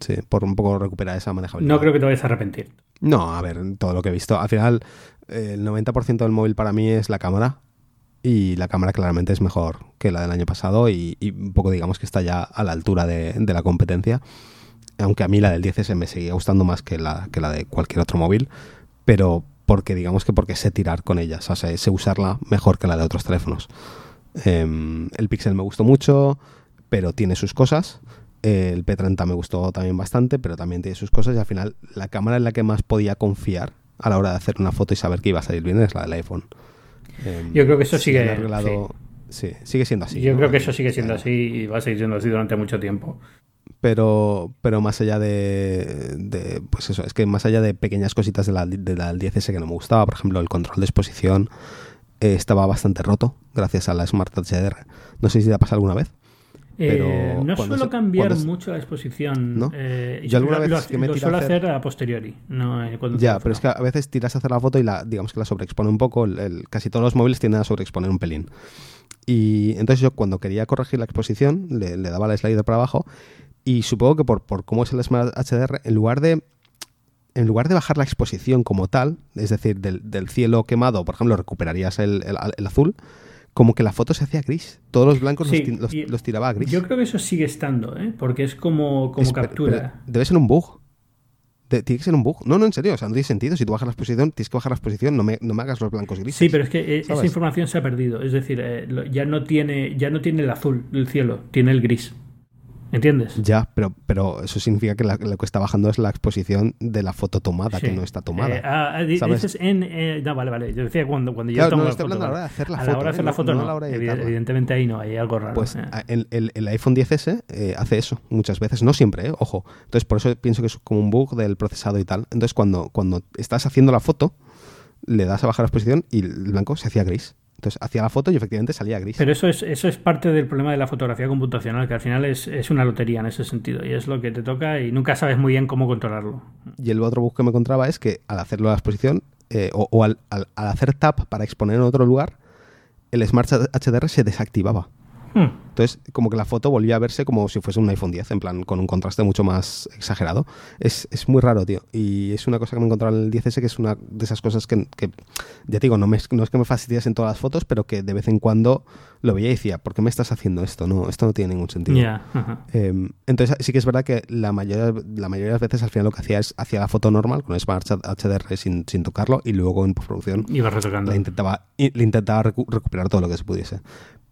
sí, por un poco recuperar esa manejabilidad. No creo que te vayas a arrepentir. No, a ver, todo lo que he visto. Al final, el 90% del móvil para mí es la cámara y la cámara claramente es mejor que la del año pasado y, un poco digamos que está ya a la altura de, la competencia. Aunque a mí la del 10S me seguía gustando más que la, que la de cualquier otro móvil, pero porque digamos que porque sé tirar con ellas, o sea, sé usarla mejor que la de otros teléfonos. Em, el Pixel me gustó mucho, pero tiene sus cosas. El P30 me gustó también bastante, pero también tiene sus cosas. Y al final, la cámara en la que más podía confiar a la hora de hacer una foto y saber que iba a salir bien es la del iPhone. Em, Yo creo que eso sigue. sí. sigue siendo así. Yo creo que eso sigue siendo así y va a seguir siendo así durante mucho tiempo. Pero, pero más allá de, Pues eso, es que más allá de pequeñas cositas de la, de la 10S que no me gustaba, por ejemplo, el control de exposición eh, estaba bastante roto gracias a la Smart HDR. No sé si te ha pasado alguna vez. Eh, no suelo cambiar mucho la exposición. ¿No? Eh, yo alguna vez que me lo suelo hacer, a posteriori. Eh, ya, pero es que a veces tiras a hacer la foto y la, digamos que la sobreexpone un poco. El, casi todos los móviles tienden a sobreexponer un pelín. Y entonces yo cuando quería corregir la exposición le, daba la slider para abajo y supongo que por, por cómo es el Smart HDR, en lugar de en lugar de bajar la exposición como tal, es decir, del, cielo quemado, por ejemplo, recuperarías el, el azul, como que la foto se hacía gris. Todos los blancos los, tiraba a gris. Yo creo que eso sigue estando, ¿eh? porque es como, como captura. debe ser un bug. tiene que ser un bug. No, no, en serio, o sea, no tiene sentido. Si tú bajas la exposición, tienes que bajar la exposición, no me, no me hagas los blancos grises. Sí, pero es que eh, esa información se ha perdido. Es decir, eh, ya, no tiene, ya no tiene el azul del cielo, tiene el gris. ¿Entiendes? Ya, pero, pero eso significa que lo que está bajando es la exposición de la foto tomada, que no está tomada. Eh, ah, dices en. Eh, no, vale, vale. Yo decía cuando, cuando yo tomo no, la estoy hablando a la hora de hacer la a foto. la hora de hacer la foto, no. evidentemente ahí no, hay algo raro. Pues el, el, el, iPhone 10S hace eso muchas veces, no siempre, ojo. Entonces, por eso pienso que es como un bug del procesado y tal. Entonces, cuando, cuando estás haciendo la foto, le das a bajar la exposición y el blanco se hacía gris. Entonces hacía la foto y efectivamente salía gris. Pero eso es, eso es parte del problema de la fotografía computacional, que al final es, una lotería en ese sentido. Y es lo que te toca y nunca sabes muy bien cómo controlarlo. Y el otro bug que me encontraba es que al hacerlo a la exposición, eh, o, al, al, hacer tap para exponer en otro lugar, el Smart HDR se desactivaba. Hmm. Entonces, como que la foto volvía a verse como si fuese un iPhone 10, en plan, con un contraste mucho más exagerado. Es, muy raro, tío. Y es una cosa que me he encontrado en el 10S, que es una de esas cosas que, ya te digo, no, no es que me fastidies en todas las fotos, pero que de vez en cuando lo veía y decía, ¿por qué me estás haciendo esto? No, esto no tiene ningún sentido. Em, entonces, sí que es verdad que la mayoría, la mayoría de las veces al final lo que hacía es hacía la foto normal con Smart HDR sin, sin tocarlo y luego en postproducción Iba retocando. Le intentaba, le intentaba recuperar todo lo que se pudiese.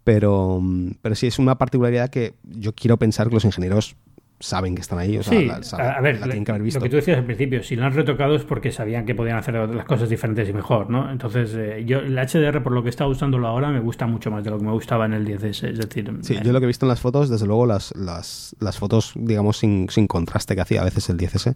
Pero, pero sí es una particularidad que yo quiero pensar que los ingenieros saben que están ahí. O sea, sí, a ver, la tienen que haber visto. lo que tú decías al principio, si lo han retocado es porque sabían que podían hacer las cosas diferentes y mejor, ¿no? Entonces, eh, yo el HDR, por lo que está usándolo ahora, me gusta mucho más de lo que me gustaba en el 10S. Es decir, sí, yo lo que he visto en las fotos, desde luego, las, las, las fotos, digamos, sin, sin contraste que hacía a veces el 10S,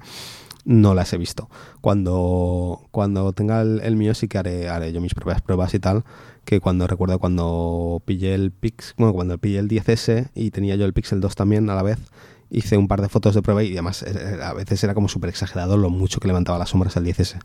no las he visto. Cuando, cuando tenga el, mío sí que haré, haré yo mis propias pruebas y tal que cuando recuerdo cuando pillé el Pix, bueno, cuando pillé el 10S y tenía yo el Pixel 2 también a la vez, hice un par de fotos de prueba y además eh, a veces era como súper exagerado lo mucho que levantaba las sombras el 10S.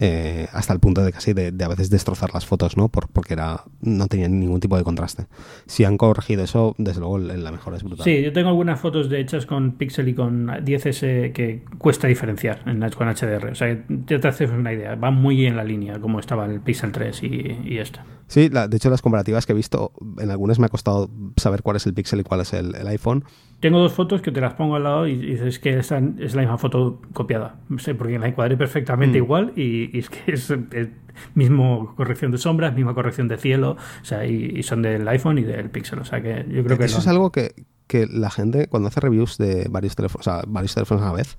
Eh, hasta el punto de casi de, a veces destrozar las fotos, ¿no? Por, porque era no tenían ningún tipo de contraste. Si han corregido eso, desde luego la mejor es brutal. Sí, yo tengo algunas fotos de hechas con Pixel y con 10S que cuesta diferenciar en, con HDR. O sea, ya te haces una idea. Va muy en la línea como estaba el Pixel 3 y, y esto. Sí, de hecho las comparativas que he visto, en algunas me ha costado saber cuál es el Pixel y cuál es el, iPhone. Tengo dos fotos que te las pongo al lado y, dices que esta es la misma foto copiada. sé, porque la encuadré perfectamente mm. igual y, es que es, el mismo corrección de sombras, misma corrección de cielo, o sea, y, son del iPhone y del Pixel. O sea que yo creo que eso es algo que, que la gente cuando hace reviews de varios teléfonos, o sea, varios teléfonos a la vez,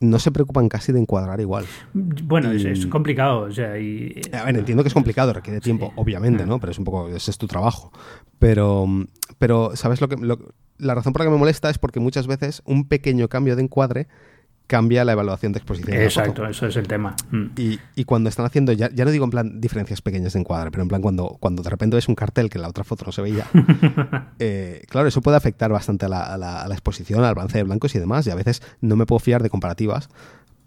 no se preocupan casi de encuadrar igual. Bueno, es, complicado. O sea, y... A ver, entiendo que es complicado, requiere tiempo, obviamente, ¿no? Pero es un poco, ese es tu trabajo. Pero, pero ¿sabes lo que, la razón por la que me molesta es porque muchas veces un pequeño cambio de encuadre cambia la evaluación de exposición. Exacto, eso es el tema. Mm. Y, cuando están haciendo, ya, ya, no digo en plan diferencias pequeñas de encuadre, pero en plan cuando, cuando de repente ves un cartel que en la otra foto no se veía, eh, claro, eso puede afectar bastante a la, exposición, al balance de blancos y demás, y a veces no me puedo fiar de comparativas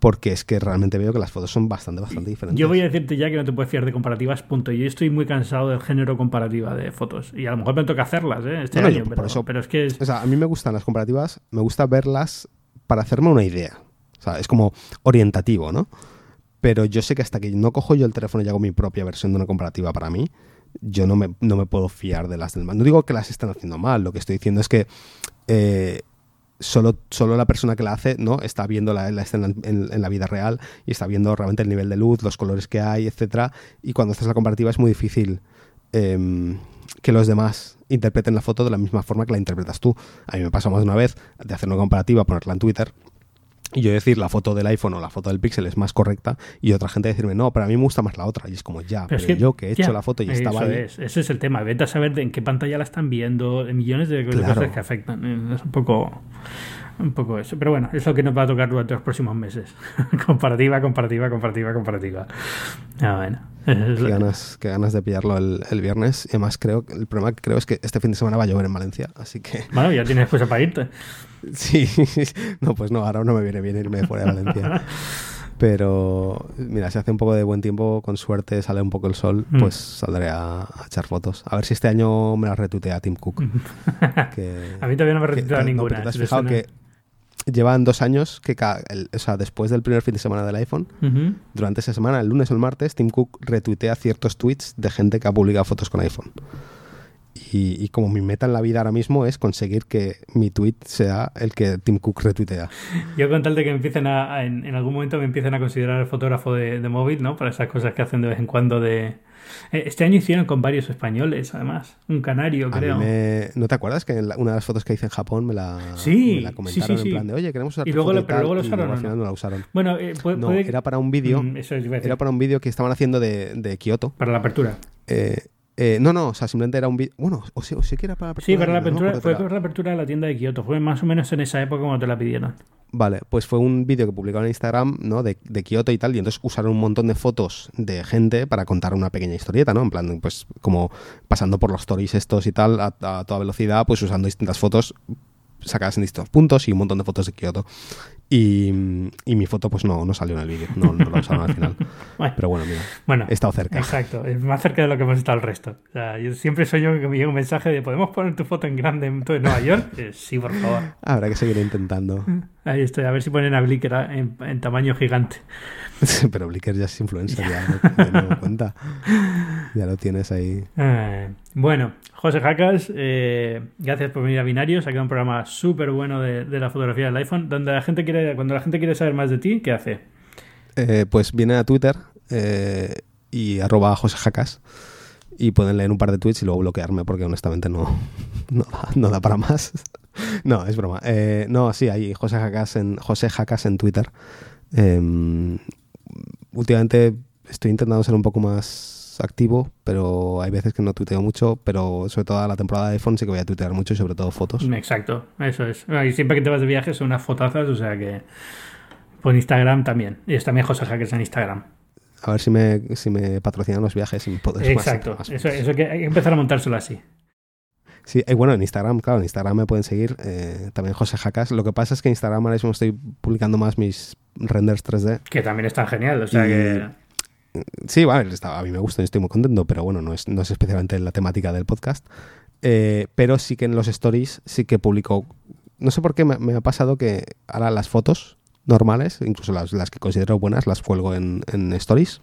porque es que realmente veo que las fotos son bastante, bastante diferentes. Yo voy a decirte ya que no te puedes fiar de comparativas, punto. Yo estoy muy cansado del género comparativa de fotos. Y a lo mejor me toca hacerlas, ¿eh? Este año, pero, eso, pero es que... O sea, a mí me gustan las comparativas, me gusta verlas para hacerme una idea. O sea, es como orientativo, ¿no? Pero yo sé que hasta que no cojo yo el teléfono y hago mi propia versión de una comparativa para mí, yo no me, no me puedo fiar de las demás. No digo que las estén haciendo mal, lo que estoy diciendo es que eh, solo, solo la persona que la hace no está viendo la, escena en, la vida real y está viendo realmente el nivel de luz, los colores que hay, etcétera. Y cuando haces la comparativa es muy difícil em, que los demás interpreten la foto de la misma forma que la interpretas tú. A mí me pasó más de una vez de hacer una comparativa, ponerla en Twitter y yo decir la foto del iPhone o la foto del Pixel es más correcta y otra gente decirme, no, pero a mí me gusta más la otra. Y es como, ya, pero, yo que he hecho la foto y estaba ahí. Es, ese es el tema. Vete a saber de en qué pantalla la están viendo, millones de, cosas que afectan. Es un poco un poco eso. Pero bueno, es lo que nos va a tocar durante los próximos meses. comparativa, comparativa, comparativa, comparativa. Ah, bueno. Qué ganas, qué ganas de pillarlo el, el, viernes. Y además creo el problema que creo es que este fin de semana va a llover en Valencia, así que. Bueno, ya tienes excusa para irte. Sí, no, pues no, ahora no me viene bien irme fuera de Valencia. Pero mira, si hace un poco de buen tiempo, con suerte sale un poco el sol, mm. pues saldré a, echar fotos. A ver si este año me la retuitea Tim Cook. a mí todavía no me retuiteado ninguna. ¿Te has fijado que llevan dos años que, o sea, después del primer fin de semana del iPhone, durante esa semana, el lunes o el martes, Tim Cook retuitea ciertos tweets de gente que ha publicado fotos con iPhone. Y, como mi meta en la vida ahora mismo es conseguir que mi tweet sea el que Tim Cook retuitea. Yo con tal de que empiecen a, en, algún momento me empiecen a considerar fotógrafo de, móvil, ¿no? Para esas cosas que hacen de vez en cuando de... Eh, este año hicieron con varios españolos, además. Un canario, creo. ¿No te acuerdas que una de las fotos que hice en Japón me la, sí, comentaron en plan de, oye, queremos usar y luego, lo, pero luego lo usaron. no la. Bueno, eh, era para un vídeo. Mm, era para un vídeo que estaban haciendo de, de Kioto. Para la apertura. Eh, eh, no, no, o sea, simplemente era un vídeo. Bueno, o sí, o sí que era para la apertura. Sí, para la apertura, fue para la apertura de la tienda de Kioto. Fue más o menos en esa época cuando te la pidieron. Vale, pues fue un vídeo que publicaron en Instagram, ¿no? De, de, Kioto y tal, y entonces usaron un montón de fotos de gente para contar una pequeña historieta, ¿no? En plan, pues como pasando por los stories estos y tal a, a toda velocidad, pues usando distintas fotos sacadas en distintos puntos y un montón de fotos de Kioto. Y, mi foto pues no, no salió en el vídeo, no, no la usaron al final. Pero bueno, mira, bueno, he estado cerca. Exacto, es más cerca de lo que hemos estado el resto. O sea, yo siempre sueño que me llegue un mensaje de ¿podemos poner tu foto en grande en todo Nueva York? Eh, sí, por favor. Habrá que seguir intentando. Ahí estoy, a ver si ponen a Blicker en, tamaño gigante. Pero Blicker ya es influencer, ya no, me cuenta. Ya lo tienes ahí. Eh, bueno, José Jacas, eh, gracias por venir a Binarios. Ha quedado un programa súper bueno de, la fotografía del iPhone. Donde la gente quiere, cuando la gente quiere saber más de ti, ¿qué hace? Eh, pues viene a Twitter y arroba José Jacas y pueden leer un par de tweets y luego bloquearme porque honestamente no, no, da, para más. no, es broma. no, sí, hay José Jacas en, José Jacas en Twitter. Em, últimamente estoy intentando ser un poco más activo, pero hay veces que no tuiteo mucho, pero sobre todo a la temporada de iPhone sí que voy a tuitear mucho y sobre todo fotos. Exacto, eso es. Y siempre que te vas de viaje son unas fotazas, o sea que por Instagram también. Y es también José Hackers en Instagram. A ver si me, si me patrocinan los viajes y me Exacto, eso, eso que hay que empezar a montárselo así. Sí, y bueno, en Instagram, claro, en Instagram me pueden seguir eh, también José Jacas. Lo que pasa es que en Instagram ahora mismo estoy publicando más mis renders 3D. Que también están genial, o sea que Sí, vale, a mí me gusta y estoy muy contento, pero bueno, no es, no es especialmente la temática del podcast. Eh, pero sí que en los stories sí que publico. No sé por qué me, ha pasado que ahora las fotos normales, incluso las, las que considero buenas, las cuelgo en, en stories.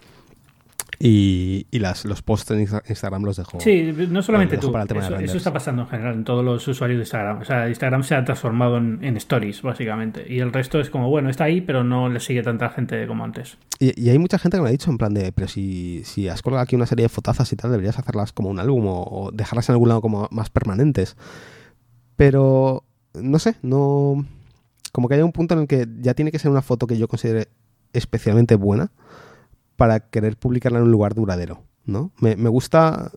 Y, las, los posts en Instagram los dejo. Sí, no solamente tú. eso, está pasando en general en todos los usuarios de Instagram. O sea, Instagram se ha transformado en, stories, básicamente. Y el resto es como, bueno, está ahí, pero no le sigue tanta gente como antes. Y, hay mucha gente que me ha dicho en plan de, pero si, si has colgado aquí una serie de fotazas y tal, deberías hacerlas como un álbum o, dejarlas en algún lado como más permanentes. Pero, no sé, no... Como que hay un punto en el que ya tiene que ser una foto que yo considere especialmente buena para querer publicarla en un lugar duradero, ¿no? Me, gusta,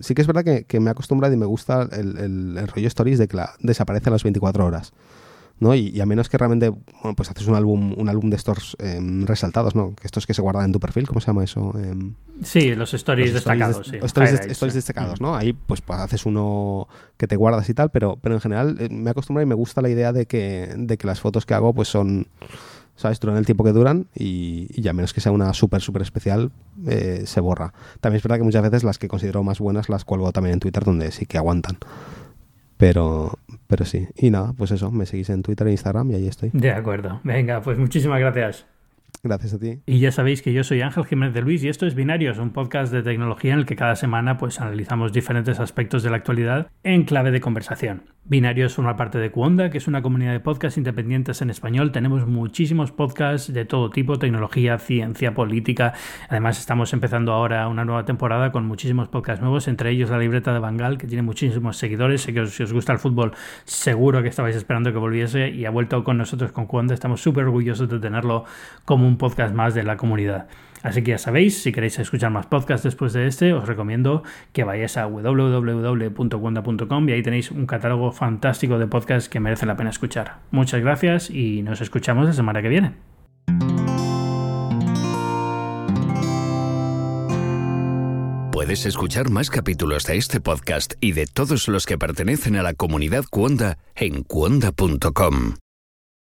sí que es verdad que, me he acostumbrado y me gusta el, rollo stories de que la, desaparece a las 24 horas. ¿no? Y, a menos que realmente, bueno, pues haces un álbum, un álbum de estos em, resaltados, ¿no? Que estos que se guardan en tu perfil, ¿cómo se llama eso? Em, sí, los stories destacados, sí. Stories, destacados, ¿no? Ahí pues, pues, haces uno que te guardas y tal, pero, pero en general eh, me he acostumbrado y me gusta la idea de que, de que las fotos que hago pues son ¿sabes? Duran el tiempo que duran y, ya menos que sea una súper, súper especial, eh, se borra. También es verdad que muchas veces las que considero más buenas las cuelgo también en Twitter donde sí que aguantan. Pero, pero sí. Y nada, pues eso, me seguís en Twitter e Instagram y ahí estoy. De acuerdo. Venga, pues muchísimas gracias. Gracias a ti. Y ya sabéis que yo soy Ángel Jiménez de Luis y esto es Binarios, un podcast de tecnología en el que cada semana pues analizamos diferentes aspectos de la actualidad en clave de conversación. Binarios forma parte de Cuonda, que es una comunidad de podcasts independientes en español. Tenemos muchísimos podcasts de todo tipo, tecnología, ciencia, política. Además estamos empezando ahora una nueva temporada con muchísimos podcasts nuevos, entre ellos La Libreta de Bangal, que tiene muchísimos seguidores. Sé que si os gusta el fútbol, seguro que estabais esperando que volviese y ha vuelto con nosotros con Cuonda. Estamos súper orgullosos de tenerlo como un podcast más de la comunidad. Así que ya sabéis, si queréis escuchar más podcasts después de este, os recomiendo que vayáis a www.wanda.com y ahí tenéis un catálogo fantástico de podcasts que merece la pena escuchar. Muchas gracias y nos escuchamos la semana que viene. Puedes escuchar más capítulos de este podcast y de todos los que pertenecen a la comunidad Cuonda en cuonda.com.